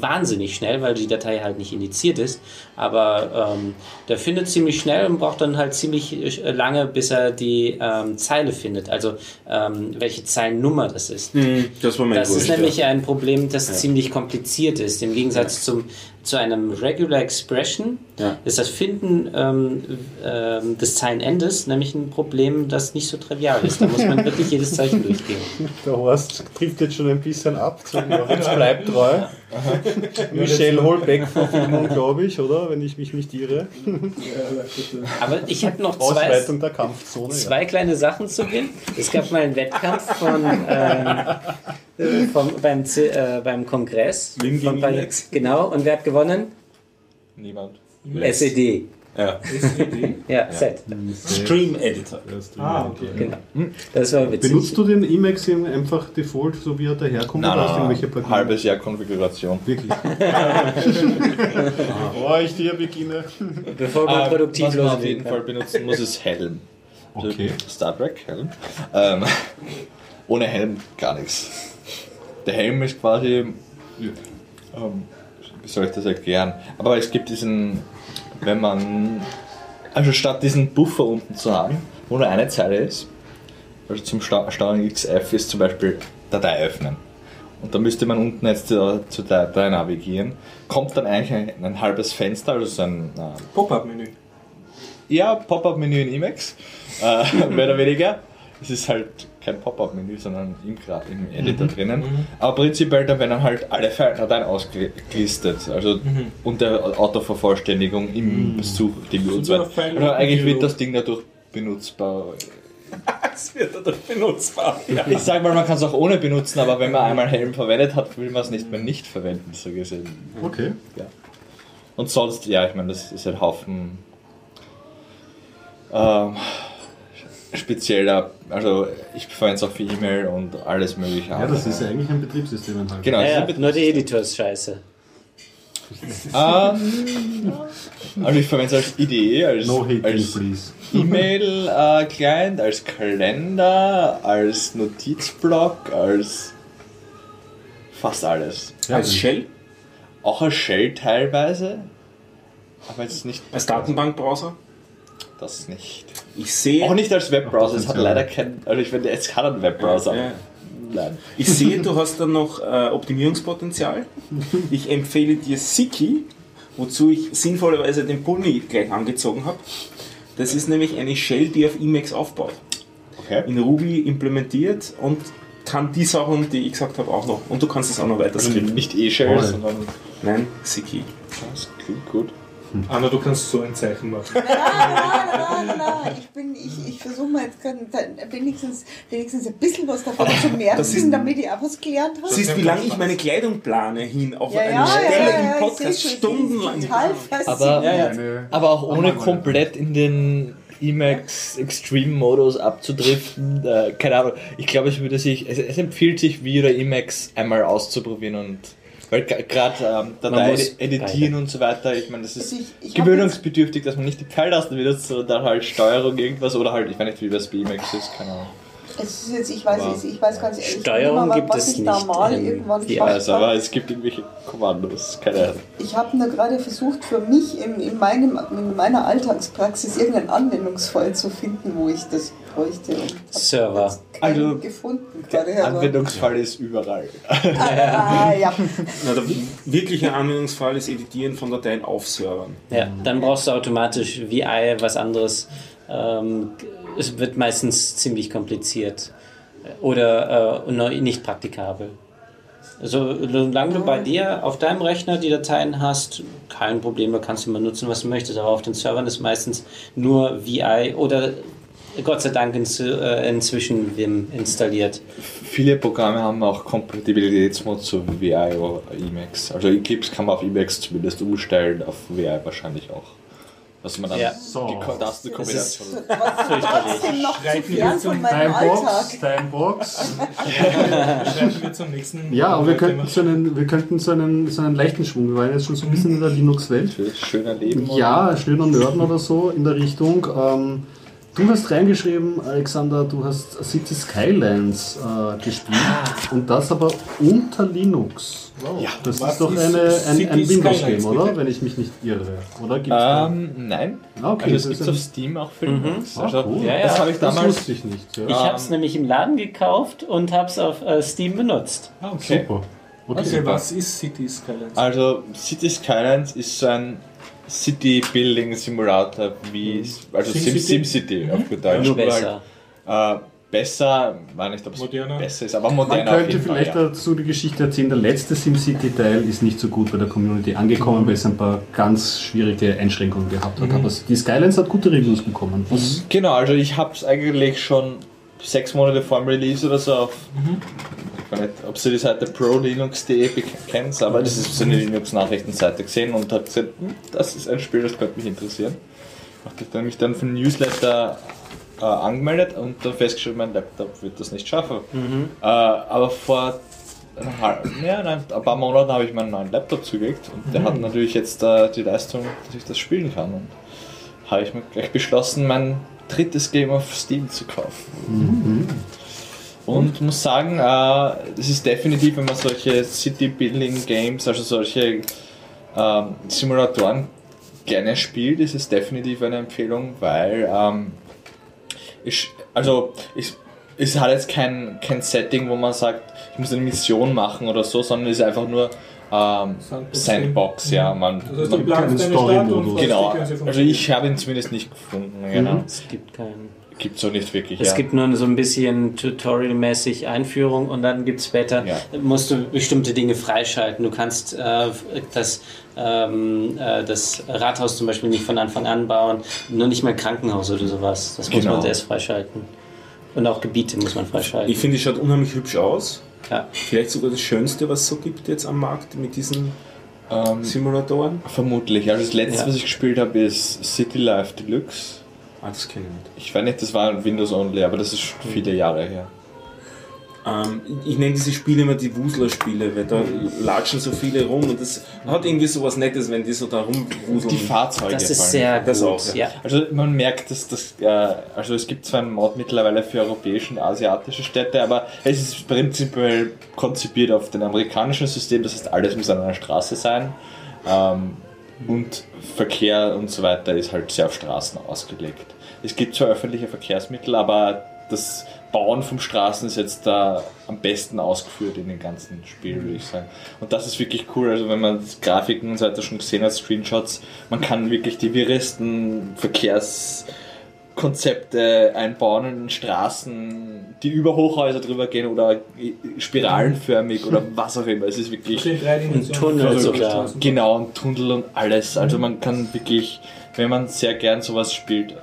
wahnsinnig schnell, weil die Datei halt nicht indiziert ist, Aber ähm, der findet ziemlich schnell und braucht dann halt ziemlich äh, lange, bis er die ähm, Zeile findet. Also ähm, welche Zeilennummer das ist. Hm, Das war mein Das ist nämlich ja. ein Problem, das ziemlich kompliziert ist. Im Gegensatz zum, zu einem Regular Expression Ja. ist das Finden ähm, ähm, des Zeilenendes nämlich ein Problem, das nicht so trivial ist. Da muss man wirklich jedes Zeichen durchgehen. Der Horst trifft jetzt schon ein bisschen ab. Zum bleibt treu. Michelle Holbeck-Verfilmung, glaube ich, oder? Wenn ich mich nicht irre. Aber ich habe noch zwei, Ausweitung der Kampfzone. zwei kleine Sachen zu Beginn. Es gab mal einen Wettkampf von, ähm, äh, vom, beim, äh, beim Kongress. Wim Von gegen. Genau, und wer hat gewonnen? Niemand. SED. Ja. Ja, Set. Stream Editor. Ah, okay. Genau. Das war witzig. Benutzt du den Emacs einfach Default, so wie er daherkommt? Nein, oder hast du nein, irgendwelche halbes Jahr Konfiguration. Wirklich. Bevor ich dir beginne. Bevor man Ähm, produktiv was man auf loslegen jeden. Fall benutzen muss, ist Helm. Okay. Star Trek Helm. Ähm, ohne Helm gar nichts. Der Helm ist quasi, ähm, wie soll ich das erklären? Aber es gibt diesen, wenn man, also statt diesen Buffer unten zu haben, wo nur eine Zeile ist, also zum Steuerung XF ist zum Beispiel Datei öffnen. Und da müsste man unten jetzt zur, zur Datei navigieren. Kommt dann eigentlich ein, ein halbes Fenster, also so ein äh, Pop-up-Menü. ja, Pop-up-Menü in Emacs, äh, mehr oder weniger. Es ist halt kein Pop-up-Menü, sondern im, im Editor drinnen. Aber prinzipiell, da werden dann halt alle Dateien ausgelistet. Also unter Autovervollständigung im Suchding und so weiter. File- Also eigentlich wird das Ding dadurch benutzbar. Es wird dadurch benutzbar. Ja. Ich sag mal, man kann es auch ohne benutzen, aber wenn man einmal Helm verwendet hat, will man es nicht mehr nicht verwenden, so gesehen. Okay. Und sonst, ja, ich meine, das ist ein Haufen ähm, spezieller, also ich verwende es auch für E-Mail und alles mögliche. Ja, das ist ja eigentlich ein Betriebssystem enthalten. Genau, Ja, ja, ist nur die Editors scheiße. ähm, also ich verwende es als IDE, als, No als. E-Mail-Client, als Kalender, als Notizblock, als fast alles. Als Shell, Auch als Shell teilweise, aber jetzt nicht als Datenbankbrowser. das nicht. Ich sehe, Auch nicht als Webbrowser, es hat leider kein, also ich finde, es kann ein Webbrowser. Ja. Nein. ich sehe, du hast dann noch äh, Optimierungspotenzial. Ich empfehle dir Siki, wozu ich sinnvollerweise den Pulli gleich angezogen habe. Das ist nämlich eine Shell, die auf Emacs aufbaut. Okay. In Ruby implementiert und kann die Sachen, die ich gesagt habe, auch noch. Und du kannst es auch noch weiter Also skripten. nicht E-Shell, sondern Nein, Siki. das klingt gut. Anna, du kannst so ein Zeichen machen. Nein, nein, nein, nein, ich bin, ich, ich versuche mal jetzt gerade wenigstens, wenigstens ein bisschen was davon zu merken, ist- damit ich auch was gelernt habe. Siehst, wie lange ich meine Kleidung plane hin auf Ja, eine ja, Stelle ja, im Podcast stundenlang. Aber-. Aber auch ohne komplett in den Emacs Extreme Modus abzudriften, äh, keine Ahnung. Ich glaube, es würde sich, es, es empfiehlt sich, wieder Emacs einmal auszuprobieren und weil gerade ähm, Datei editieren und so weiter, ich meine, das ist Also ich- ich gewöhnungsbedürftig, dass man nicht die Pfeiltasten benutzt, sondern dann halt Steuerung irgendwas oder halt, ich weiß nicht, wie das Emacs ist, keine Ahnung. Es ist jetzt, ich weiß, es, ich weiß ganz ehrlich Steuerung nicht gibt was es ich da nicht mal in irgendwann gemacht Also, aber es gibt irgendwelche Kommandos, keine Ahnung. Ich habe nur gerade versucht, für mich in, in, meinem, in meiner Alltagspraxis irgendeinen Anwendungsfall zu finden, wo ich das hab Server. Also, gefunden Der Anwendungsfall ist überall. Ah, ja. Na, der wirkliche Anwendungsfall ist Editieren von Dateien auf Servern. Ja, dann brauchst du automatisch VI, was anderes. Ähm, es wird meistens ziemlich kompliziert oder äh, nicht praktikabel. Also, solange du bei dir auf deinem Rechner die Dateien hast, kein Problem, da kannst du immer nutzen, was du möchtest. Aber auf den Servern ist meistens nur VI oder Gott sei Dank ins, äh, inzwischen Vim installiert. Viele Programme haben auch Kompatibilitätsmod zu VI oder Emacs. Also Eclipse kann man auf Emacs zumindest umstellen, auf VI wahrscheinlich auch. Dass man dann Ja. die Ko- Tastenkombination. Trotzdem noch zu fern von meinem Timebox, Alltag. Timebox. Schreiben wir zum nächsten. Ja, aber wir könnten, so einen, wir könnten so, einen, so einen leichten Schwung, wir waren jetzt schon so ein bisschen in der Linux-Welt. Für schöner Leben. Ja, schöner Nörden oder so in der Richtung. Ähm, Du hast reingeschrieben, Alexander, du hast City Skylines äh, gespielt und das aber unter Linux. Ja. Das Was ist doch ist eine, ein, ein Windows-Game, oder? bitte? Wenn ich mich nicht irre. Oder gibt's da- Ähm, nein. Ah, okay, also es das gibt ist auf Steam auch für Linux. Ah, Also, cool. Ja, ja. Das habe ich Das damals. wusste ich nicht. Ja. Ich habe es nämlich im Laden gekauft und habe es auf äh, Steam benutzt. Ah, okay. Super. Okay. Okay, was ist City Skylines? Also City Skylines ist so ein City Building Simulator wie also Sim SimCity? SimCity auf gut Deutsch. Besser. Halt, äh, besser, weiß nicht, ob es Moderner? besser ist, aber Man moderner auf könnte jeden Fall. vielleicht Ja. dazu die Geschichte erzählen, der letzte SimCity-Teil ist nicht so gut bei der Community angekommen, weil es ein paar ganz schwierige Einschränkungen gehabt hat. Aber die Skylines hat gute Reviews bekommen. Was Genau, also ich habe es eigentlich schon sechs Monate vor dem Release oder so auf. Ich weiß nicht, ob Sie die Seite prolinux.de kennt, aber das ist so eine Linux-Nachrichtenseite gesehen und habe gesagt, hm, das ist ein Spiel, das könnte mich interessieren. Habe dann mich dann für den Newsletter äh, angemeldet und dann festgestellt, mein Laptop wird das nicht schaffen. Äh, aber vor einem halben- ja, nein, ein paar Monaten habe ich meinen neuen Laptop zugelegt und der hat natürlich jetzt äh, die Leistung, dass ich das spielen kann. Und habe ich mir gleich beschlossen, mein drittes Game auf Steam zu kaufen. Und muss sagen, äh, es ist definitiv, wenn man solche City-Building-Games, also solche ähm, Simulatoren gerne spielt, ist es definitiv eine Empfehlung, weil ähm, ich, also ich, es hat jetzt kein, kein Setting, wo man sagt, ich muss eine Mission machen oder so, sondern es ist einfach nur ähm, Sandbox. Sandbox, ja. Man, Das heißt, du man, keinen Story-Modus. genau, also ich habe ihn zumindest nicht gefunden, genau. Es gibt keinen. Gibt es so nicht wirklich, Es ja. gibt nur so ein bisschen Tutorial-mäßig Einführung und dann gibt es später, Ja. musst du bestimmte Dinge freischalten. Du kannst äh, das, ähm, äh, das Rathaus zum Beispiel nicht von Anfang an bauen, nur nicht mal Krankenhaus oder sowas. Das muss Genau. man erst freischalten. Und auch Gebiete muss man freischalten. Ich finde, es schaut unheimlich hübsch aus. Ja. Vielleicht sogar das Schönste, was es so gibt jetzt am Markt mit diesen Ähm, Simulatoren. vermutlich. Also das letzte, Ja. was ich gespielt habe, ist City Life Deluxe. Ah, das kenne ich nicht. Ich weiß nicht, das war Windows Only, aber das ist schon viele Jahre her. Ähm, ich nenne diese Spiele immer die Wusler-Spiele, weil da latschen so viele rum und das hat irgendwie so was Nettes, wenn die so da rumwuseln. Die Fahrzeuge. Das ist sehr Das gut. auch, ja. Also man merkt, dass das, äh, also es gibt zwar einen Mod mittlerweile für europäische und asiatische Städte, aber es ist prinzipiell konzipiert auf dem amerikanischen System, das heißt alles muss an einer Straße sein. Ähm, und Verkehr und so weiter ist halt sehr auf Straßen ausgelegt. Es gibt zwar öffentliche Verkehrsmittel, aber das Bauen von Straßen ist jetzt da am besten ausgeführt in dem ganzen Spiel, würde ich sagen. Und das ist wirklich cool. Also wenn man das Grafiken und so weiter schon gesehen hat, Screenshots, man kann wirklich die wirresten Verkehrskonzepte einbauen in Straßen, die über Hochhäuser drüber gehen oder spiralenförmig oder was auch immer. Es ist wirklich in drei Dimensionen. Tunnel Also sogar. Straßen. Genau, und Tunnel und alles. Also man kann wirklich, wenn man sehr gern sowas spielt,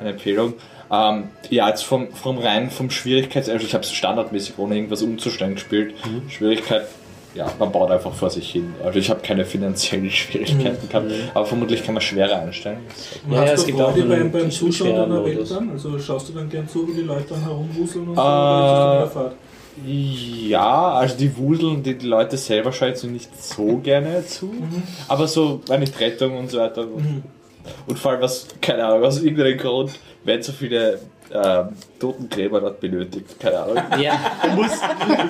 eine Empfehlung. Ähm, ja, jetzt vom, vom rein vom Schwierigkeits, also ich habe es standardmäßig ohne irgendwas umzustellen gespielt. Schwierigkeit, ja, man baut einfach vor sich hin. Also ich habe keine finanziellen Schwierigkeiten gehabt, aber vermutlich kann man schwerer einstellen. Ja, hast ja, du es gibt auch einen beim, beim Zuschauen deiner Welt dann? Also schaust du dann gern zu, wie die Leute dann herumwuseln und so? Äh, dann Ja, also die wuseln die, die Leute selber schaue ich so nicht so gerne zu. Aber so, wenn nicht Rettung und so weiter. Und vor allem, was, keine Ahnung, aus irgendeinem Grund werden so viele ähm, Totengräber dort benötigt. Keine Ahnung. Ja,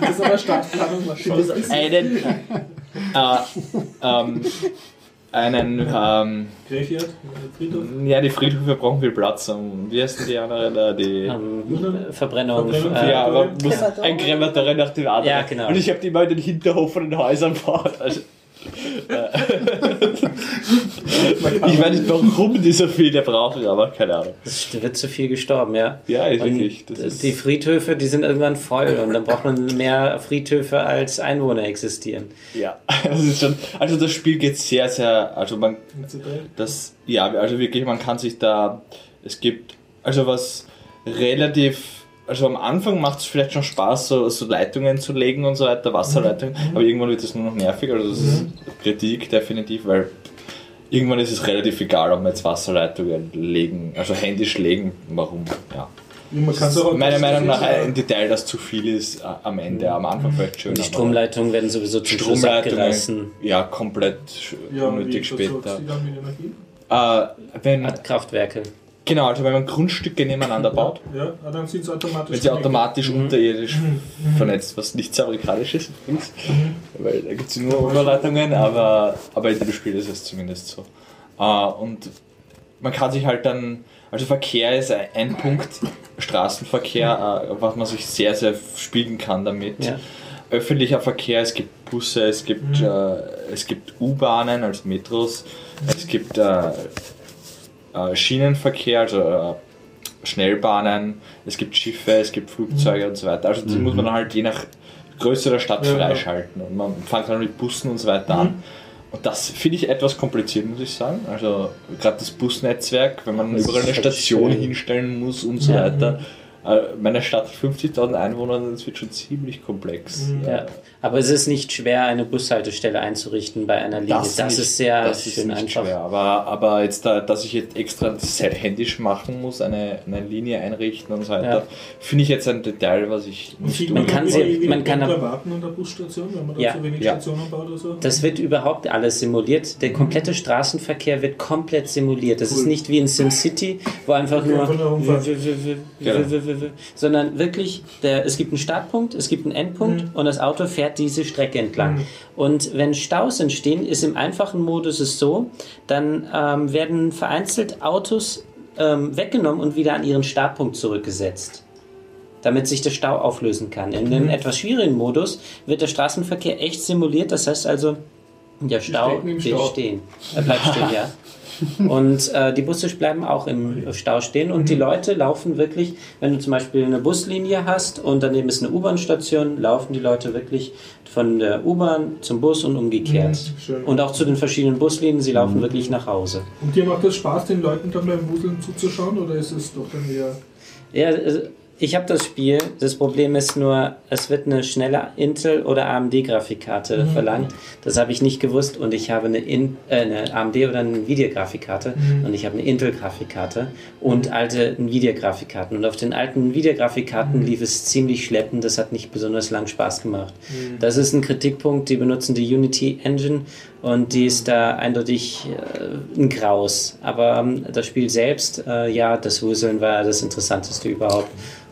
Das ist aber Stadtplanung wahrscheinlich. Einen, äh, ähm, einen, ähm, Friedhof. ja, die Friedhöfe brauchen viel Platz. Um, wie heißen die anderen da? Die, ähm, Verbrennung. Verbrennung, äh, ja, aber muss ein Krematorium nach dem anderen. Ja, genau. Und ich habe die mal in den Hinterhof von den Häusern gebaut. Also, ich weiß nicht, warum die so viele brauchen, aber keine Ahnung. Es wird zu viel gestorben, ja. Ja, wirklich. Die Friedhöfe, die sind irgendwann voll und dann braucht man mehr Friedhöfe als Einwohner existieren. ja, das ist schon. Also das Spiel geht sehr, sehr. Also man. Das, ja, also wirklich, man kann sich da, es gibt, also was relativ, also am Anfang macht es vielleicht schon Spaß, so, so Leitungen zu legen und so weiter, Wasserleitungen, aber irgendwann wird es nur noch nervig, also das ist Kritik definitiv, weil irgendwann ist es relativ egal, ob man jetzt Wasserleitungen legen, also händisch legen, warum, ja. Meiner Meinung nach ein Detail, das zu viel ist äh, am Ende, am Anfang vielleicht schön. Die Stromleitungen werden sowieso zum Schluss Stromleitungen, abgerissen. ja, komplett ja, unnötig später. du die dann mit Energie? Äh, wenn, Kraftwerke. Genau, also wenn man Grundstücke nebeneinander baut, Ja, ah, dann sind es automatisch. wenn sie automatisch Mhm. unterirdisch vernetzt, was nicht sehr amerikanisch ist übrigens, weil da gibt es nur Überleitungen, aber, aber in dem Spiel ist es zumindest so. Äh, und man kann sich halt dann, also Verkehr ist ein- Punkt, Straßenverkehr, äh, was man sich sehr, sehr spielen kann damit. Ja. Öffentlicher Verkehr, es gibt Busse, es gibt, äh, es gibt U-Bahnen, also Metros, es gibt äh, Schienenverkehr, also äh, Schnellbahnen, es gibt Schiffe, es gibt Flugzeuge und so weiter. Also die muss man halt je nach Größe der Stadt Ja, freischalten. Und man fängt dann mit Bussen und so weiter an. Und das finde ich etwas kompliziert, muss ich sagen. Also gerade das Busnetzwerk, wenn man Das überall eine halt Station schön. hinstellen muss und so Ja. weiter. Äh, Meine Stadt hat 50.000 Einwohner, das wird schon ziemlich komplex. Ja. Aber es ist nicht schwer, eine Bushaltestelle einzurichten bei einer Linie. Das, nicht- ist sehr das ist schön nicht einfach. schwer. Aber, aber jetzt, da, dass ich jetzt extra das halt händisch machen muss, eine, eine Linie einrichten und so weiter, Ja. finde ich jetzt ein Detail, was ich nicht man, kann sie- wie man kann Pendler ab- warten an der Busstation, wenn man da Ja. zu wenig Ja. Stationen baut oder so? Das wird überhaupt alles simuliert. Der komplette Straßenverkehr wird komplett simuliert. Das ist nicht wie in SimCity, wo einfach Okay, nur, einfach. Genau. sondern wirklich, der, es gibt einen Startpunkt, es gibt einen Endpunkt und das Auto fährt diese Strecke entlang. Und wenn Staus entstehen, ist im einfachen Modus es so, dann ähm, werden vereinzelt Autos ähm, weggenommen und wieder an ihren Startpunkt zurückgesetzt damit sich der Stau auflösen kann. In einem etwas schwierigen Modus wird der Straßenverkehr echt simuliert, das heißt also, der Stau bleibt Stau. stehen. Er bleibt stehen, ja. Und äh, die Busse bleiben auch im Stau stehen und die Leute laufen wirklich, wenn du zum Beispiel eine Buslinie hast und daneben ist eine U-Bahn-Station, laufen die Leute wirklich von der U-Bahn zum Bus und umgekehrt. Mhm. Und auch zu den verschiedenen Buslinien, sie laufen wirklich nach Hause. Und dir macht das Spaß, den Leuten dann beim Wuseln zuzuschauen oder ist es doch dann eher. Ja, äh, ich habe das Spiel. Das Problem ist nur, es wird eine schnelle Intel- oder AMD-Grafikkarte verlangt. Das habe ich nicht gewusst und ich habe eine, In äh, eine AMD oder eine Nvidia-Grafikkarte und ich habe eine Intel-Grafikkarte und alte Nvidia-Grafikkarten. Und auf den alten Nvidia-Grafikkarten lief es ziemlich schleppend. Das hat nicht besonders lang Spaß gemacht. Das ist ein Kritikpunkt. Die benutzen die Unity Engine und die ist da eindeutig äh, ein Graus. Aber ähm, das Spiel selbst, äh, ja, das Wuseln war das Interessanteste überhaupt,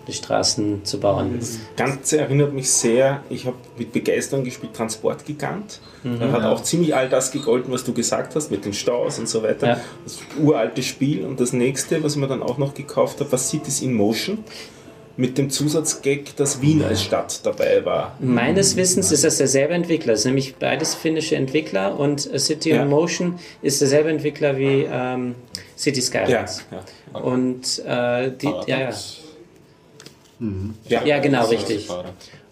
die Straßen zu bauen. Das Ganze erinnert mich sehr, ich habe mit Begeisterung gespielt Transportgigant. Da hat auch ziemlich all das gegolten, was du gesagt hast, mit den Staus und so weiter. Ja. Das uralte Spiel. Und das nächste, was ich mir dann auch noch gekauft habe, war Cities in Motion. Mit dem Zusatzgag, dass Wien als Stadt dabei war. Meines Wissens ist das derselbe Entwickler. Es ist nämlich beides finnische Entwickler und äh, City Ja. on Motion ist derselbe Entwickler wie ähm, City Ja, Skylines. ja. Und äh, die, ja, ja. ja. ja, genau, richtig.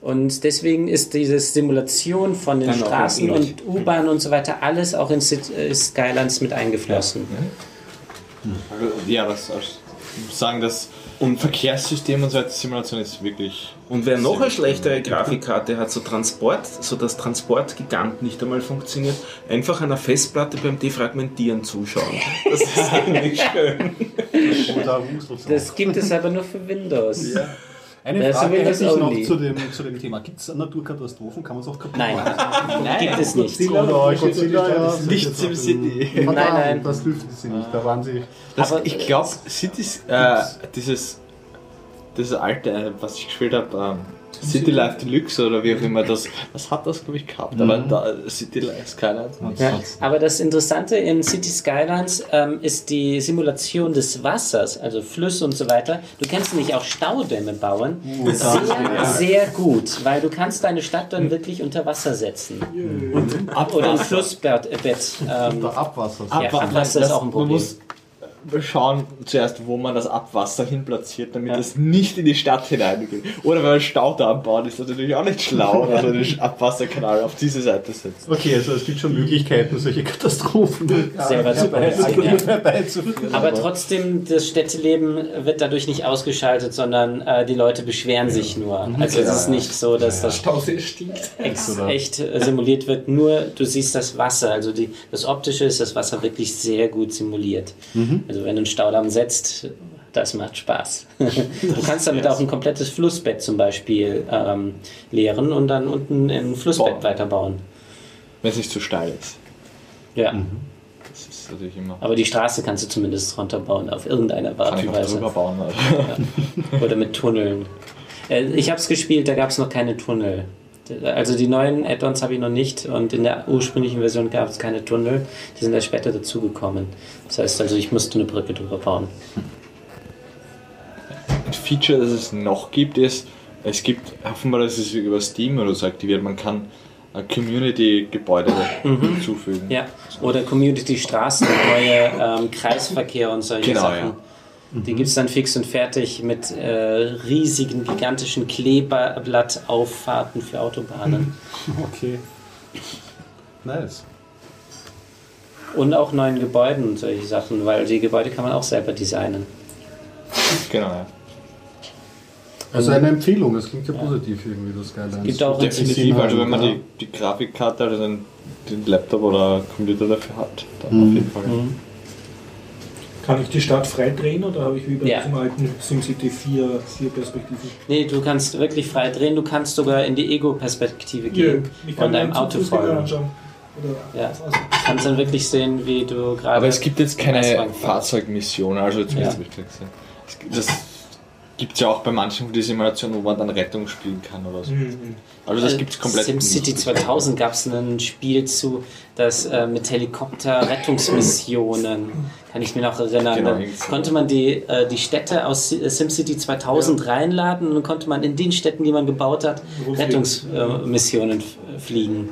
Und deswegen ist diese Simulation von den Dann Straßen und U-Bahn und so weiter alles auch in City, äh, Skylines mit eingeflossen. Ja, das sagen, das und Verkehrssystem und so weiter, Simulation ist wirklich. Und wer noch eine schlechtere Grafikkarte hat, so Transport, so dass Transportgigant nicht einmal funktioniert, einfach einer Festplatte beim Defragmentieren zuschauen. Das ist eigentlich schön. Das gibt es aber nur für Windows. Eine Das Frage hätte ich noch zu dem, zu dem Thema. Gibt es Naturkatastrophen? Kann man es auch kaputt Nein, machen? gibt es nicht. Godzilla, oder Godzilla, ja. das ist Nicht jetzt Sim auf City. Nein, nein. Das dürften sie nicht. Da waren sie. Das, Aber- ich glaube, Cities, äh, dieses, dieses alte, äh, was ich gespielt habe, ähm, City Life Deluxe oder wie auch immer, das, was hat das, glaube ich, gehabt? Aber da, City Life Skylines. Ja, aber das Interessante in City Skylines ähm, ist die Simulation des Wassers, also Flüsse und so weiter. Du kannst nämlich auch Staudämme bauen. Sehr, sehr gut, weil du kannst deine Stadt dann wirklich unter Wasser setzen. Oder ein Flussbett. äh, ähm, Der Abwasser. Ja, Abwasser ist auch ein Problem. Schauen zuerst, wo man das Abwasser hin platziert, damit Ja. es nicht in die Stadt hineingeht. Oder wenn man einen Staudamm baut, ist das natürlich auch nicht schlau, dass man den Abwasserkanal auf diese Seite setzt. Okay, also es gibt schon Möglichkeiten, solche Katastrophen Selber zu herbeizuführen. ja. Aber trotzdem, das Städteleben wird dadurch nicht ausgeschaltet, sondern äh, die Leute beschweren sich nur. Also es ist nicht so, dass das Stausee stinkt. ex echt äh, simuliert wird, nur du siehst das Wasser. Also die, das Optische ist das Wasser wirklich sehr gut simuliert. Also wenn du einen Staudamm setzt, das macht Spaß. du kannst damit auch ein komplettes Flussbett zum Beispiel ähm, leeren und dann unten ein Flussbett Bauen. weiterbauen. Wenn es nicht zu steil ist. Ja. Das ist natürlich immer. Aber die Straße kannst du zumindest runterbauen, auf irgendeine Art und Weise. drüber bauen. Also. Oder mit Tunneln. Äh, Ich habe es gespielt, da gab es noch keine Tunnel. Also die neuen Add-ons habe ich noch nicht und in der ursprünglichen Version gab es keine Tunnel. Die sind erst später dazugekommen. Das heißt also, ich musste eine Brücke drüber bauen. Ein Feature, das es noch gibt, ist, es gibt offenbar, das ist über Steam oder so aktiviert, man kann äh, Community-Gebäude hinzufügen. Ja, oder Community-Straßen, neue ähm, Kreisverkehr und solche Genau, Sachen. ja. Die gibt es dann fix und fertig mit äh, riesigen, gigantischen Kleeblattauffahrten für Autobahnen. Okay. Nice. Und auch neuen Gebäuden und solche Sachen, weil die Gebäude kann man auch selber designen. Genau, ja. Also eine Empfehlung, das klingt ja positiv irgendwie, das Skylines. Gibt auch Definitiv, also wenn man ja. die, die Grafikkarte oder den, den Laptop oder Computer dafür hat, dann auf jeden Fall. Kann ich die Stadt frei drehen oder habe ich wie bei Ja. diesem alten SimCity 4, 4 Perspektiven? Nee, du kannst wirklich frei drehen, du kannst sogar in die Ego-Perspektive gehen ich kann und einem mir Auto folgen. Ja. also, kannst dann wirklich sehen, wie du gerade. Aber es gibt jetzt keine. Fahrzeugmission, also zumindest Ja. habe ich Das gibt es ja auch bei manchen von den Simulationen, wo man dann Rettung spielen kann oder so. mhm. Also das gibt es komplett SimCity nicht. 2000 gab es ein Spiel zu, das äh, mit Helikopter-Rettungsmissionen, kann ich mir noch erinnern. Genau, konnte man die, äh, die Städte aus äh, SimCity 2000 reinladen und dann konnte man in den Städten, die man gebaut hat. Rettungsmissionen äh, fliegen.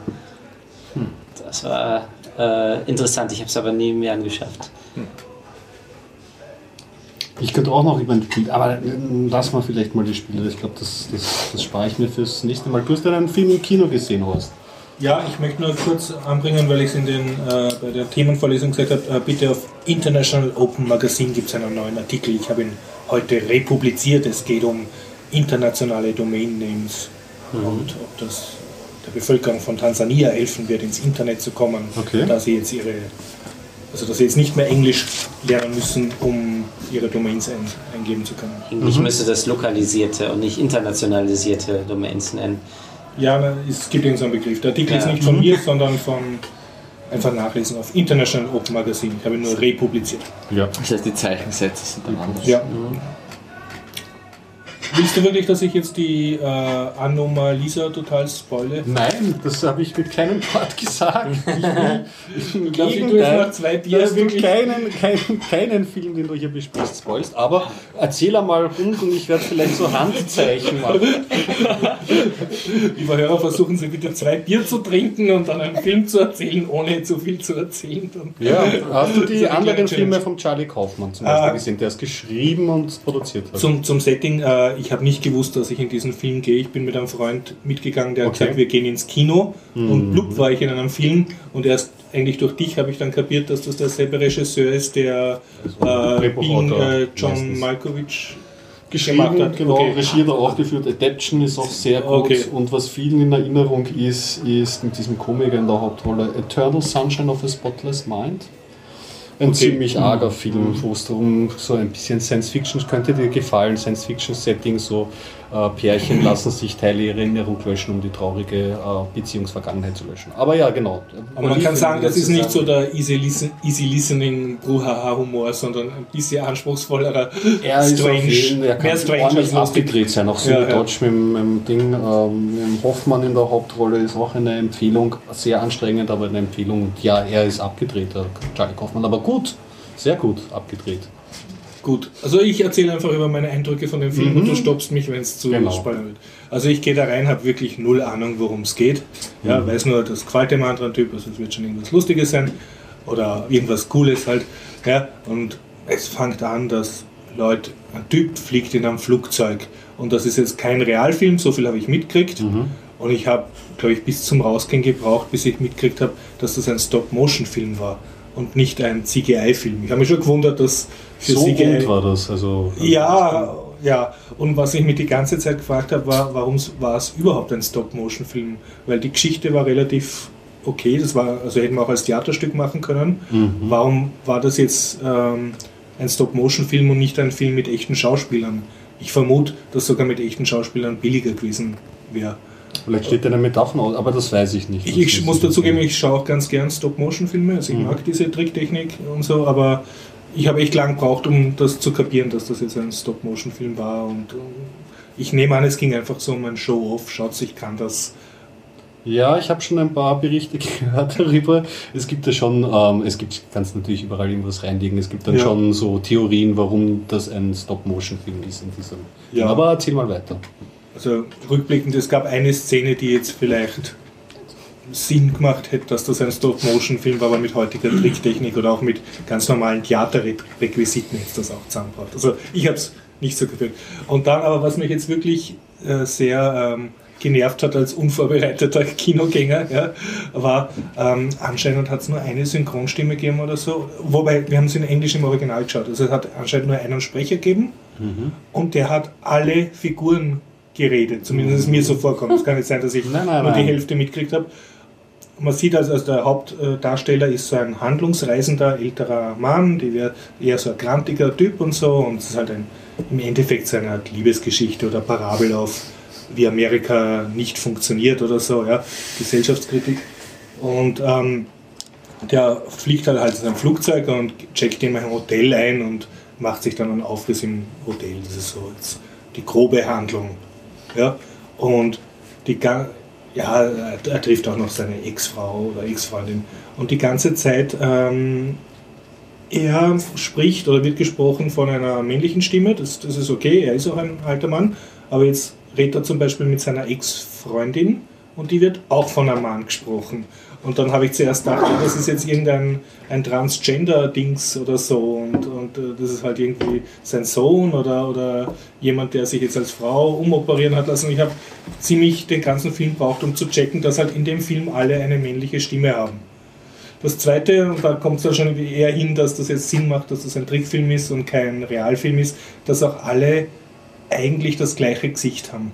Das war äh, interessant, ich habe es aber nie mehr angeschafft. Ich könnte auch noch jemand spielen, aber ähm, lass mal vielleicht mal die Spiele. Ich glaube, das, das, das spare ich mir fürs nächste Mal. Du hast ja einen Film im Kino gesehen, Horst. Ja, ich möchte nur kurz anbringen, weil ich es in den, äh, bei der Themenvorlesung gesagt habe, äh, bitte auf International Open Magazine gibt es einen neuen Artikel. Ich habe ihn heute republiziert. Es geht um internationale Domain Names und ob das der Bevölkerung von Tansania helfen wird, ins Internet zu kommen, Okay. da sie jetzt ihre, also dass sie jetzt nicht mehr Englisch lernen müssen, um ihre Domains ein, eingeben zu können. Ich müsste das lokalisierte und nicht internationalisierte Domains nennen. Ja, na, es gibt irgendeinen Begriff. Der Artikel ist Ja. nicht von mir, sondern von einfach nachlesen auf International Open Magazine. Ich habe ihn nur republiziert. Ja. Das heißt, die Zeichensätze sind dann anders. Ja. Willst du wirklich, dass ich jetzt die äh, Anomalisa total spoile? Nein, das habe ich mit keinem Wort gesagt. Ich will, ich will du jetzt nach zwei Bier dass du wirklich- keinen, keinen, keinen Film, den du hier besprichst, spoilst. Aber erzähl einmal rund und ich werde vielleicht so Handzeichen machen. Liebe Hörer, versuchen Sie bitte zwei Bier zu trinken und dann einen Film zu erzählen, ohne zu viel zu erzählen. Dann Ja, hast du die anderen Filme von Charlie Kaufmann zum Beispiel Ah. gesehen, der es geschrieben und produziert hat? Zum, zum Setting, äh, ich habe nicht gewusst, dass ich in diesen Film gehe. Ich bin mit einem Freund mitgegangen, der hat Okay. gesagt, wir gehen ins Kino. Und blub war ich in einem Film und erst eigentlich durch dich habe ich dann kapiert, dass das derselbe Regisseur ist, der äh, Being, äh, John. Malkovich geschrieben, gemacht hat. genau, Okay. Regie hat er auch geführt. Adaption ist auch sehr gut. Okay. Und was vielen in Erinnerung ist, ist mit diesem Komiker in der Hauptrolle Eternal Sunshine of a Spotless Mind. Ein Okay. ziemlich arger Film, wo es darum so ein bisschen Science Fiction könnte dir gefallen, Science Fiction Setting, so äh, Pärchen lassen sich Teile ihrer Erinnerung löschen, um die traurige äh, Beziehungsvergangenheit zu löschen. Aber ja, genau. Aber man kann sagen, das ist nicht so der easy, listen, easy listening Bruhaha-Humor, sondern ein bisschen anspruchsvollerer, Er ist auf jeden, er mehr kann strange ordentlich abgedreht sein. Auch so Ja, mit ja. Dodge mit, dem- Ding, ähm, mit dem Hoffmann in der Hauptrolle ist auch eine Empfehlung. Sehr anstrengend, aber eine Empfehlung. Und ja, er ist abgedreht, der Charlie Kaufmann. Aber gut, sehr gut abgedreht. Gut, also ich erzähle einfach über meine Eindrücke von dem Film und du stoppst mich, wenn es zu Genau. spannend wird. Also ich gehe da rein, habe wirklich null Ahnung, worum es geht. Ja, weiß nur, das gefällt dem anderen Typ, also es wird schon irgendwas Lustiges sein oder irgendwas Cooles halt. Ja, und es fängt an, dass Leute, ein Typ fliegt in einem Flugzeug und das ist jetzt kein Realfilm, so viel habe ich mitgekriegt. Und ich habe, glaube ich, bis zum Rausgehen gebraucht, bis ich mitgekriegt habe, dass das ein Stop-Motion-Film war und nicht ein CGI-Film. Ich habe mich schon gewundert, dass für so CGI rund war das. Also, ja, ja. Und was ich mich die ganze Zeit gefragt habe, war, warum war es überhaupt ein Stop-Motion-Film? Weil die Geschichte war relativ okay. Das war, also hätten wir auch als Theaterstück machen können. Warum war das jetzt ähm, ein Stop-Motion-Film und nicht ein Film mit echten Schauspielern? Ich vermute, dass sogar mit echten Schauspielern billiger gewesen wäre. Vielleicht steht da eine Metapher aus, aber das weiß ich nicht. Ich, ich muss dazugeben, ich schaue auch ganz gern Stop-Motion-Filme, also ich mag diese Tricktechnik und so, aber ich habe echt lang gebraucht, um das zu kapieren, dass das jetzt ein Stop-Motion-Film war und ich nehme an, es ging einfach so um ein Show-Off, schaut, ich kann das. Ja, ich habe schon ein paar Berichte gehört darüber. Es gibt ja schon, ähm, es gibt, kannst natürlich überall irgendwas reinlegen. Es gibt dann Ja. schon so Theorien, warum das ein Stop-Motion-Film ist in diesem. Ja. Aber erzähl mal weiter. Also rückblickend, es gab eine Szene, die jetzt vielleicht Sinn gemacht hätte, dass das ein Stop-Motion-Film war, aber mit heutiger Tricktechnik oder auch mit ganz normalen Theaterrequisiten jetzt das auch zusammenbracht. Also ich habe es nicht so gefühlt. Und dann aber, was mich jetzt wirklich äh, sehr ähm, genervt hat als unvorbereiteter Kinogänger, ja, war, ähm, anscheinend hat es nur eine Synchronstimme gegeben oder so. Wobei, wir haben es in Englisch im Original geschaut. Also es hat anscheinend nur einen Sprecher gegeben und der hat alle Figuren geredet. Zumindest ist mir so vorkommt. Es kann nicht sein, dass ich Nein, nein, nur die. Hälfte mitgekriegt habe. Man sieht also, also der Hauptdarsteller ist so ein handlungsreisender älterer Mann, die wäre eher so ein grantiger Typ und so. Und es ist halt ein, im Endeffekt so eine Art Liebesgeschichte oder Parabel auf, wie Amerika nicht funktioniert oder so, ja, Gesellschaftskritik. Und ähm, der fliegt halt, halt in sein Flugzeug und checkt in ein Hotel ein und macht sich dann einen Aufriss im Hotel. Das ist so jetzt die grobe Handlung. Ja? Und die ja, er, er trifft auch noch seine Ex-Frau oder Ex-Freundin. Und die ganze Zeit, ähm, er spricht oder wird gesprochen von einer männlichen Stimme, das, das ist okay, er ist auch ein alter Mann, aber jetzt redet er zum Beispiel mit seiner Ex-Freundin und die wird auch von einem Mann gesprochen. Und dann habe ich zuerst gedacht, das ist jetzt irgendein ein Transgender-Dings oder so und, und äh, das ist halt irgendwie sein Sohn oder, oder jemand, der sich jetzt als Frau umoperieren hat lassen. Ich habe ziemlich den ganzen Film braucht, um zu checken, dass halt in dem Film alle eine männliche Stimme haben. Das zweite, und da kommt es ja schon eher hin, dass das jetzt Sinn macht, dass das ein Trickfilm ist und kein Realfilm ist, dass auch alle eigentlich das gleiche Gesicht haben.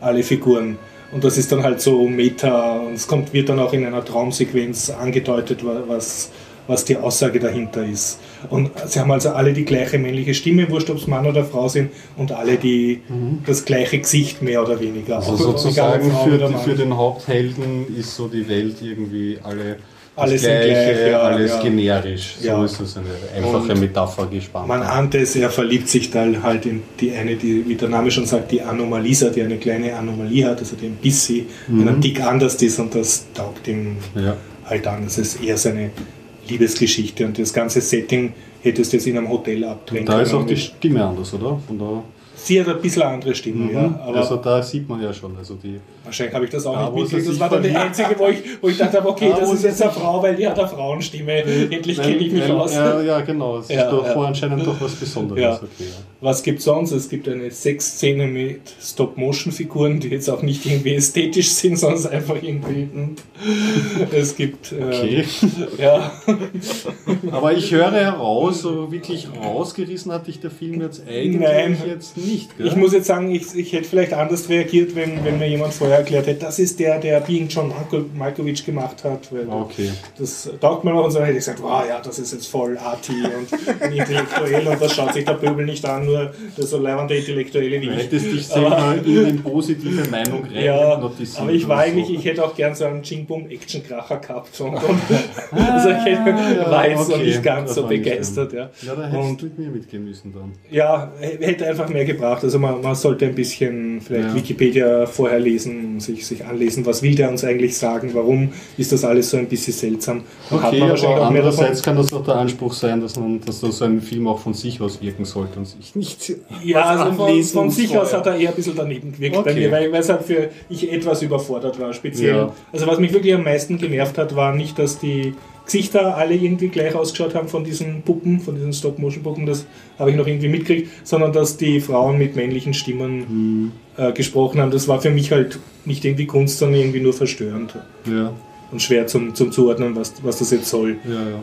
Alle Figuren. Und das ist dann halt so Meta und es kommt, wird dann auch in einer Traumsequenz angedeutet, wa- was, was die Aussage dahinter ist. Und sie haben also alle die gleiche männliche Stimme, wurscht ob es Mann oder Frau sind, und alle die das gleiche Gesicht mehr oder weniger. Also sozusagen für, für den Haupthelden ist so die Welt irgendwie alle Alles Gleiche, gleich, ja, alles ja. generisch. So Ja. ist das eine einfache Und Metapher gespannt. Man ahnt es, er verliebt sich dann halt in die eine, die, wie der Name schon sagt, die Anomalisa, die eine kleine Anomalie hat, also die ein bisschen, Mhm. einen Tick anders ist und das taugt ihm ja. halt an. Das ist eher seine Liebesgeschichte und das ganze Setting hättest du jetzt in einem Hotel abdrehen Da ist auch die Stimme anders, oder? Von da, Sie hat ein bisschen eine andere Stimme, ja. Aber also da sieht man ja schon. Also die, wahrscheinlich habe ich das auch Ja, nicht mitgekriegt. Das war dann die einzige, wo ich, wo ich dachte, okay, Ja, das ist jetzt eine Frau, weil die hat eine Frauenstimme. Endlich kenne ich mich Weil- aus. Ja, ja, genau. Es Ja, ist doch ja. anscheinend doch was Besonderes. Ja. Okay. Was gibt sonst? Es gibt eine Sexszene mit Stop-Motion-Figuren, die jetzt auch nicht irgendwie ästhetisch sind, sondern es einfach irgendwie. hm. Es gibt. Äh, Okay. Ja, Aber ich höre heraus, so wirklich rausgerissen hat dich der Film jetzt eigentlich Nein. jetzt nicht. Gell? ich muss jetzt sagen, ich, ich hätte vielleicht anders reagiert, wenn, wenn mir jemand vorher erklärt hätte, das ist der, der Being John Malko- Malkovich gemacht hat. Weil Okay. Das taugt mir noch und so hätte ich gesagt, wow, ja, das ist jetzt voll arty und intellektuell und das schaut sich der Pöbel nicht an, nur der so leibende Intellektuelle wie ich. hättest dich selber in eine positive Meinung rein Ja, aber ich war eigentlich, so. ich hätte auch gern so einen Ching-Bum-Action-Kracher gehabt. Und, und, also ich hätte, ja, war jetzt noch okay, nicht ganz das so begeistert. Ja. Ja, da hättest Und du mit mir mitgehen müssen dann. ja, hätte einfach mehr gebracht. Also man, man sollte ein bisschen vielleicht Ja. Wikipedia vorher lesen, sich, sich anlesen, was will der uns eigentlich sagen, warum ist das alles so ein bisschen seltsam. Dann Okay, aber andererseits kann das auch der Anspruch sein, dass man, dass so ein Film auch von sich aus wirken sollte und sich nicht Ja, also von, von sich aus hat er eher ein bisschen daneben gewirkt bei Okay. mir, weil, weil es halt für ich etwas überfordert war, speziell. Ja. Also was mich wirklich am meisten genervt hat, war nicht, dass die Gesichter alle irgendwie gleich ausgeschaut haben von diesen Puppen, von diesen Stop-Motion-Puppen, das habe ich noch irgendwie mitgekriegt, sondern dass die Frauen mit männlichen Stimmen äh, gesprochen haben. Das war für mich halt nicht irgendwie Kunst, sondern irgendwie nur verstörend Ja, und schwer zum, zum Zuordnen, was, was das jetzt soll ja, ja.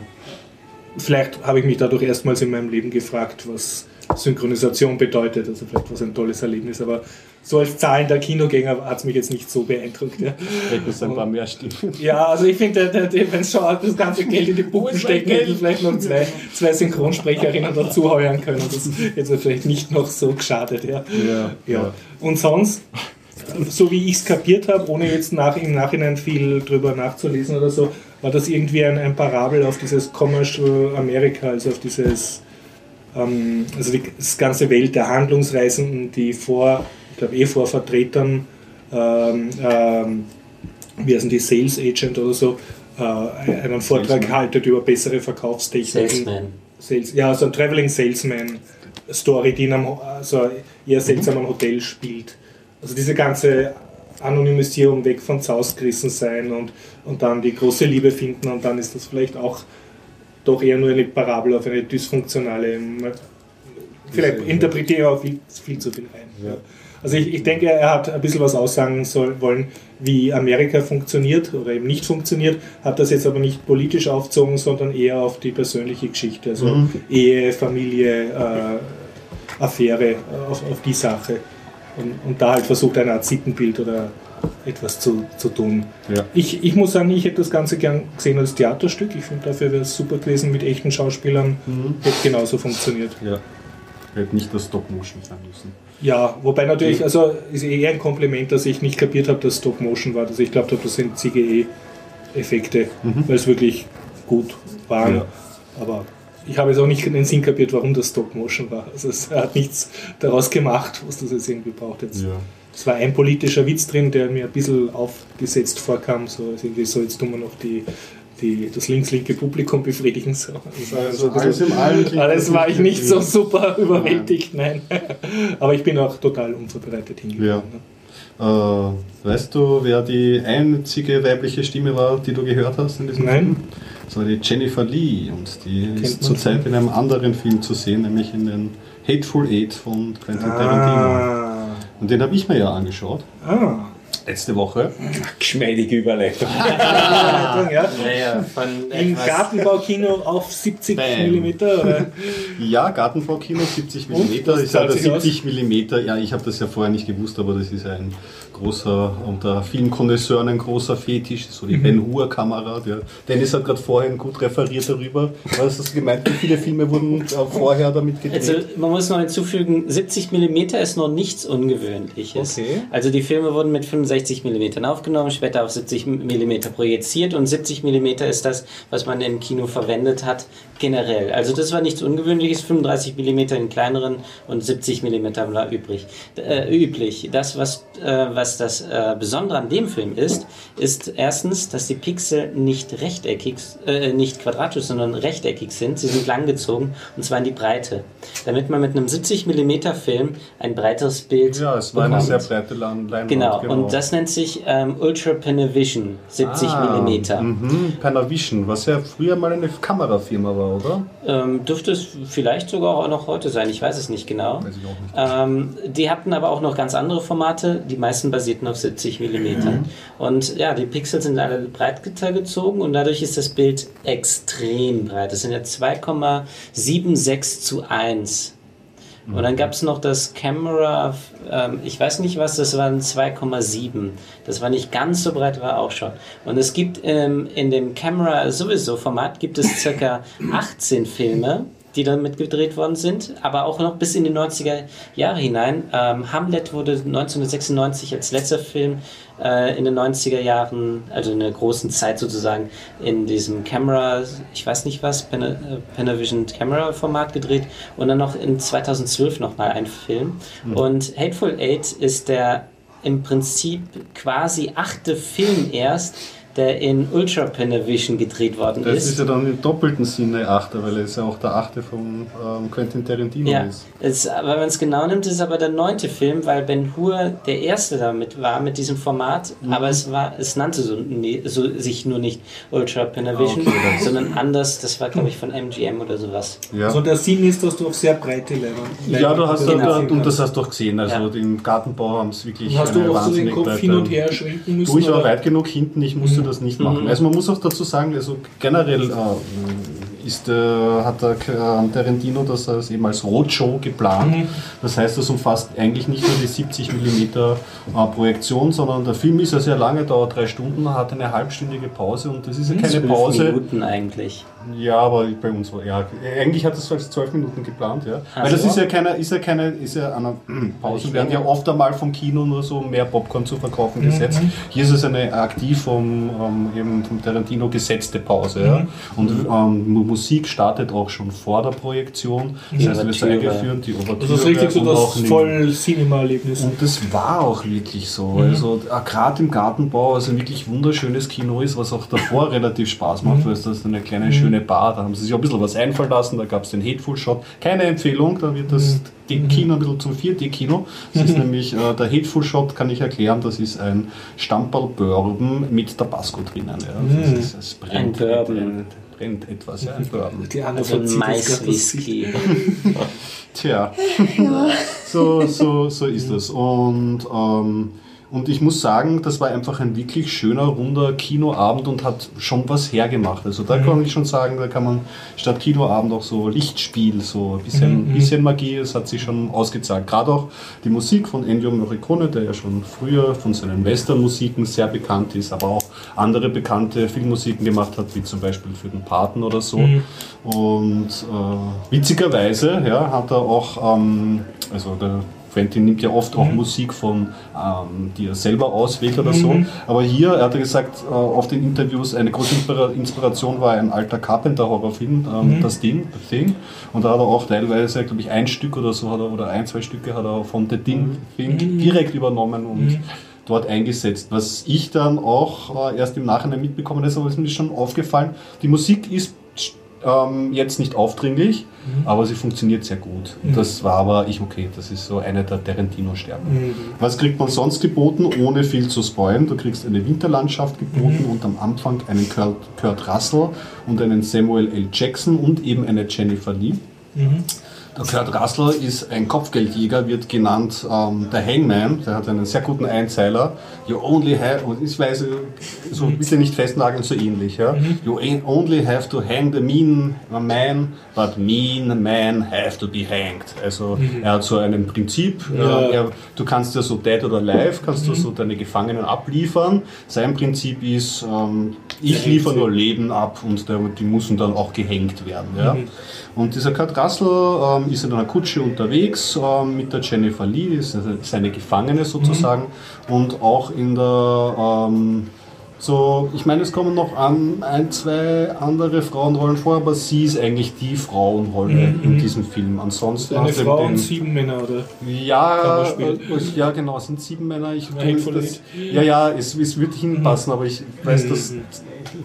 vielleicht habe ich mich dadurch erstmals in meinem Leben gefragt, was Synchronisation bedeutet. Also vielleicht war es ein tolles Erlebnis, aber so als zahlender Kinogänger hat es mich jetzt nicht so beeindruckt. Ja, Vielleicht ist ein paar mehr Stimmen. ja also ich finde, wenn es schon das ganze Geld in die Puppen stecken, hätten vielleicht noch zwei, zwei Synchronsprecherinnen dazu heuern können. Das hätte mir vielleicht nicht noch so geschadet. Ja. Ja, Ja. Und sonst, so wie ich es kapiert habe, ohne jetzt nach, im Nachhinein viel drüber nachzulesen oder so, war das irgendwie ein, ein Parabel auf dieses Commercial Amerika, also auf dieses, ähm, also die das ganze Welt der Handlungsreisenden, die vor, ich glaube eh vor Vertretern, ähm, ähm, wie heißen die, Sales Agent oder so, äh, einen Vortrag haltet über bessere Verkaufstechniken. Salesman. Sales, ja, so ein Traveling Salesman Story, die in einem also eher seltsamen Hotel spielt. Also diese ganze Anonymisierung weg von Zaus gerissen sein und, und dann die große Liebe finden und dann ist das vielleicht auch doch eher nur eine Parabel auf eine dysfunktionale. Vielleicht interpretiere ich auch viel, viel zu viel rein. Ja. Also ich, ich denke, er hat ein bisschen was aussagen soll, wollen, wie Amerika funktioniert oder eben nicht funktioniert, hat das jetzt aber nicht politisch aufgezogen, sondern eher auf die persönliche Geschichte, also Mhm. Ehe, Familie, äh, Affäre, äh, auf, auf die Sache. Und, und da halt versucht, eine Art Sittenbild oder etwas zu, zu tun. Ja. Ich, ich muss sagen, ich hätte das Ganze gern gesehen als Theaterstück. Ich finde, dafür wäre es super gewesen mit echten Schauspielern. Hätte genauso funktioniert. Ja. Hätte nicht das Stop-Motion sein müssen. Ja, wobei natürlich, also ist eher ein Kompliment, dass ich nicht kapiert habe, dass Stop Motion war. Also ich glaube, das sind CGE-Effekte, weil es wirklich gut waren. Ja. Aber ich habe jetzt auch nicht den Sinn kapiert, warum das Stop Motion war. Also es hat nichts daraus gemacht, was das jetzt irgendwie braucht jetzt. Ja. Es war ein politischer Witz drin, der mir ein bisschen aufgesetzt vorkam. So also irgendwie so, jetzt tun wir noch die, die, das links-linke Publikum befriedigen. So. Das war so ein Alles im Allen alles war ich nicht so super überwältigt, nein. Aber ich bin auch total unvorbereitet hingegangen. Ja. Äh, weißt du, wer die einzige weibliche Stimme war, die du gehört hast in diesem Nein. Film? Das war die Jennifer Lee und die man ist zurzeit in einem anderen Film zu sehen, nämlich in den Hateful Eight von Quentin Tarantino. Ah, Und den habe ich mir ja angeschaut, ah. Letzte Woche. Geschmeidige Überleitung. ja. Naja, von Im Gartenbaukino auf 70 Bam. mm? Ja, Gartenbaukino 70 Und? mm. Ich sich 70 mm. Ja, ich habe das ja vorher nicht gewusst, aber das ist ein großer, unter vielen Connoisseuren ein großer Fetisch, so Mhm. die Ben Hur Kamera. Der Dennis hat gerade vorhin gut referiert darüber. Was hast du gemeint? Wie viele Filme wurden vorher damit gedreht? Also man muss noch hinzufügen, 70 mm ist noch nichts Ungewöhnliches. Okay. Also die Filme wurden mit 65 mm aufgenommen, später auf 70 mm projiziert und 70 mm ist das, was man im Kino verwendet hat, generell. Also das war nichts Ungewöhnliches, 35 mm in kleineren und 70 mm war übrig, äh, üblich. Das, was, äh, was das äh, Besondere an dem Film ist, ist erstens, dass die Pixel nicht rechteckig, äh, nicht quadratisch, sondern rechteckig sind. Sie sind langgezogen und zwar in die Breite. Damit man mit einem 70 mm Film ein breiteres Bild ja, es war eine sehr breite Leinwand. Genau, und das nennt sich ähm, Ultra Panavision 70 Ah, mm. Mhm, Panavision, was ja früher mal eine Kamerafirma war, oder? Ähm, dürfte es vielleicht sogar auch noch heute sein, ich weiß es nicht genau. Weiß ich auch nicht. Ähm, die hatten aber auch noch ganz andere Formate, die meisten basierten auf 70 mm. Mhm. Und ja, die Pixel sind alle breit gezogen und dadurch ist das Bild extrem breit. Das sind ja 2,76 zu 1. Und Mhm. dann gab es noch das Camera, ähm, ich weiß nicht was, das waren 2,7. Das war nicht ganz so breit, war auch schon. Und es gibt ähm, in dem Camera sowieso Format gibt es circa 18 Filme, die damit gedreht worden sind, aber auch noch bis in die 90er Jahre hinein. Ähm, Hamlet wurde 1996 als letzter Film äh, in den 90er Jahren, also in der großen Zeit sozusagen, in diesem Camera, ich weiß nicht was, äh, Panavision Camera Format gedreht und dann noch in 2012 nochmal ein Film. Und Hateful Eight ist der im Prinzip quasi achte Film erst, der in Ultra Panavision gedreht worden Das ist. ist ja dann im doppelten Sinne Achter, weil es ja auch der Achte von ähm, Quentin Tarantino Ja, ist. es, wenn man es genau nimmt, ist es aber der neunte Film, weil Ben Hur der erste damit war mit diesem Format, Mhm. aber es war, es nannte so, nee, so sich nur nicht Ultra Panavision, Ah, okay, das- sondern anders. Das war glaube ich von MGM oder sowas. Ja. Also der Sinn ist, dass du auf sehr breite Leinwand Ja, du hast Genau. da, und das hast du auch gesehen. Also Ja. im Gartenbau haben es wirklich Hast du eine auch so den Kopf breite- hin und her schwenken müssen? Du, ich war weit genug hinten, ich musste das nicht machen. Also man muss auch dazu sagen, also generell äh, ist, äh, hat der äh, Tarantino das als eben als Roadshow geplant. Das heißt, das umfasst eigentlich nicht nur die 70 mm äh, Projektion, sondern der Film ist ja sehr lange, dauert drei Stunden, hat eine halbstündige Pause und das ist ja keine Zwölf Pause. Minuten eigentlich. Ja, aber bei uns war ja eigentlich hat es als zwölf Minuten geplant, ja. Ach Weil das so. ist ja keine, ist ja keine, ist ja eine Pause. werden ja oft einmal vom Kino nur so mehr Popcorn zu verkaufen gesetzt. Hier ist es eine aktiv vom, ähm, eben vom Tarantino gesetzte Pause, ja. Und ähm, Mu- Musik startet auch schon vor der Projektion. Das heißt, wird Ouvertüre. eingeführt, die Ouvertüre. Also das ist richtig so das voll Cinema-Erlebnis. und das war auch wirklich so. Also gerade im Gartenbau, also ein wirklich wunderschönes Kino ist, was auch davor relativ Spaß macht, weil es das eine kleine schöne Bar, da haben sie sich auch ein bisschen was einfallen lassen, da gab es den Hateful Shot. Keine Empfehlung, da wird das die Kino ein bisschen zum 4D-Kino. Das ist nämlich äh, der Hateful Shot, kann ich erklären, das ist ein Stamperl Bourbon mit Tabasco drinnen. Ja. Das ist, es brennt, äh, brennt etwas, ja, ein Bourbon. Die andere Also das das Maiswhisky. Tja, so, so, so ist es. Und, ähm, und ich muss sagen, das war einfach ein wirklich schöner, runder Kinoabend und hat schon was hergemacht. Also da kann ich schon sagen, da kann man statt Kinoabend auch so Lichtspiel, so ein bisschen, bisschen Magie, es hat sich schon ausgezahlt. Gerade auch die Musik von Ennio Morricone, der ja schon früher von seinen Western-Musiken sehr bekannt ist, aber auch andere bekannte Filmmusiken gemacht hat, wie zum Beispiel für den Paten oder so. Und äh, witzigerweise ja, hat er auch, ähm, also der Quentin nimmt ja oft auch Musik von, ähm, die er selber auswählt oder so. Aber hier, er hat ja gesagt, äh, auf den Interviews, eine große Inspira Inspiration war ein alter Carpenter-Horrorfilm, ähm, das Ding, The Thing. Und da hat er auch teilweise, glaube ich, ein Stück oder so, hat er, oder ein, zwei Stücke hat er von The Thing Film direkt übernommen und dort eingesetzt. Was ich dann auch äh, erst im Nachhinein mitbekommen habe, aber ist mir schon aufgefallen, die Musik ist ähm, jetzt nicht aufdringlich, aber sie funktioniert sehr gut. Das war aber ich okay, das ist so eine der Tarantino-Stärken. Was kriegt man sonst geboten, ohne viel zu spoilen? Du kriegst eine Winterlandschaft geboten und am Anfang einen Kurt, Kurt Russell und einen Samuel L. Jackson und eben eine Jennifer Lee. Der Kurt Russell ist ein Kopfgeldjäger, wird genannt ähm, der Hangman. Der hat einen sehr guten Einzeiler. You only have, und ich weiß, so bitte nicht festnageln, so ähnlich. Ja? You ain't only have to hang the mean man, but mean men have to be hanged. Also er hat so ein Prinzip. Ja. Äh, er, du kannst ja so dead or alive, kannst du so deine Gefangenen abliefern. Sein Prinzip ist, ähm, ich liefere nur Leben ab und der, die müssen dann auch gehängt werden. Ja? Und dieser Kurt Russell ähm, ist in einer Kutsche unterwegs ähm, mit der Jennifer Lee, ist also seine Gefangene sozusagen, und auch in der, ähm, so, ich meine, es kommen noch an, ein, zwei andere Frauenrollen vor, aber sie ist eigentlich die Frauenrolle in diesem Film. Ansonsten Eine Frau den- und sieben Männer, oder? ja, äh, ja, genau, es sind sieben Männer. Ich, Hängt das, ja, ja, es, es wird hinpassen, aber ich weiß, dass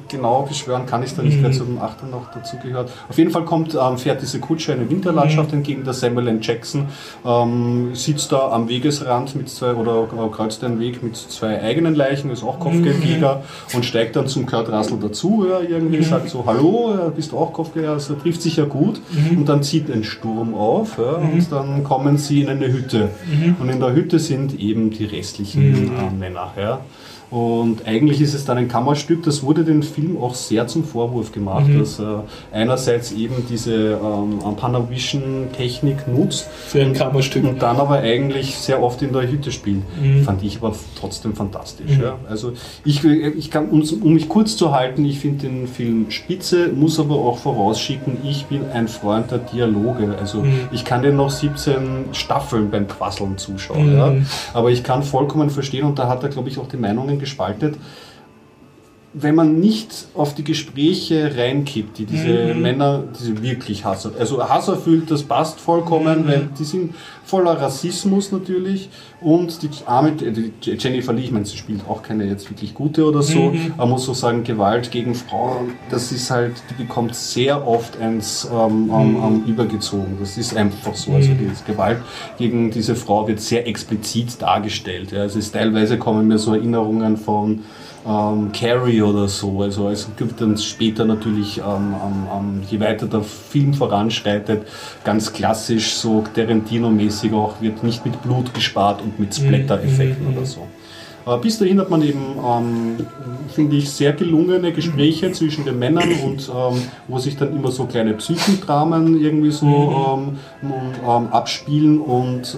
genau beschwören kann ich da nicht, wer zum Achter noch dazugehört. Auf jeden Fall kommt, ähm, fährt diese Kutsche eine Winterlandschaft entgegen. Der Samuel L. Jackson ähm, sitzt da am Wegesrand mit zwei oder äh, kreuzt den Weg mit zwei eigenen Leichen, ist auch Kopfgeldjäger und steigt dann zum Kurt Russell dazu. Ja, irgendwie sagt so, hallo, ja, bist du auch Kopfgeldjäger? Also trifft sich ja gut. Und dann zieht ein Sturm auf ja, und dann kommen sie in eine Hütte. Und in der Hütte sind eben die restlichen äh, Männer. Ja. Und eigentlich ist es dann ein Kammerstück, das wurde dem Film auch sehr zum Vorwurf gemacht, dass er einerseits eben diese ähm, Panavision-Technik nutzt Für ein Kammerstück. und dann aber eigentlich sehr oft in der Hütte spielt. Fand ich aber trotzdem fantastisch. Ja. Also ich, ich kann, um, um mich kurz zu halten, ich finde den Film spitze, muss aber auch vorausschicken, ich bin ein Freund der Dialoge. Also ich kann den noch 17 Staffeln beim Quasseln zuschauen. Ja. Aber ich kann vollkommen verstehen, und da hat er, glaube ich, auch die Meinungen gespaltet, wenn man nicht auf die Gespräche reinkippt, die diese Männer, diese wirklich Hass also Hass erfüllt, das passt vollkommen, weil die sind voller Rassismus natürlich und die arme die Jennifer Lee, ich meine, sie spielt auch keine jetzt wirklich gute oder so, man muss so sagen, Gewalt gegen Frauen, das ist halt, die bekommt sehr oft eins ähm, ähm, übergezogen, das ist einfach so, also die Gewalt gegen diese Frau wird sehr explizit dargestellt, ja. es ist, teilweise kommen mir so Erinnerungen von ähm, Carrie oder so. Also es gibt dann später natürlich, ähm, ähm, je weiter der Film voranschreitet, ganz klassisch so Tarantino-mäßig auch, wird nicht mit Blut gespart und mit Splatter-Effekten oder so. Aber bis dahin hat man eben, ähm, finde ich, sehr gelungene Gespräche zwischen den Männern und ähm, wo sich dann immer so kleine Psychodramen irgendwie so ähm, ähm, abspielen und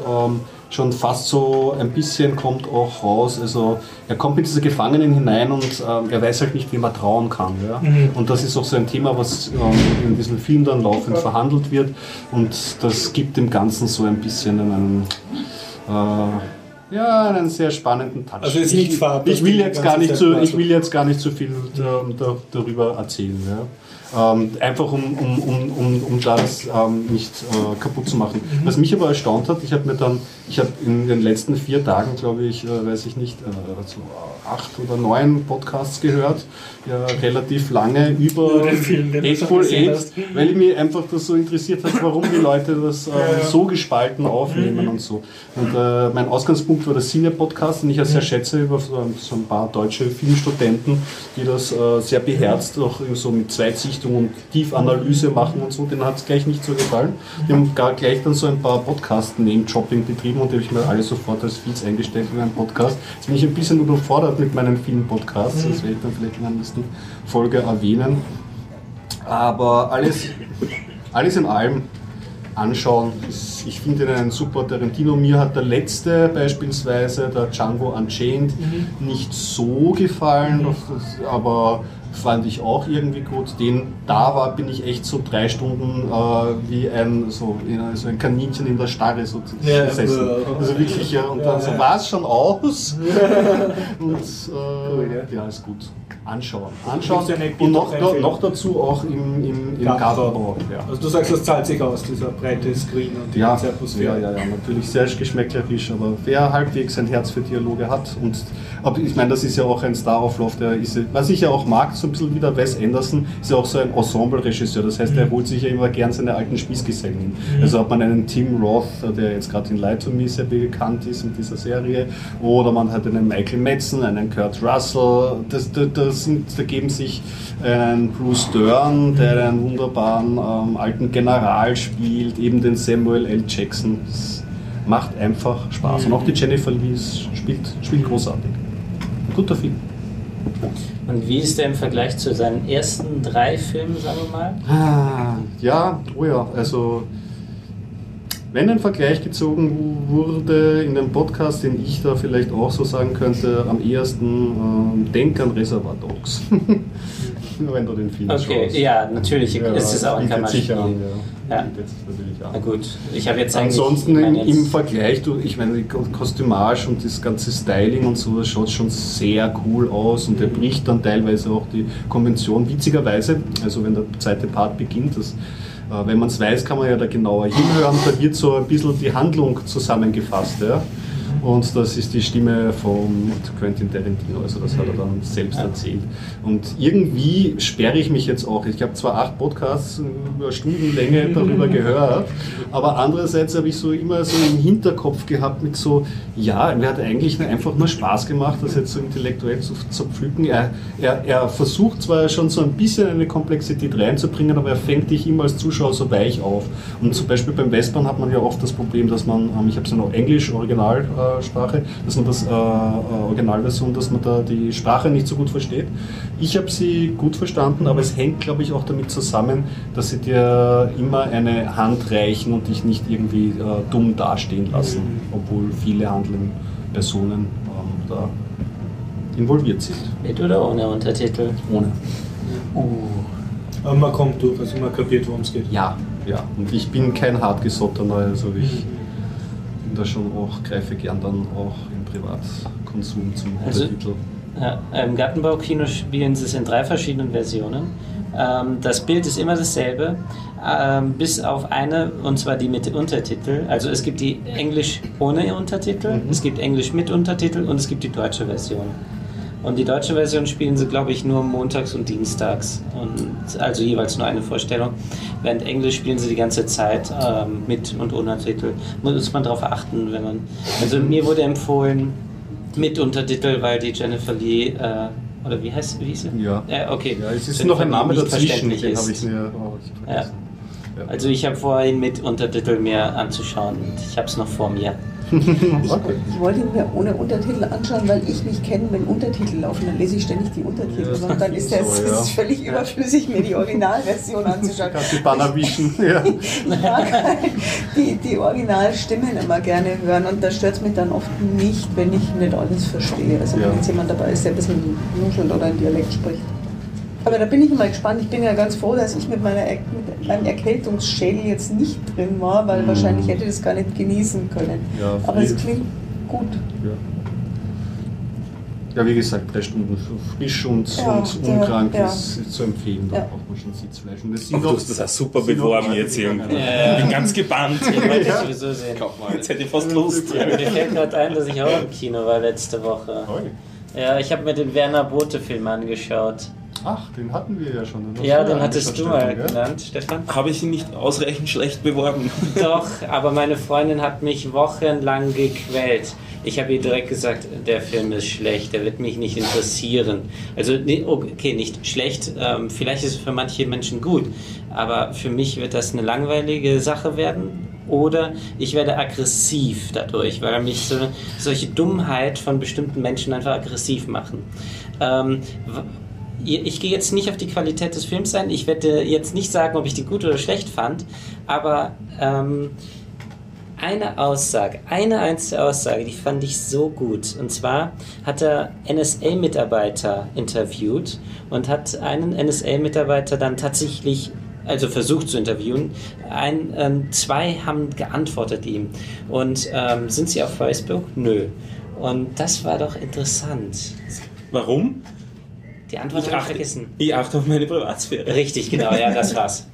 schon fast so ein bisschen kommt auch raus. Also er kommt mit dieser Gefangenen hinein und ähm, er weiß halt nicht, wie man trauen kann. Ja? Und das ist auch so ein Thema, was ähm, in diesem Film dann laufend verhandelt wird. Und das gibt dem Ganzen so ein bisschen einen, äh, ja, einen sehr spannenden Touch. Also ist nicht ich, ich will jetzt gar nicht zu, ich will jetzt gar nicht so viel ähm, da, darüber erzählen. Ja? Ähm, einfach um, um, um, um, um das ähm, nicht äh, kaputt zu machen. Mhm. Was mich aber erstaunt hat, ich habe mir dann, ich habe in den letzten vier Tagen, glaube ich, äh, weiß ich nicht, äh, so acht oder neun Podcasts gehört, ja, relativ lange über gesehen Eight, hast. weil mich einfach das so interessiert hat, warum die Leute das äh, so gespalten aufnehmen und so. Und äh, mein Ausgangspunkt war der Cine-Podcast, den ich ja sehr schätze über so ein, so ein paar deutsche Filmstudenten, die das äh, sehr beherzt, auch so mit Zweitsichtung und Tiefanalyse machen und so. Denen hat es gleich nicht so gefallen. Die haben gar gleich dann so ein paar Podcast-Name-Dropping betrieben und die habe ich mir alle sofort als Feeds eingestellt in einen Podcast. Jetzt bin ich ein bisschen überfordert mit meinen vielen Podcasts, das werde ich dann vielleicht in der nächsten Folge erwähnen. Aber alles, alles in allem anschauen. Ich finde ihn einen super Tarantino. Mir hat der letzte beispielsweise, der Django Unchained, nicht so gefallen, das- aber fand ich auch irgendwie gut. Den da war, bin ich echt so drei Stunden äh, wie ein, so, so ein Kaninchen in der Starre so Ja, gesessen. Also wirklich, ja, und dann so war es schon aus. und äh, ja, ist gut. Anschauen. Anschauen. Eine Und noch, Bierempfehlung? noch dazu auch im, im, im Gartenbau. Ja. Also du sagst, das zahlt sich aus, dieser breite Screen und die Ja, ganze ja, Atmosphäre. ja, ja, natürlich sehr geschmäcklerisch, aber wer halbwegs ein Herz für Dialoge hat und aber ich meine, das ist ja auch ein Star-Auflauf, der ist, ja- was ich ja auch mag, so ein bisschen wie der Wes Anderson, ist ja auch so ein Ensemble-Regisseur, das heißt, er holt sich ja immer gern seine alten Spießgesellen hin. Also hat man einen Tim Roth, der jetzt gerade in Light to Me sehr bekannt ist in dieser Serie, oder man hat einen Michael Madsen, einen Kurt Russell, das, das, das sind, da geben sich einen Bruce Dern, der einen wunderbaren ähm, alten General spielt, eben den Samuel L. Jackson. Das macht einfach Spaß. Und auch die Jennifer Lee spielt, spielt großartig. Ein guter Film. Und wie ist der im Vergleich zu seinen ersten drei Filmen, sagen wir mal? Ah, ja, oh ja, also wenn ein Vergleich gezogen wurde in dem Podcast, den ich da vielleicht auch so sagen könnte, am ehesten ähm, denk an Reservoir Dogs. wenn du den Film Okay, schaust. ja, natürlich ist es auch ein Kammerspiel. an, ja. Ja. Na gut, ich habe jetzt. Ansonsten ich meine im, jetzt- im Vergleich, du, ich meine, die Ko- Kostümage und das ganze Styling und so, das schaut schon sehr cool aus und er bricht dann teilweise auch die Konvention. Witzigerweise, also wenn der zweite Part beginnt, das, wenn man es weiß, kann man ja da genauer hinhören, da wird so ein bisschen die Handlung zusammengefasst. Ja? Und das ist die Stimme von Quentin Tarantino, also das hat er dann selbst erzählt. Und irgendwie sperre ich mich jetzt auch. Ich habe zwar acht Podcasts über Stundenlänge darüber gehört, aber andererseits habe ich so immer so im Hinterkopf gehabt mit so, ja, mir hat eigentlich einfach nur Spaß gemacht, das jetzt so intellektuell zu zerpflücken. Er, er, er versucht zwar schon so ein bisschen eine Komplexität reinzubringen, aber er fängt dich immer als Zuschauer so weich auf. Und zum Beispiel beim Western hat man ja oft das Problem, dass man, ähm, ich habe es ja noch Englisch, Originalsprache, dass man das äh, äh, Originalversion, dass man da die Sprache nicht so gut versteht. Ich habe sie gut verstanden, aber es hängt, glaube ich, auch damit zusammen, dass sie dir immer eine Hand reichen und dich nicht irgendwie äh, dumm dastehen lassen, obwohl viele handelnde Personen ähm, da involviert sind. Mit oder ohne Untertitel? Ohne. Aber man kommt durch, also man kapiert, worum es geht. Ja, ja. Und ich bin kein hartgesottener, also ich bin da schon auch, greife gern dann auch im Privatkonsum zum Also- Untertitel. Ja, Im Gartenbaukino spielen sie es in drei verschiedenen Versionen. Ähm, das Bild ist immer dasselbe, ähm, bis auf eine, und zwar die mit Untertitel. Also es gibt die Englisch ohne Untertitel, es gibt Englisch mit Untertitel und es gibt die deutsche Version. Und die deutsche Version spielen sie, glaube ich, nur montags und dienstags. Und also jeweils nur eine Vorstellung. Während Englisch spielen sie die ganze Zeit ähm, mit und ohne Titel. Muss man darauf achten, wenn man. Also mir wurde empfohlen, mit Untertitel, weil die Jennifer Lee, äh, oder wie heißt wie hieß sie? Ja. Äh, okay. Ja, es ist Jennifer noch ein Name dazwischen, verständlich den habe ich mir auch vergessen. Also ich habe vorhin mit Untertitel mir anzuschauen und ich habe es noch vor mir. Ich, ich wollte ihn mir ohne Untertitel anschauen, weil ich mich kenne, wenn Untertitel laufen, dann lese ich ständig die Untertitel. Ja, und dann ist das so, ja. völlig überflüssig, mir die Originalversion anzuschauen. Kannst die Banner wischen. Ja. Ich mag halt die, die Originalstimmen immer gerne hören und da stört es mich dann oft nicht, wenn ich nicht alles verstehe. Also Ja. wenn jetzt jemand dabei ist, der ein bisschen nuschelt oder einen Dialekt spricht. Aber da bin ich immer gespannt. Ich bin ja ganz froh, dass ich mit, meiner, Er- mit meinem Erkältungsschädel jetzt nicht drin war, weil wahrscheinlich hätte ich das gar nicht genießen können. Mhm. Ja, Aber es klingt gut. Ja. ja, wie gesagt, drei Stunden frisch und, Ja, und unkrank ja. ist, ist zu empfehlen. Da Ja. braucht man schon Sitzfleisch. Und das sind du auch- hast das auch super beworben jetzt irgendwie. Ich bin ganz gebannt. Ich wollte es sowieso sehen. Jetzt hätte ich fast Lust. Mir fällt gerade ein, dass ich auch im Kino war letzte Woche. Ja, ich habe mir den Werner Bote-Film angeschaut. Ach, den hatten wir ja schon. Ja, den hattest du mal Veranstaltung, genannt, Stefan. Habe ich ihn nicht ausreichend schlecht beworben? Doch, aber meine Freundin hat mich wochenlang gequält. Ich habe ihr direkt gesagt, der Film ist schlecht, der wird mich nicht interessieren. Also, okay, nicht schlecht, ähm, vielleicht ist es für manche Menschen gut, aber für mich wird das eine langweilige Sache werden. Oder ich werde aggressiv dadurch, weil mich so, solche Dummheit von bestimmten Menschen einfach aggressiv machen. Ähm, ich gehe jetzt nicht auf die Qualität des Films ein. Ich werde jetzt nicht sagen, ob ich die gut oder schlecht fand, aber ähm, eine Aussage, eine einzige Aussage, die fand ich so gut. Und zwar hat er NSA-Mitarbeiter interviewt und hat einen NSA-Mitarbeiter dann tatsächlich, also versucht zu interviewen. Ein, ähm, zwei haben geantwortet ihm. Und ähm, sind sie auf Facebook? Nö. Und das war doch interessant. Warum? Die Antwort habe ich achte, vergessen. ich achte auf meine Privatsphäre. Richtig, genau, ja, das war's.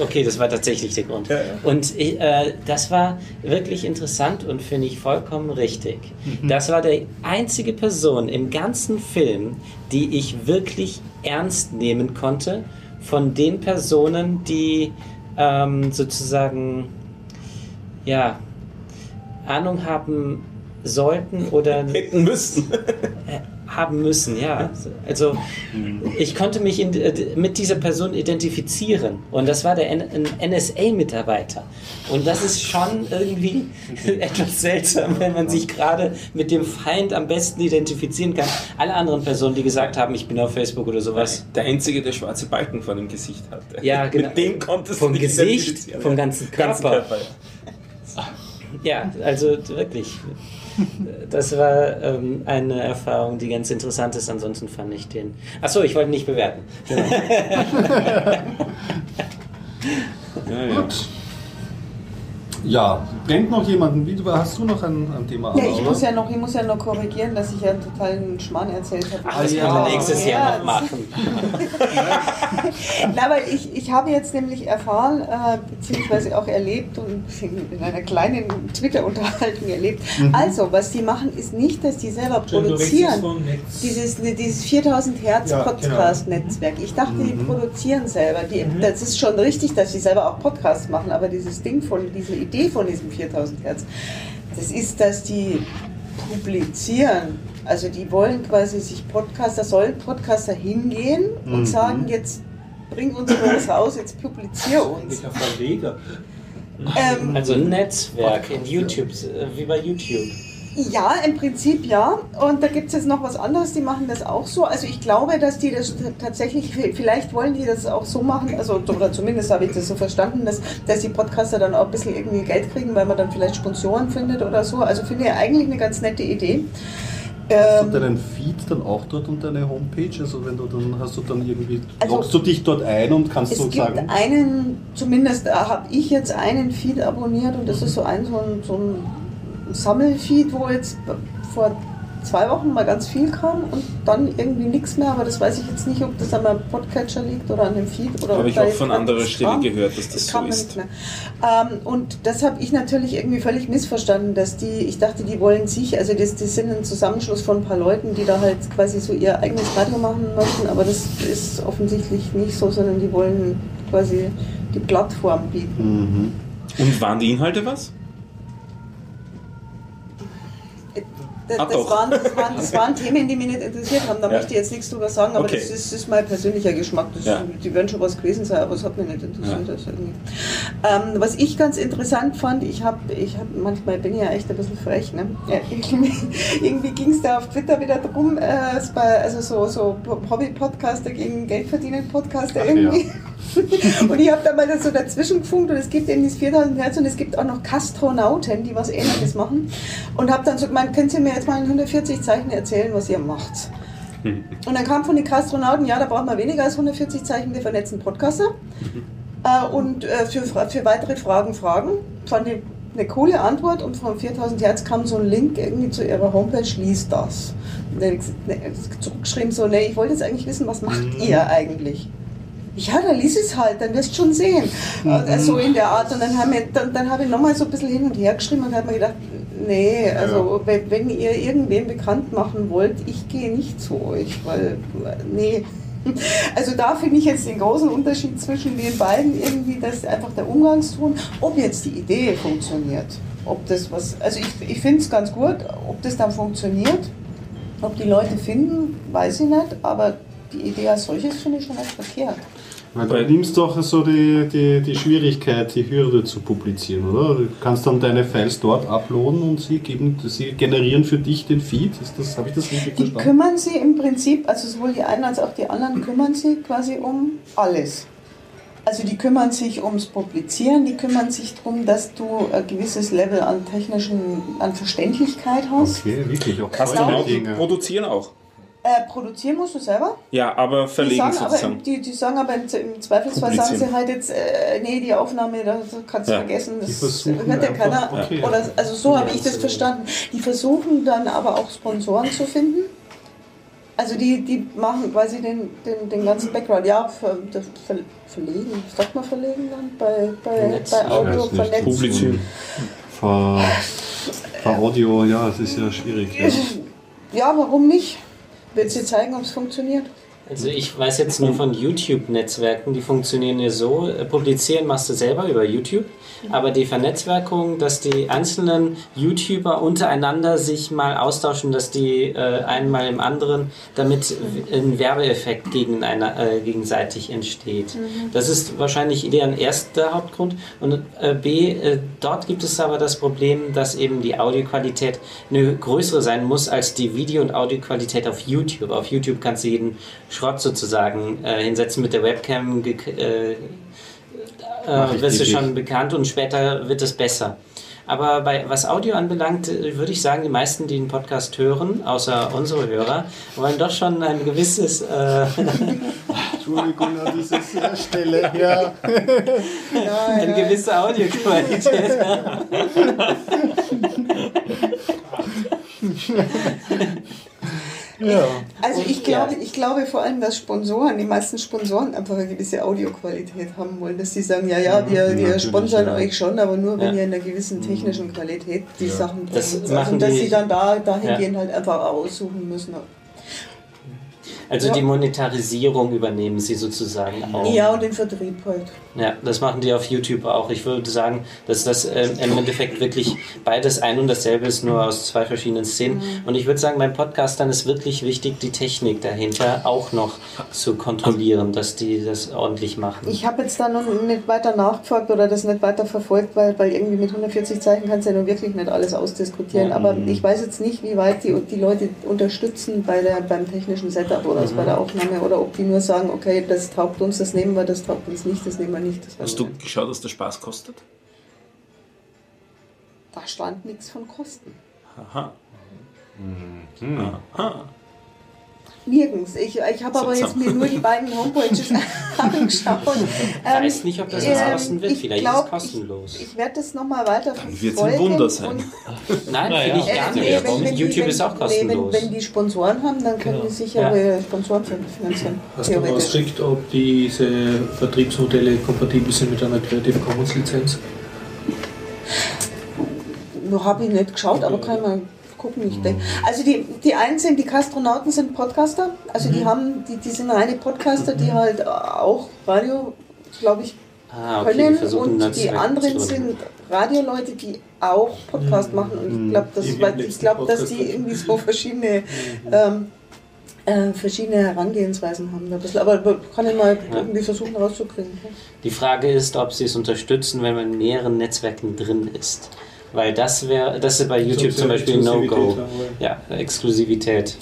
Okay, das war tatsächlich der Grund. Und äh, das war wirklich interessant und finde ich vollkommen richtig. Das war die einzige Person im ganzen Film, die ich wirklich ernst nehmen konnte von den Personen, die ähm, sozusagen, ja, Ahnung haben sollten oder Hätten müssen. Haben müssen, ja. Also ich konnte mich in, äh, mit dieser Person identifizieren und das war der NSA-Mitarbeiter. Und das ist schon irgendwie etwas seltsam, wenn man sich gerade mit dem Feind am besten identifizieren kann. Alle anderen Personen, die gesagt haben, ich bin auf Facebook oder sowas. Der Einzige, der schwarze Balken vor dem Gesicht hatte. Ja, genau. Mit dem konntest Vom du dich Gesicht, vom ganzen Ganzen Körper. Körper ja. Ja, also wirklich. Das war ähm, eine Erfahrung, die ganz interessant ist. Ansonsten fand ich den. Achso, ich wollte nicht bewerten. Ja, ja. Ja, brennt noch jemanden? Wie, hast du noch ein, ein Thema? Ja, ich muss ja noch, ich muss ja noch korrigieren, dass ich ja einen totalen Schmarrn erzählt habe. Ach, das ja. kann man nächstes Jahr noch machen. Na, aber ich, ich habe jetzt nämlich erfahren, äh, beziehungsweise auch erlebt und in einer kleinen Twitter-Unterhaltung erlebt. Also, was die machen, ist nicht, dass die selber produzieren. Dieses, dieses 4000 Hertz Ja, Podcast-Netzwerk. Ich dachte, die produzieren selber. Die, Das ist schon richtig, dass sie selber auch Podcasts machen, aber dieses Ding von, diese Idee von diesem 4000 Hertz, das ist, dass die publizieren. Also die wollen quasi sich Podcaster, sollen Podcaster hingehen und sagen, jetzt bring uns was raus, jetzt publizier uns. Verleger. Ähm, Also ein Netzwerk in YouTube, äh, wie bei YouTube. Ja, im Prinzip ja. Und da gibt es jetzt noch was anderes, die machen das auch so. Also ich glaube, dass die das tatsächlich, vielleicht wollen die das auch so machen, also oder zumindest habe ich das so verstanden, dass, dass die Podcaster dann auch ein bisschen irgendwie Geld kriegen, weil man dann vielleicht Sponsoren findet oder so. Also finde ich eigentlich eine ganz nette Idee. Hast du Ähm, deinen Feed dann auch dort und deine Homepage? Also wenn du dann hast du dann irgendwie Also- loggst du dich dort ein und kannst es so gibt sagen. einen, zumindest habe ich jetzt einen Feed abonniert und das ist so ein, so ein, so ein Sammelfeed, wo jetzt vor zwei Wochen mal ganz viel kam und dann irgendwie nichts mehr, aber das weiß ich jetzt nicht, ob das an meinem Podcatcher liegt oder an dem Feed oder Habe ich auch von anderer Stelle kam. gehört, dass das Es so kam ist. Ähm, und das habe ich natürlich irgendwie völlig missverstanden, dass die, ich dachte, die wollen sich, also das, das sind ein Zusammenschluss von ein paar Leuten, die da halt quasi so ihr eigenes Radio machen möchten, aber das ist offensichtlich nicht so, sondern die wollen quasi die Plattform bieten. Mhm. Und waren die Inhalte was? Das, Ah, das, doch. waren, das, waren, das waren Themen, die mich nicht interessiert haben. Da Ja. möchte ich jetzt nichts drüber sagen, aber Okay. das, ist, das ist mein persönlicher Geschmack. Das, Ja. Die werden schon was gewesen sein, aber es hat mich nicht interessiert. Also irgendwie. ähm, was ich ganz interessant fand, ich habe, ich hab, manchmal bin ich ja echt ein bisschen frech. Ne? Ja, irgendwie irgendwie ging es da auf Twitter wieder drum, äh, also so, so Hobby-Podcaster gegen Geldverdienen-Podcaster irgendwie. und ich habe da mal so dazwischen gefunkt und es gibt eben dieses 4000 Hertz und es gibt auch noch Kastronauten, die was ähnliches machen. Und habe dann so gemeint, könnt ihr mir jetzt mal in 140 Zeichen erzählen, was ihr macht? Und dann kam von den Kastronauten, ja, da braucht man weniger als 140 Zeichen, wir vernetzen Podcaster. Äh, und äh, für, für weitere Fragen fragen. Fand ich eine coole Antwort und von 4000 Hertz kam so ein Link irgendwie zu ihrer Homepage, lies das. Und dann ne, zurückgeschrieben so, nee, ich wollte jetzt eigentlich wissen, was macht ihr eigentlich? Ja, dann lies es halt, dann wirst du schon sehen. Äh, So in der Art. Und dann, haben wir, dann, dann habe ich nochmal so ein bisschen hin und her geschrieben und habe mir gedacht, nee, also wenn, wenn ihr irgendwen bekannt machen wollt, ich gehe nicht zu euch, weil, nee. Also da finde ich jetzt den großen Unterschied zwischen den beiden irgendwie, dass einfach der Umgangston, ob jetzt die Idee funktioniert, ob das was, also ich, ich finde es ganz gut, ob das dann funktioniert, ob die Leute finden, weiß ich nicht, aber die Idee als solches finde ich schon nicht verkehrt. Weil du nimmst doch so die, die, die Schwierigkeit, die Hürde zu publizieren, oder? Du kannst dann deine Files dort uploaden und sie, geben, sie generieren für dich den Feed. Ist das, Habe ich das richtig Die verstanden? kümmern sich im Prinzip, also sowohl die einen als auch die anderen kümmern sich quasi um alles. Also die kümmern sich ums Publizieren, die kümmern sich darum, dass du ein gewisses Level an technischen, an Verständlichkeit hast. Okay, wirklich, auch Kastronauten Dinge. produzieren auch. Äh, produzieren musst du selber. Ja, aber Die verlegen sagen, aber, sozusagen. die, die sagen aber im, im Zweifelsfall sagen sie halt jetzt, äh, nee, die Aufnahme, das kannst du Ja. vergessen, Die das hört ja keiner. okay. Oder, also so habe ich das verstanden. Die versuchen dann aber auch Sponsoren zu finden. Also die, die machen quasi den, den, den ganzen Background, ja, ver, ver, ver, verlegen, sagt man verlegen dann? Bei, bei, bei Audio vernetzt. Publizieren. Ver, ver Audio, ja, es ist ja schwierig. Ja. Ja, warum nicht? Willst du zeigen, ob es funktioniert? Also ich weiß jetzt nur von YouTube-Netzwerken, die funktionieren ja so, äh, publizieren machst du selber über YouTube, aber die Vernetzwerkung, dass die einzelnen YouTuber untereinander sich mal austauschen, dass die äh, einmal im anderen, damit ein Werbeeffekt gegen einer, äh, gegenseitig entsteht. Das ist wahrscheinlich deren erster Hauptgrund. Und äh, B, äh, dort gibt es aber das Problem, dass eben die Audioqualität eine größere sein muss als die Video- und Audioqualität auf YouTube. Auf YouTube kannst du jeden Schrott sozusagen äh, hinsetzen mit der Webcam. Äh, äh, wirst du schon bekannt und später wird es besser. Aber bei, was Audio anbelangt, äh, würde ich sagen, die meisten, die den Podcast hören, außer unsere Hörer, wollen doch schon ein gewisses äh, Entschuldigung an dieser Stelle. Ja. eine gewisse Audioqualität haben. ja. Also ich glaube, ich glaube vor allem, dass Sponsoren, die meisten Sponsoren einfach eine gewisse Audioqualität haben wollen, dass sie sagen, ja, ja, wir, wir sponsern ja. euch schon, aber nur wenn Ja. ihr in einer gewissen technischen Qualität die Sachen Das bringt. machen also, dass die- sie dann da dahingehend halt einfach aussuchen müssen. Also Ja. die Monetarisierung übernehmen sie sozusagen auch. Ja, und den Vertrieb halt. Ja, das machen die auf YouTube auch. Ich würde sagen, dass das ähm, im Endeffekt wirklich beides ein und dasselbe ist, nur aus zwei verschiedenen Szenen. Mhm. Und ich würde sagen, beim Podcastern ist wirklich wichtig, die Technik dahinter auch noch zu kontrollieren, dass die das ordentlich machen. Ich habe jetzt da noch nicht weiter nachgefragt oder das nicht weiter verfolgt, weil, weil irgendwie mit 140 Zeichen kannst du ja nun wirklich nicht alles ausdiskutieren. Ja. Aber ich weiß jetzt nicht, wie weit die, die Leute unterstützen bei der, beim technischen Setup oder bei der Aufnahme oder ob die nur sagen, okay, das taugt uns, das nehmen wir, das taugt uns nicht, das nehmen wir nicht. Das Hast du wir. geschaut, was der Spaß kostet? Da stand nichts von Kosten. Aha. Aha. Nirgends. Ich, ich habe aber jetzt mir nur die beiden Homepages angeschaut. Ich weiß nicht, ob das was ähm, kosten wird. ich Vielleicht glaub, ist es kostenlos. Ich, ich werde das nochmal weiter Dann wird's verfolgen. ein Wunder sein. Nein, Naja. finde ich gar Äh, nicht. wenn- wenn YouTube wenn- ist auch kostenlos. wenn, wenn die Sponsoren haben, dann können die sicher Ja. ihre Sponsoren finanzieren. Hast du rausgekriegt, ob diese Vertriebsmodelle kompatibel sind mit einer Creative Commons Lizenz? Noch habe ich nicht geschaut, aber kann ich mal gucken. Ich denke. Also die, die einen sind, die Kastronauten sind Podcaster. Also die haben, die, die sind reine Podcaster, die halt auch Radio, glaube ich, Ah, okay, die können versuchen und die anderen sind Radioleute, die auch Podcast machen und ich glaube, Die weil im ich letzten glaub, dass die irgendwie so verschiedene ähm, äh, verschiedene Herangehensweisen haben. da ein bisschen. Aber kann ich mal irgendwie versuchen rauszukriegen. Die Frage ist, ob sie es unterstützen, wenn man in mehreren Netzwerken drin ist. Weil das wäre, das ist bei YouTube zum Beispiel No-Go. Ja, Exklusivität.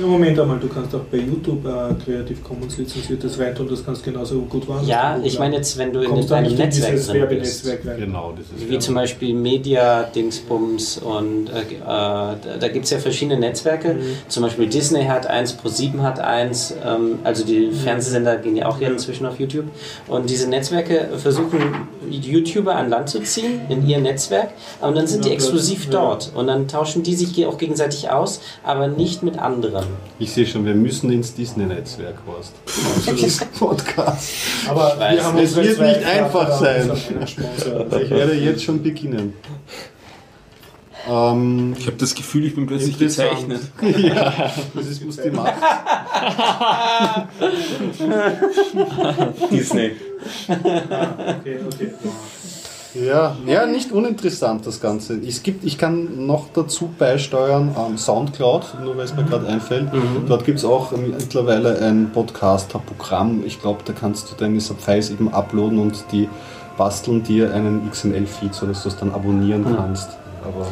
Ja, Moment einmal, du kannst auch bei YouTube äh, Creative Commons lizenziertes reintun, das kannst genauso gut woanders Ja, ich meine jetzt, wenn du in Kommst da einem nicht in Netzwerk dieses drin bist. Rein. Genau, das ist Wie zum Beispiel Media, Dingsbums und äh, äh, da, gibt es ja verschiedene Netzwerke. Zum Beispiel Disney hat eins, Pro7 hat eins, ähm, also die Fernsehsender gehen ja auch hier inzwischen auf YouTube. Und diese Netzwerke versuchen YouTuber an Land zu ziehen in ihr Netzwerk und dann sind die Ja, exklusiv ja. dort. Und dann tauschen die sich auch gegenseitig aus, aber nicht mit anderen. Ich sehe schon, wir müssen ins Disney-Netzwerk, Horst. Das Podcast. Aber wir haben es wird nicht einfach sein. ich werde jetzt schon beginnen. Ähm, Ich habe das Gefühl, ich bin plötzlich gezeichnet. ja, das ist was die macht. Disney. Okay, okay. Ja, ja, nicht uninteressant das Ganze. Es gibt, ich kann noch dazu beisteuern ähm, Soundcloud, nur weil es mir gerade einfällt. Dort gibt es auch mittlerweile ein Podcaster-Programm. Ich glaube, da kannst du deine Files eben uploaden und die basteln dir einen XML-Feed, sodass du es dann abonnieren kannst. Aber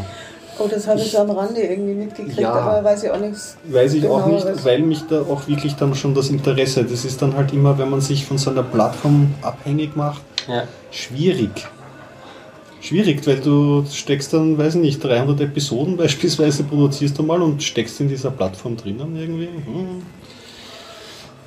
Oh, das habe ich so am Rande irgendwie mitgekriegt, Ja. aber weiß ich auch nichts. weiß ich auch nicht, weil mich da auch wirklich dann schon das Interesse, das ist dann halt immer, wenn man sich von so einer Plattform abhängig macht, Ja. schwierig. Schwierig, weil du steckst dann, weiß ich nicht, 300 Episoden beispielsweise produzierst du mal und steckst in dieser Plattform drinnen irgendwie. Hm.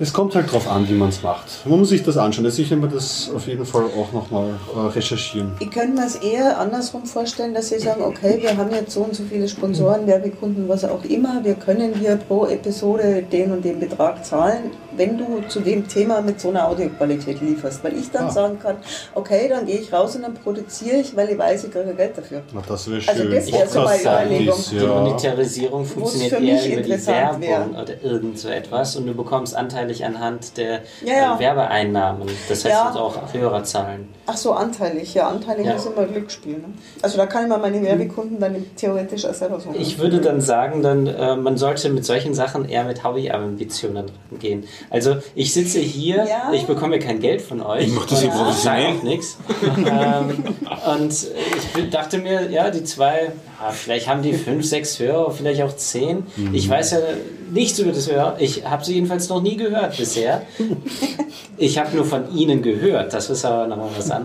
Es kommt halt drauf an, wie man es macht. Man muss sich das anschauen. Also ich werde mir das auf jeden Fall auch nochmal äh, recherchieren. Ich könnte mir es eher andersrum vorstellen, dass Sie sagen, okay, wir haben jetzt so und so viele Sponsoren, Werbekunden, was auch immer, wir können hier pro Episode den und den Betrag zahlen, wenn du zu dem Thema mit so einer Audioqualität lieferst. Weil ich dann Ah. sagen kann, okay, dann gehe ich raus und dann produziere ich, weil ich weiß, ich kriege Geld dafür. Na, das wäre schön. Also das wäre so meine Überlegung. ist, Die ja. Monetarisierung funktioniert eher über die Werbung wär. oder irgend so etwas und du bekommst anteilig anhand der Ja, ja. äh, Werbeeinnahmen. Das heißt Ja. also auch Hörerzahlen. Ach so, anteilig. Ja, anteilig Ja. ist immer Glücksspiel. Ne? Also da kann ich mal meine Werbekunden dann theoretisch auch selber suchen. Ich würde dann sagen, dann, äh, man sollte mit solchen Sachen eher mit Hobbyambitionen gehen. Also ich sitze hier, Ja. ich bekomme kein Geld von euch. Ich mach das hier und professionell. auch nichts. ähm, und ich dachte mir, ja, die zwei, ah, vielleicht haben die fünf, sechs Hörer, vielleicht auch zehn. Ich weiß ja nichts über das Hörer. Ich habe sie jedenfalls noch nie gehört bisher. Ich habe nur von Ihnen gehört, das ist aber nochmal was anderes.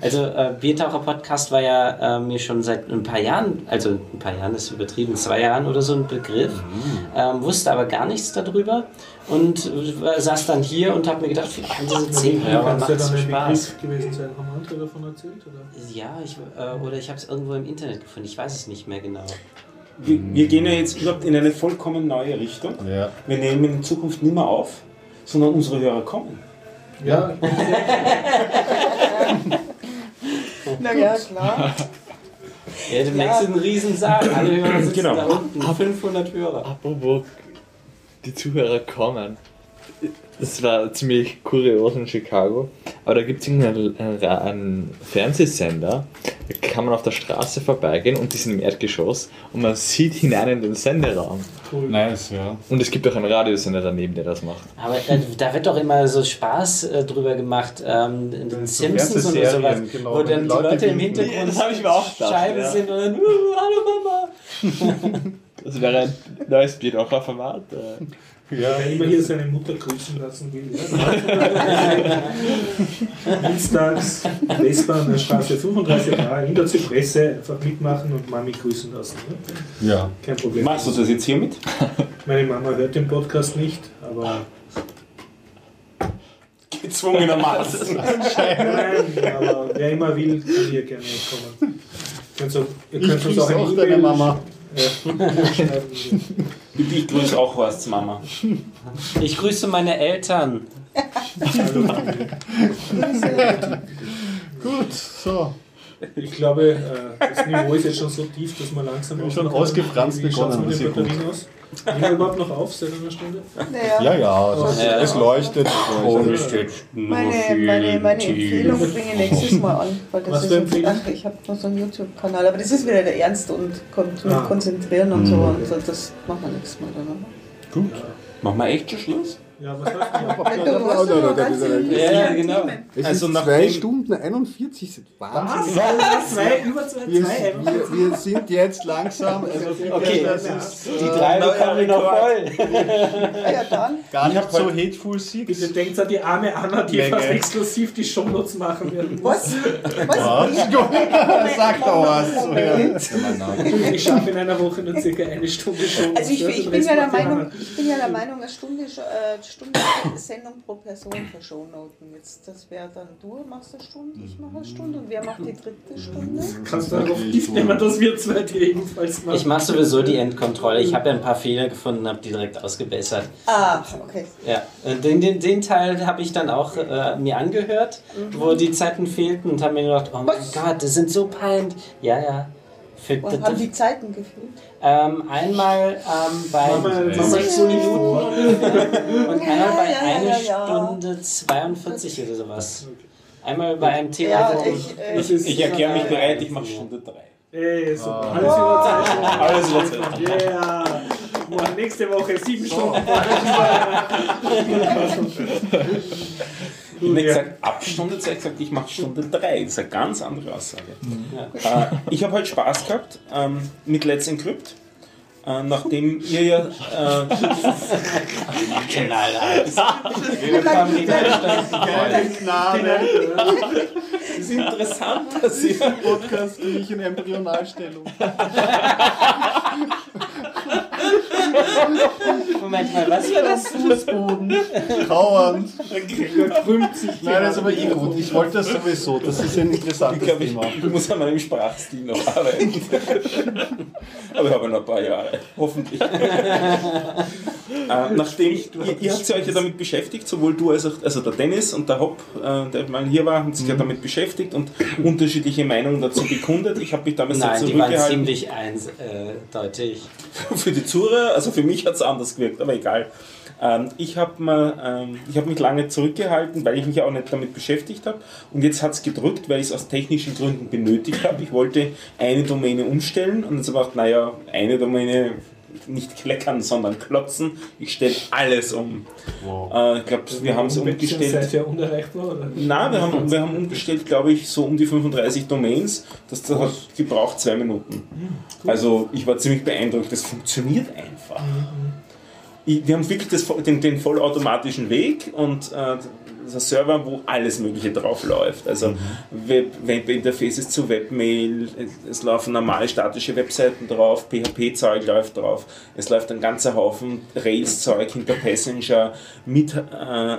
Also äh, Biertaucher Podcast war ja äh, mir schon seit ein paar Jahren, also ein paar Jahren ist übertrieben, zwei Jahren oder so ein Begriff, ähm, wusste aber gar nichts darüber und äh, saß dann hier und habe mir gedacht, haben diese zehn Hörer, es macht ja ein Spaß. Gewesen sein. Haben andere davon erzählt? Oder? Ja, ich, äh, oder ich habe es irgendwo im Internet gefunden, ich weiß es nicht mehr genau. Wir, wir gehen ja jetzt überhaupt in eine vollkommen neue Richtung. Ja. Wir nehmen in Zukunft nicht mehr auf, sondern unsere Hörer kommen. Ja, Na ja, klar. Ja, demnächst ist ein Riesensaal, alle Hörer sitzen Genau. da unten, 500 Hörer. Apropos, die Zuhörer kommen. Das war ziemlich kurios in Chicago. Aber da gibt es irgendeinen einen, Fernsehsender, da kann man auf der Straße vorbeigehen und die sind im Erdgeschoss und man sieht hinein in den Senderaum. Nice, ja. Und es gibt auch einen Radiosender daneben, der das macht. Aber äh, da wird doch immer so Spaß äh, drüber gemacht, ähm, in den So Simpsons oder sowas, genau, wo dann die Leute Leute im. Hintergrund Das ich mir auch gedacht, Scheibe ja. sind und dann, uh, hallo Mama. Das wäre ein neues Bierdacher-Format. äh. Ja, Wer immer hier seine Mutter grüßen lassen will. Ja. Dienstags, der Straße 35a in der Zypresse einfach mitmachen und Mami grüßen lassen. Ne? ja. Kein Problem. Machst du das jetzt hiermit? Meine Mama hört den Podcast nicht, aber Gezwungenermaßen. nein, aber wer immer will, kann hier gerne kommen. Ihr könnt, so, ihr Ich könnt uns auch auch deine E-Mail Mama. Ich grüße auch Horsts Mama. Ich grüße meine Eltern. Gut, so. Ich glaube, äh, das Niveau ist jetzt schon so tief, dass man langsam bin schon ausgefranst Wie begonnen, mit den das ist ja gut. Batterien aus? Nehmen wir überhaupt noch auf seit einer Stunde? Naja, Ja, ja, es, Ja. es leuchtet. Und es Meine, meine, meine. Empfehlung bringe ich nächstes Mal an. Weil das Was ist Empfehlung? Ach, ich habe nur so einen YouTube-Kanal, aber das ist wieder der Ernst und Ah. konzentrieren und so. Und so. Das machen wir nächstes Mal dann. Gut. Machen wir echt schon Schluss? Ja, was läuft denn? Du hast doch noch ganz Ja, genau. Es Also ist nach 2 dem- Stunden 41. sind Wahnsinn. Zwei, über zwei, Wir, zwei. wir, wir sind jetzt langsam. Also Okay, das ist Die äh, drei bekommen wir noch voll. Ah ja, dann. gar nicht so hateful six. Bitte denkt an die arme Anna, die Menge. fast exklusiv die Shownotes machen wird. Was? Was? Was? Sagt doch was. Ich schaffe in einer Woche nur circa eine Stunde Show. Also ich, ich, bin ja der Meinung, ich bin ja der Meinung, eine Stunde, äh, Stunde Sendung pro Person für Shownoten. Jetzt, das wäre dann du machst eine Stunde, ich mache eine Stunde und wer macht die dritte Stunde? Kannst du darauf Gift nehmen, dass wir zwei die ebenfalls machen? Ich mache sowieso die Endkontrolle. Ich habe ja ein paar Fehler gefunden, habe die direkt ausgebessert. Ah, okay. Ja, den, den, den Teil habe ich dann auch äh, mir angehört, wo die Zeiten fehlten und habe mir gedacht, oh mein Was? Gott, das sind so peinlich. Ja, ja. Für, Und haben die Zeiten gefühlt? Ähm, einmal ähm, bei mal 6 so Minuten und einmal bei ja, ja, 1 ja, ja. Stunde 42 oder sowas. Einmal bei einem Thema, ich, äh, ist- Ich erkläre mich bereit, ich mache Stunde 3. Ey, super. Alles über Zeit. schon. Alles über Zeit. Yeah. Boah, nächste Woche sieben Stunden. Ich habe nicht gesagt ab Stunde 2, ich habe gesagt, ich mache Stunde 3. Das ist eine ganz andere Aussage. Äh, ich habe halt Spaß gehabt ähm, mit Let's Encrypt. Äh, nachdem ihr ja äh, Knallhart. es ist interessant, dass ihr Podcast bin ich in Embryonalstellung. Moment mal, was war das? Fußboden. Kauernd. krümmt sich. Nein, das ist aber eh gut. Ich wollte das sowieso. Das ist ein Ich interessantes ich, Thema. ich muss an meinem Sprachstil noch arbeiten. Aber ich habe noch ein paar Jahre, hoffentlich. äh, nachdem, ihr, ihr habt euch ja damit beschäftigt, sowohl du als auch also der Dennis und der Hopp, äh, der mal hier war, haben sich ja Mhm. damit beschäftigt und unterschiedliche Meinungen dazu bekundet. Ich habe mich damals Nein, dazu die waren ziemlich eindeutig. Für die Zuhörer, also für mich hat es anders gewirkt, aber egal. Ähm, ich habe ähm, hab mich lange zurückgehalten, weil ich mich auch nicht damit beschäftigt habe. Und jetzt hat es gedrückt, weil ich es aus technischen Gründen benötigt habe. Ich wollte eine Domäne umstellen und jetzt habe ich gedacht, naja, eine Domäne nicht kleckern, sondern klotzen. Ich stelle alles um. Äh, ich glaube, wir haben es umgestellt. Seid ihr unerreichbar? Oder? Nein, wir haben, wir haben umgestellt, glaube ich, so um die 35 Domains. Das, das hat gebraucht zwei Minuten. Also ich war ziemlich beeindruckt. Das funktioniert einfach. Ich, wir haben wirklich das, den, den vollautomatischen Weg und äh, das ist ein Server, wo alles Mögliche drauf läuft. Also Web, Webinterfaces zu Webmail, es laufen normale statische Webseiten drauf, PHP-Zeug läuft drauf, es läuft ein ganzer Haufen Rails-Zeug hinter Passenger mit, äh,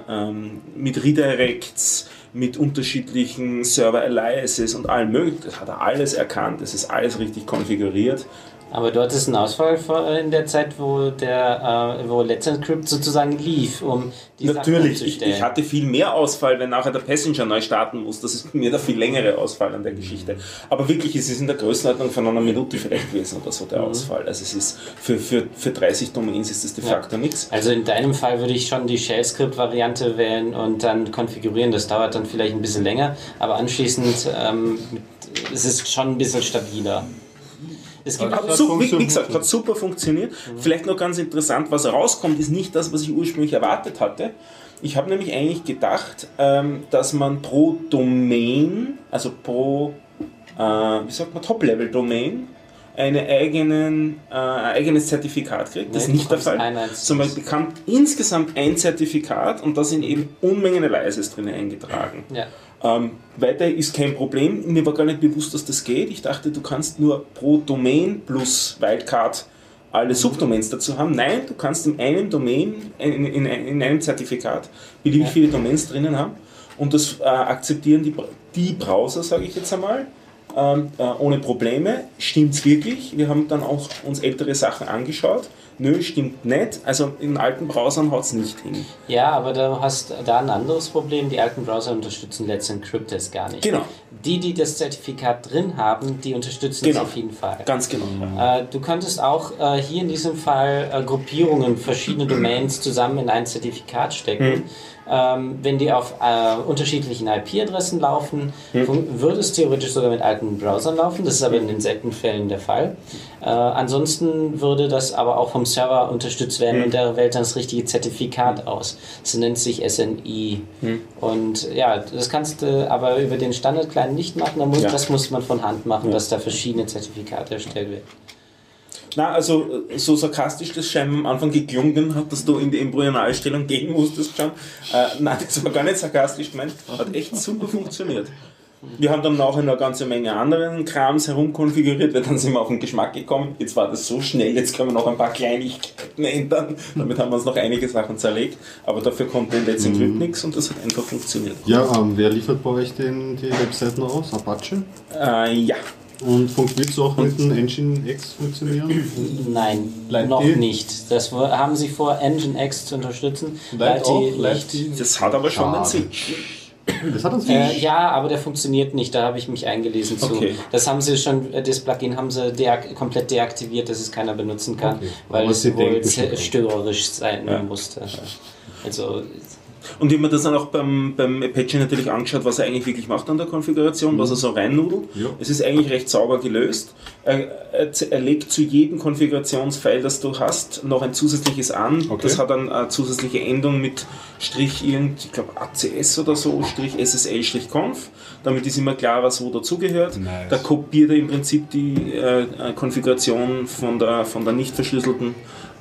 ähm, mit Redirects, mit unterschiedlichen Server-Aliases und allem möglichen. Das hat er alles erkannt, das ist alles richtig konfiguriert. Aber du hattest einen Ausfall vor- in der Zeit, wo der äh, wo Let's Encrypt sozusagen lief, um die Natürlich, ich, ich hatte viel mehr Ausfall, wenn nachher der Passenger neu starten muss. Das ist mir der viel längere Ausfall an der Geschichte. Aber wirklich, es ist in der Größenordnung von einer Minute vielleicht gewesen oder so der Ausfall. Also es ist für, für, für 30 Domains ist das de Mhm. Ja. facto nichts. Also in deinem Fall würde ich schon die Shell-Script-Variante wählen und dann konfigurieren. Das dauert dann vielleicht ein bisschen länger, aber anschließend ähm, es ist schon ein bisschen stabiler. Es gibt Hat Das su wie, gesagt, hat super funktioniert. Vielleicht noch ganz interessant, was rauskommt, ist nicht das, was ich ursprünglich erwartet hatte. Ich habe nämlich eigentlich gedacht, ähm, dass man pro Domain, also pro, äh, wie sagt man, Top-Level-Domain, eine eigenen, äh, ein eigenes Zertifikat kriegt. Das ist nicht der Fall. Sondern man bekommt insgesamt ein Zertifikat und da sind eben Unmengen Aliases drin eingetragen. ja. Ähm, weiter ist kein Problem. Mir war gar nicht bewusst, dass das geht. Ich dachte, du kannst nur pro Domain plus Wildcard alle Subdomains dazu haben. Nein, du kannst in einem Domain, in, in, in einem Zertifikat, beliebig viele Domains drinnen haben. Und das äh, akzeptieren die, die Browser, sage ich jetzt einmal. ähm, äh, ohne Probleme. Stimmt's wirklich? Wir haben dann auch uns ältere Sachen angeschaut. Nö, stimmt nicht. Also in alten Browsern haut es nicht hin. Ja, aber du hast da ein anderes Problem. Die alten Browser unterstützen Let's Encrypt das gar nicht. Genau. Die, die das Zertifikat drin haben, die unterstützen Genau. es auf jeden Fall. Ganz genau. Äh, du könntest auch äh, hier in diesem Fall äh, Gruppierungen, verschiedene Domains zusammen in ein Zertifikat stecken. Ähm, wenn die auf äh, unterschiedlichen IP-Adressen laufen, fun- würde es theoretisch sogar mit alten Browsern laufen. Das ist aber in den seltenen Fällen der Fall. Äh, ansonsten würde das aber auch vom Server unterstützt werden und der wählt dann das richtige Zertifikat aus. Das nennt sich SNI. Und ja, das kannst du aber über den Standard-Client nicht machen. Ja. Das muss man von Hand machen, dass da verschiedene Zertifikate erstellt werden. Na, also äh, so sarkastisch das scheinbar am Anfang geklungen hat, dass du in die Embryonalstellung gehen musstest schon. Äh, nein, das war gar nicht sarkastisch gemeint. Hat echt super funktioniert. Wir haben dann nachher noch eine ganze Menge anderen Krams herumkonfiguriert, weil dann sind wir auf den Geschmack gekommen. Jetzt war das so schnell, jetzt können wir noch ein paar Kleinigkeiten ändern. Damit haben wir uns noch einige Sachen zerlegt. Aber dafür konnte Let's Encrypt nichts und das hat einfach funktioniert. Ja, ähm, wer liefert bei euch den, die Webseiten aus? Apache? Äh, ja. Und funktioniert es auch mit dem Engine X funktionieren? Nein, Light noch D? nicht. Das haben sie vor, Engine X zu unterstützen. Light auch? Light? Das hat aber schon einen Sinn. Das hat uns Äh, ja, aber der funktioniert nicht. Da habe ich mich eingelesen zu. Okay. Das haben sie schon, äh, das Plugin haben sie deak komplett deaktiviert, dass es keiner benutzen kann, Okay. weil Aber es wohl störerisch sein Ja. musste. Also Und habe mir das dann auch beim, beim Apache natürlich angeschaut, was er eigentlich wirklich macht an der Konfiguration, was er so reinnudelt. Ja. Es ist eigentlich recht sauber gelöst. Er, er, er legt zu jedem Konfigurationsfile, das du hast, noch ein zusätzliches an. Okay. Das hat dann eine zusätzliche Endung mit Strich irgend, ich glaube ACS oder so, Strich SSL, Strich Conf. Damit ist immer klar, was wo dazugehört. Nice. Da kopiert er im Prinzip die äh, äh, Konfiguration von der, von der nicht verschlüsselten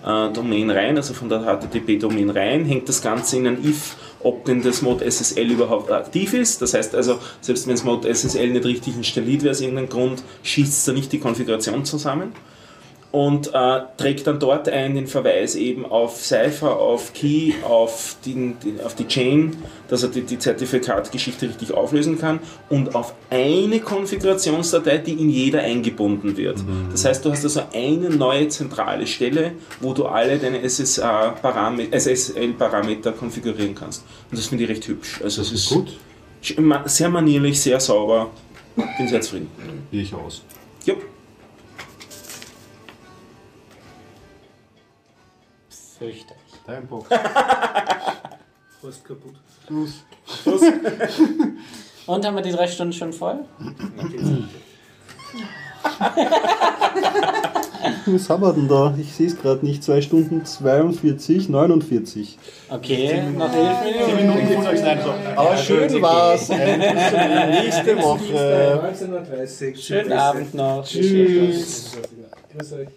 äh, Domain rein, also von der HTTP-Domain rein, hängt das Ganze in ein if, ob denn das Mod SSL überhaupt aktiv ist. Das heißt also, selbst wenn das Mod SSL nicht richtig installiert wäre aus irgendeinem Grund, schießt da nicht die Konfiguration zusammen. Und äh, trägt dann dort ein den Verweis eben auf Cypher, auf Key, auf, den, die, auf die Chain, dass er die, die Zertifikatgeschichte richtig auflösen kann und auf eine Konfigurationsdatei, die in jeder eingebunden wird. Das heißt, du hast also eine neue zentrale Stelle, wo du alle deine SSL-Parameter konfigurieren kannst. Und das finde ich recht hübsch. Also es ist gut. sehr manierlich, sehr sauber. Bin sehr zufrieden. Gehe ich aus. Jupp. Fürchterlich. Dein Box. Fast kaputt. Und haben wir die drei Stunden schon voll? Was haben wir denn da? Ich sehe es gerade nicht. 2 Stunden 42, 49. Okay, noch elf Minuten. Aber schön war's. Nächste Woche. 19.30 Uhr. Schönen Abend noch. Tschüss. Grüß euch.